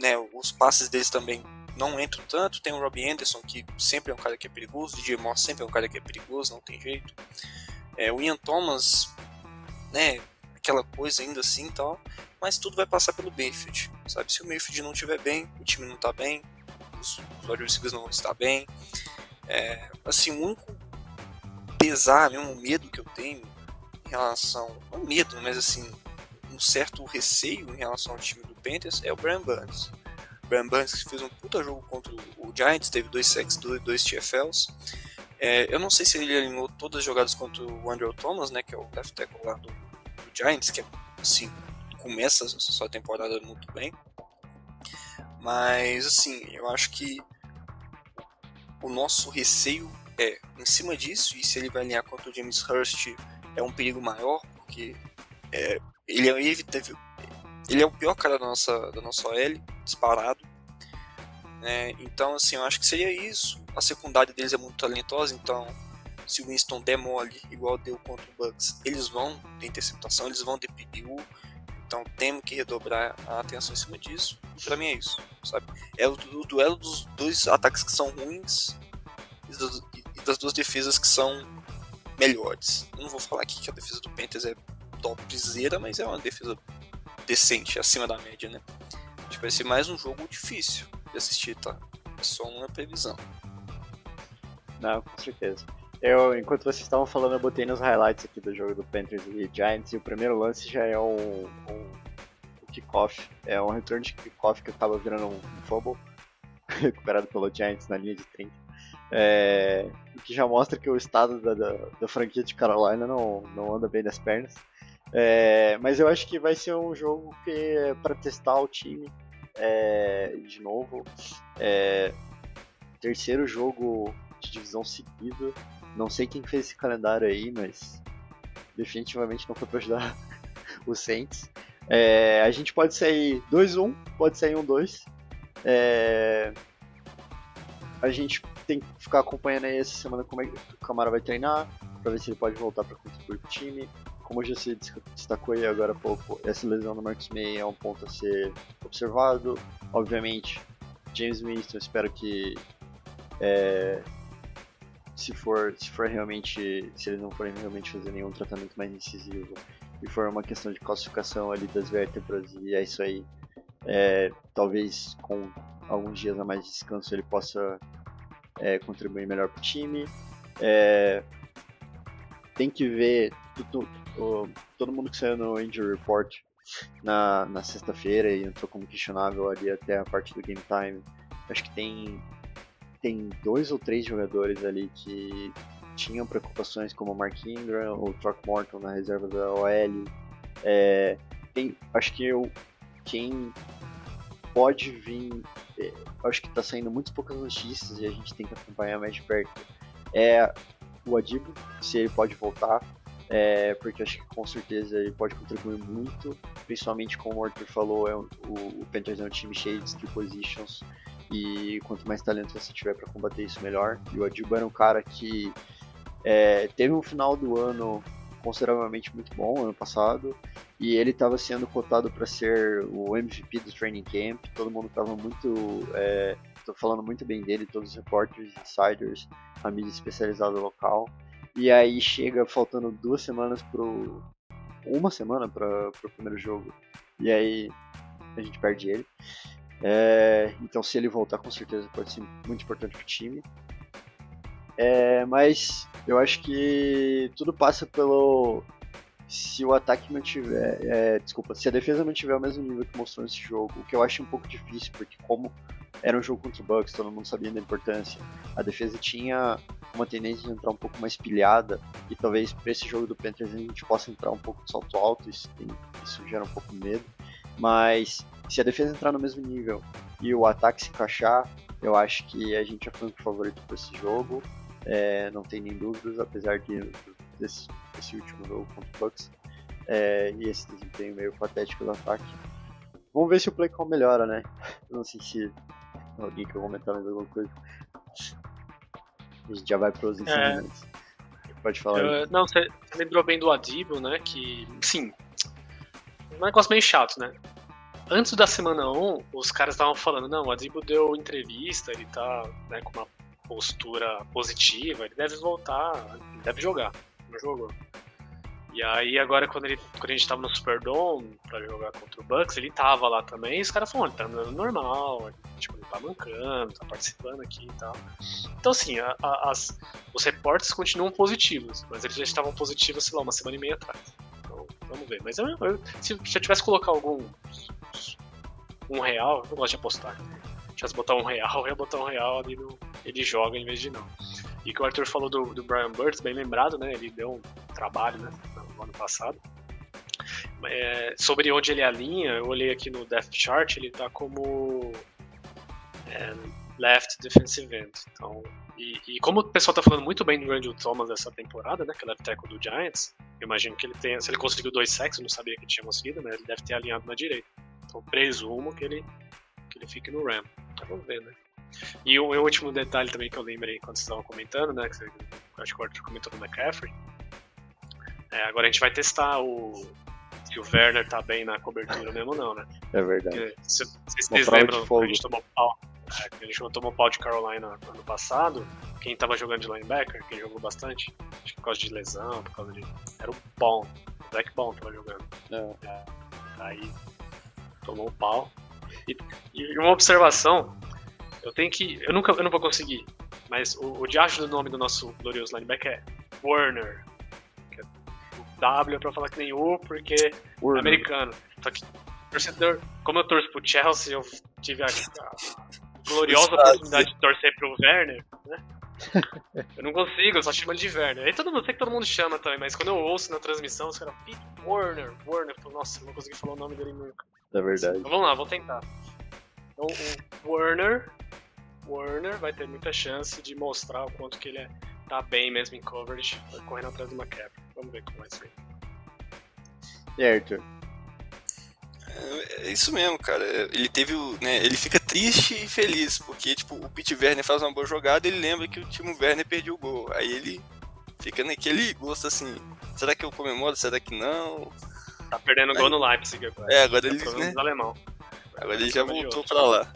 né, os passes deles também não entram tanto. Tem o Robbie Anderson, que sempre é um cara que é perigoso. O DJ Moss sempre é um cara que é perigoso, não tem jeito. É, o Ian Thomas, né, aquela coisa ainda assim e tal. Mas tudo vai passar pelo Mayfield, sabe? Se o Mayfield não estiver bem, o time não está bem, os, os wide não estão bem. É, assim, o único pesar, mesmo medo que eu tenho em relação. Não medo, mas assim, um certo receio em relação ao time do Panthers é o Brian Burns. Brian Burns que fez um puta jogo contra o Giants, teve dois sacks, dois, dois TFLs. É, eu não sei se ele alinhou todas as jogadas contra o Andrew Thomas, né, que é o left tackle lá do, do Giants, que é, assim, começa a sua temporada muito bem. Mas, assim, eu acho que o nosso receio é em cima disso, e se ele vai alinhar contra o James Hurst é um perigo maior, porque é, ele, é, ele é o pior cara da nossa, da nossa OL, disparado. Né? Então, assim, eu acho que seria isso. A secundária deles é muito talentosa, então se o Winston der mole, igual deu contra o Bucks, eles vão ter interceptação, eles vão ter PBU. Então temos que redobrar a atenção em cima disso. Para mim é isso, sabe? É o, o, duelo dos dois ataques que são ruins e das, e das duas defesas que são melhores. Eu não vou falar aqui que a defesa do Panthers é topzera, mas é uma defesa decente, acima da média, né? Acho que vai ser mais um jogo difícil de assistir, tá? É só uma previsão. Não, com certeza. Eu, enquanto vocês estavam falando, eu botei nos highlights aqui do jogo do Panthers e Giants, e o primeiro lance já é um, um, um kickoff, é um return de kickoff que acaba virando um, um fumble, <laughs> recuperado pelo Giants na linha de 30. É, que já mostra que o estado da, da, da, franquia de Carolina não, não anda bem das pernas. É, mas eu acho que vai ser um jogo que é para testar o time é, de novo. É, terceiro jogo de divisão seguido. Não sei quem fez esse calendário aí, mas definitivamente não foi para ajudar <laughs> os Saints. É, a gente pode sair 2-1, pode sair 1-2. É, a gente tem que ficar acompanhando aí essa semana como é que o Camara vai treinar, para ver se ele pode voltar para contribuir o time como já se destacou aí agora há pouco, essa lesão do Marcus May é um ponto a ser observado. Obviamente, James Winston, espero que é, se for se for realmente se eles não forem realmente fazer nenhum tratamento mais incisivo e for uma questão de calcificação ali das vértebras e é isso aí é, talvez com alguns dias a mais de descanso ele possa é, contribuir melhor para o time é, tem que ver tudo, o, todo mundo que saiu no Injury Report na, na sexta-feira e entrou como questionável ali até a parte do Game Time, acho que tem, tem dois ou três jogadores ali que tinham preocupações como o Mark Ingram ou o Morton na reserva da OL. É, tem, acho que eu, quem pode vir, é, acho que está saindo muito poucas notícias e a gente tem que acompanhar mais de perto, é o Adibo, se ele pode voltar é, porque acho que com certeza ele pode contribuir muito, principalmente como o Arthur falou, é o, o Panthers é um time cheio de skill positions e quanto mais talento você tiver para combater isso, melhor. E o Adiba era um cara que é, teve um final do ano consideravelmente muito bom ano passado e ele estava sendo cotado para ser o MVP do training camp. Todo mundo estava muito, é, falando muito bem dele, todos os repórteres, insiders, a mídia especializada local. E aí chega faltando duas semanas pro. Uma semana para o primeiro jogo. e aí a gente perde ele. É, então, se ele voltar, com certeza pode ser muito importante para o time. É, mas eu acho que tudo passa pelo. Se o ataque mantiver. É, desculpa, se a defesa mantiver o mesmo nível que mostrou nesse jogo, o que eu acho um pouco difícil, porque como era um jogo contra o Bucks, todo mundo sabia da importância. A defesa tinha uma tendência de entrar um pouco mais pilhada e talvez para esse jogo do Panthers a gente possa entrar um pouco de salto alto, isso, tem, isso gera um pouco de medo. Mas se a defesa entrar no mesmo nível e o ataque se encaixar, eu acho que a gente é franco favorito para esse jogo. É, não tem nem dúvidas, apesar de, desse, desse último jogo contra o Bucks é, e esse desempenho meio patético do ataque. Vamos ver se o play call melhora, né? Não sei se alguém quer comentar mais alguma coisa. A gente já vai para os ensinamentos. É. Pode falar. Uh, não, você lembrou bem do Adibo, né? Que, sim, um negócio meio chato, né? Antes da semana 1, os caras estavam falando, não, o Adibo deu entrevista, ele tá né, com uma postura positiva, ele deve voltar, ele deve jogar. Não jogou. E aí agora quando, ele, quando a gente tava no Superdome pra jogar contra o Bucks, ele tava lá também, e os caras falaram, ele tá andando normal, tipo, ele tá mancando, tá participando aqui e tal. Então assim, a, a, as, os reportes continuam positivos, mas eles já estavam positivos, sei lá, uma semana e meia atrás. Então, vamos ver. Mas eu, eu, se, se eu tivesse colocar algum um real, eu gosto de apostar. Se tivesse botar um real, eu ia botar um real ali no. Ele joga em vez de não. E que o Arthur falou do, do Brian Burns, bem lembrado, né? Ele deu um trabalho, né? No ano passado. É, sobre onde ele alinha, eu olhei aqui no Depth Chart, ele tá como é, left defensive end. Então, e, e, como o pessoal tá falando muito bem do Randall Thomas dessa temporada, né, que é left tackle do Giants, eu imagino que ele tenha, se ele conseguiu dois sacks, eu não sabia que ele tinha conseguido, né, ele deve ter alinhado na direita. Então presumo que ele, que ele fique no Ram. Vamos ver, né. E o, o último detalhe também que eu lembrei quando vocês estavam comentando, né, que você, acho que o Arthur comentou do McCaffrey, é, agora a gente vai testar o se o Werner tá bem na cobertura mesmo ou não, né? É verdade. Porque, se, se vocês lembram, a gente tomou pau, é, a gente tomou pau de Carolina no ano passado, quem tava jogando de linebacker, quem jogou bastante, acho que por causa de lesão, por causa de... Era o Bond, o Black Bond tava jogando. É. É, aí tomou pau. E, e, uma observação, eu tenho que... Eu nunca eu não vou conseguir, mas o, o diacho do nome do nosso glorioso linebacker é Warner. W pra falar que nem U, porque é americano. Só que, torcedor, como eu torço pro Chelsea, eu tive a, a gloriosa oportunidade de torcer pro Werner, né? Eu não consigo, eu só chamo ele de Werner. Aí todo mundo, sei que todo mundo chama também, mas quando eu ouço na transmissão, os caras, Pete Warner, Warner, eu falo, nossa, eu não consegui falar o nome dele nunca. É verdade. Então vamos lá, vou tentar. Então o Warner, Warner vai ter muita chance de mostrar o quanto que ele é, tá bem mesmo em coverage, correndo atrás de uma cap. Vamos ver como vai ser. E aí, Arthur? É, é isso mesmo, cara. Ele teve o. Né, ele fica triste e feliz, porque tipo, o Pete Werner faz uma boa jogada e ele lembra que o Timo Werner perdeu o gol. Aí ele fica naquele gosto assim. Será que eu comemoro? Será que não? Tá perdendo Aí, gol no Leipzig agora. É, agora ele. Né? alemão. Agora ele já voltou pra lá.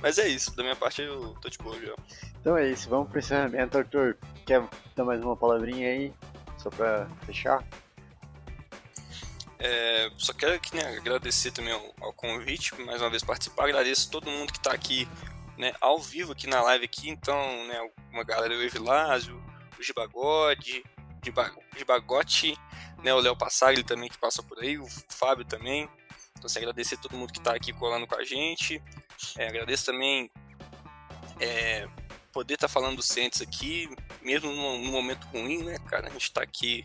Mas é isso, da minha parte eu tô de boa já. Então é isso, vamos pro encerramento, Arthur. Quer dar mais uma palavrinha aí? Só pra fechar? É, só quero aqui, né, agradecer também ao, ao, convite, mais uma vez participar. Agradeço todo mundo que está aqui né, ao vivo aqui na live aqui. Então, né, uma galera, o Evilásio, o Gibagode, Gibagote, né, o Léo Passagli também que passa por aí, o Fábio também. Então, assim, agradecer todo mundo que está aqui colando com a gente. É, agradeço também é, poder estar tá falando do Saints aqui, mesmo num, num, momento ruim, né, cara? A gente está aqui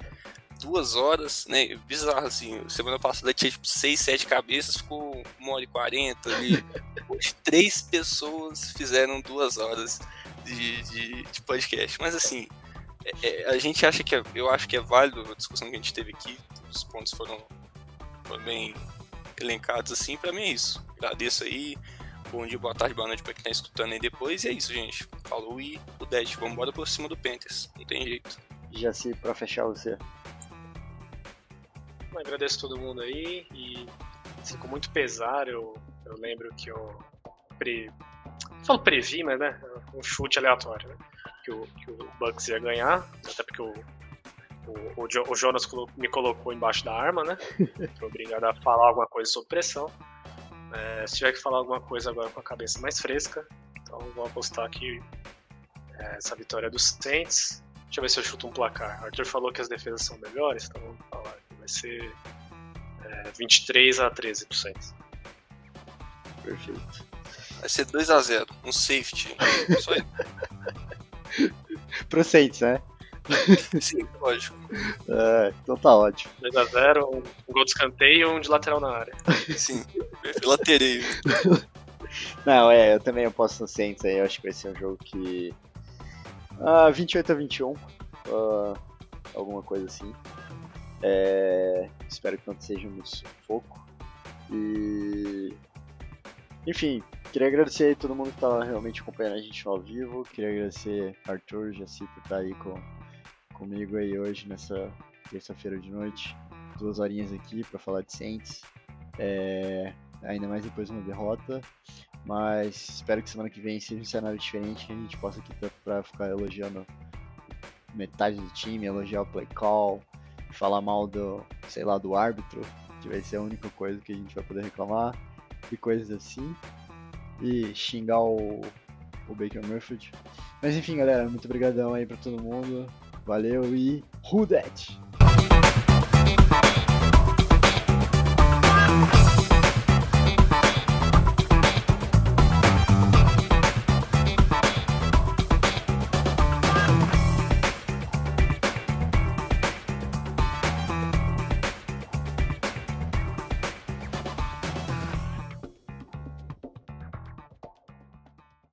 duas horas, né? Bizarro, assim. Semana passada tinha tipo 6, 7 cabeças, ficou uma hora e quarenta ali. <laughs> Hoje, três pessoas fizeram duas horas de, de, de podcast. Mas assim, é, é, a gente acha que é, eu acho que é válido a discussão que a gente teve aqui. Os pontos foram, foram bem elencados assim. Para mim é isso. Agradeço aí. Bom dia, boa tarde, boa noite pra quem tá escutando aí depois. E é isso, gente. Falou e o Dash. Vamos embora por cima do Panthers. Não tem jeito. Já se pra fechar você. Agradeço todo mundo aí e assim, com muito pesar eu, eu lembro que eu pre... falo previ, mas né, um chute aleatório, né? Que o, que o Bucks ia ganhar, até porque o, o, o, Jo- o Jonas me colocou embaixo da arma, né? <laughs> Fui obrigado a falar alguma coisa sob pressão. É, se tiver que falar alguma coisa agora com a cabeça mais fresca, então vou apostar aqui é, essa vitória é dos Saints. Deixa eu ver se eu chuto um placar. O Arthur falou que as defesas são melhores, então vamos falar que vai ser é, 23 a 13 pro Saints. Perfeito. Vai ser 2x0, um safety. <laughs> Só isso. Pro Saints, né? <laughs> Sim, lógico. É, então tá ótimo. 2x0, um, um gol de escanteio e um de lateral na área. <laughs> Sim, laterei. Não, é, eu também aposto no Saints aí, eu acho que vai ser um jogo que. Ah, 28 a 21. ah, alguma coisa assim. É, espero que não seja um sufoco. E. Enfim, queria agradecer aí todo mundo que tá realmente acompanhando a gente ao vivo. Queria agradecer Arthur, Jaci por estar aí com, comigo aí hoje nessa terça-feira de noite. Duas horinhas aqui pra falar de Saints. É, ainda mais depois de uma derrota. Mas espero que semana que vem seja um cenário diferente, que a gente possa aqui pra ficar elogiando metade do time, elogiar o play call, falar mal do, sei lá, do árbitro, que vai ser a única coisa que a gente vai poder reclamar, e coisas assim. E xingar o, o Baker Murphy. Mas enfim, galera, muito obrigadão aí pra todo mundo. Valeu e who that?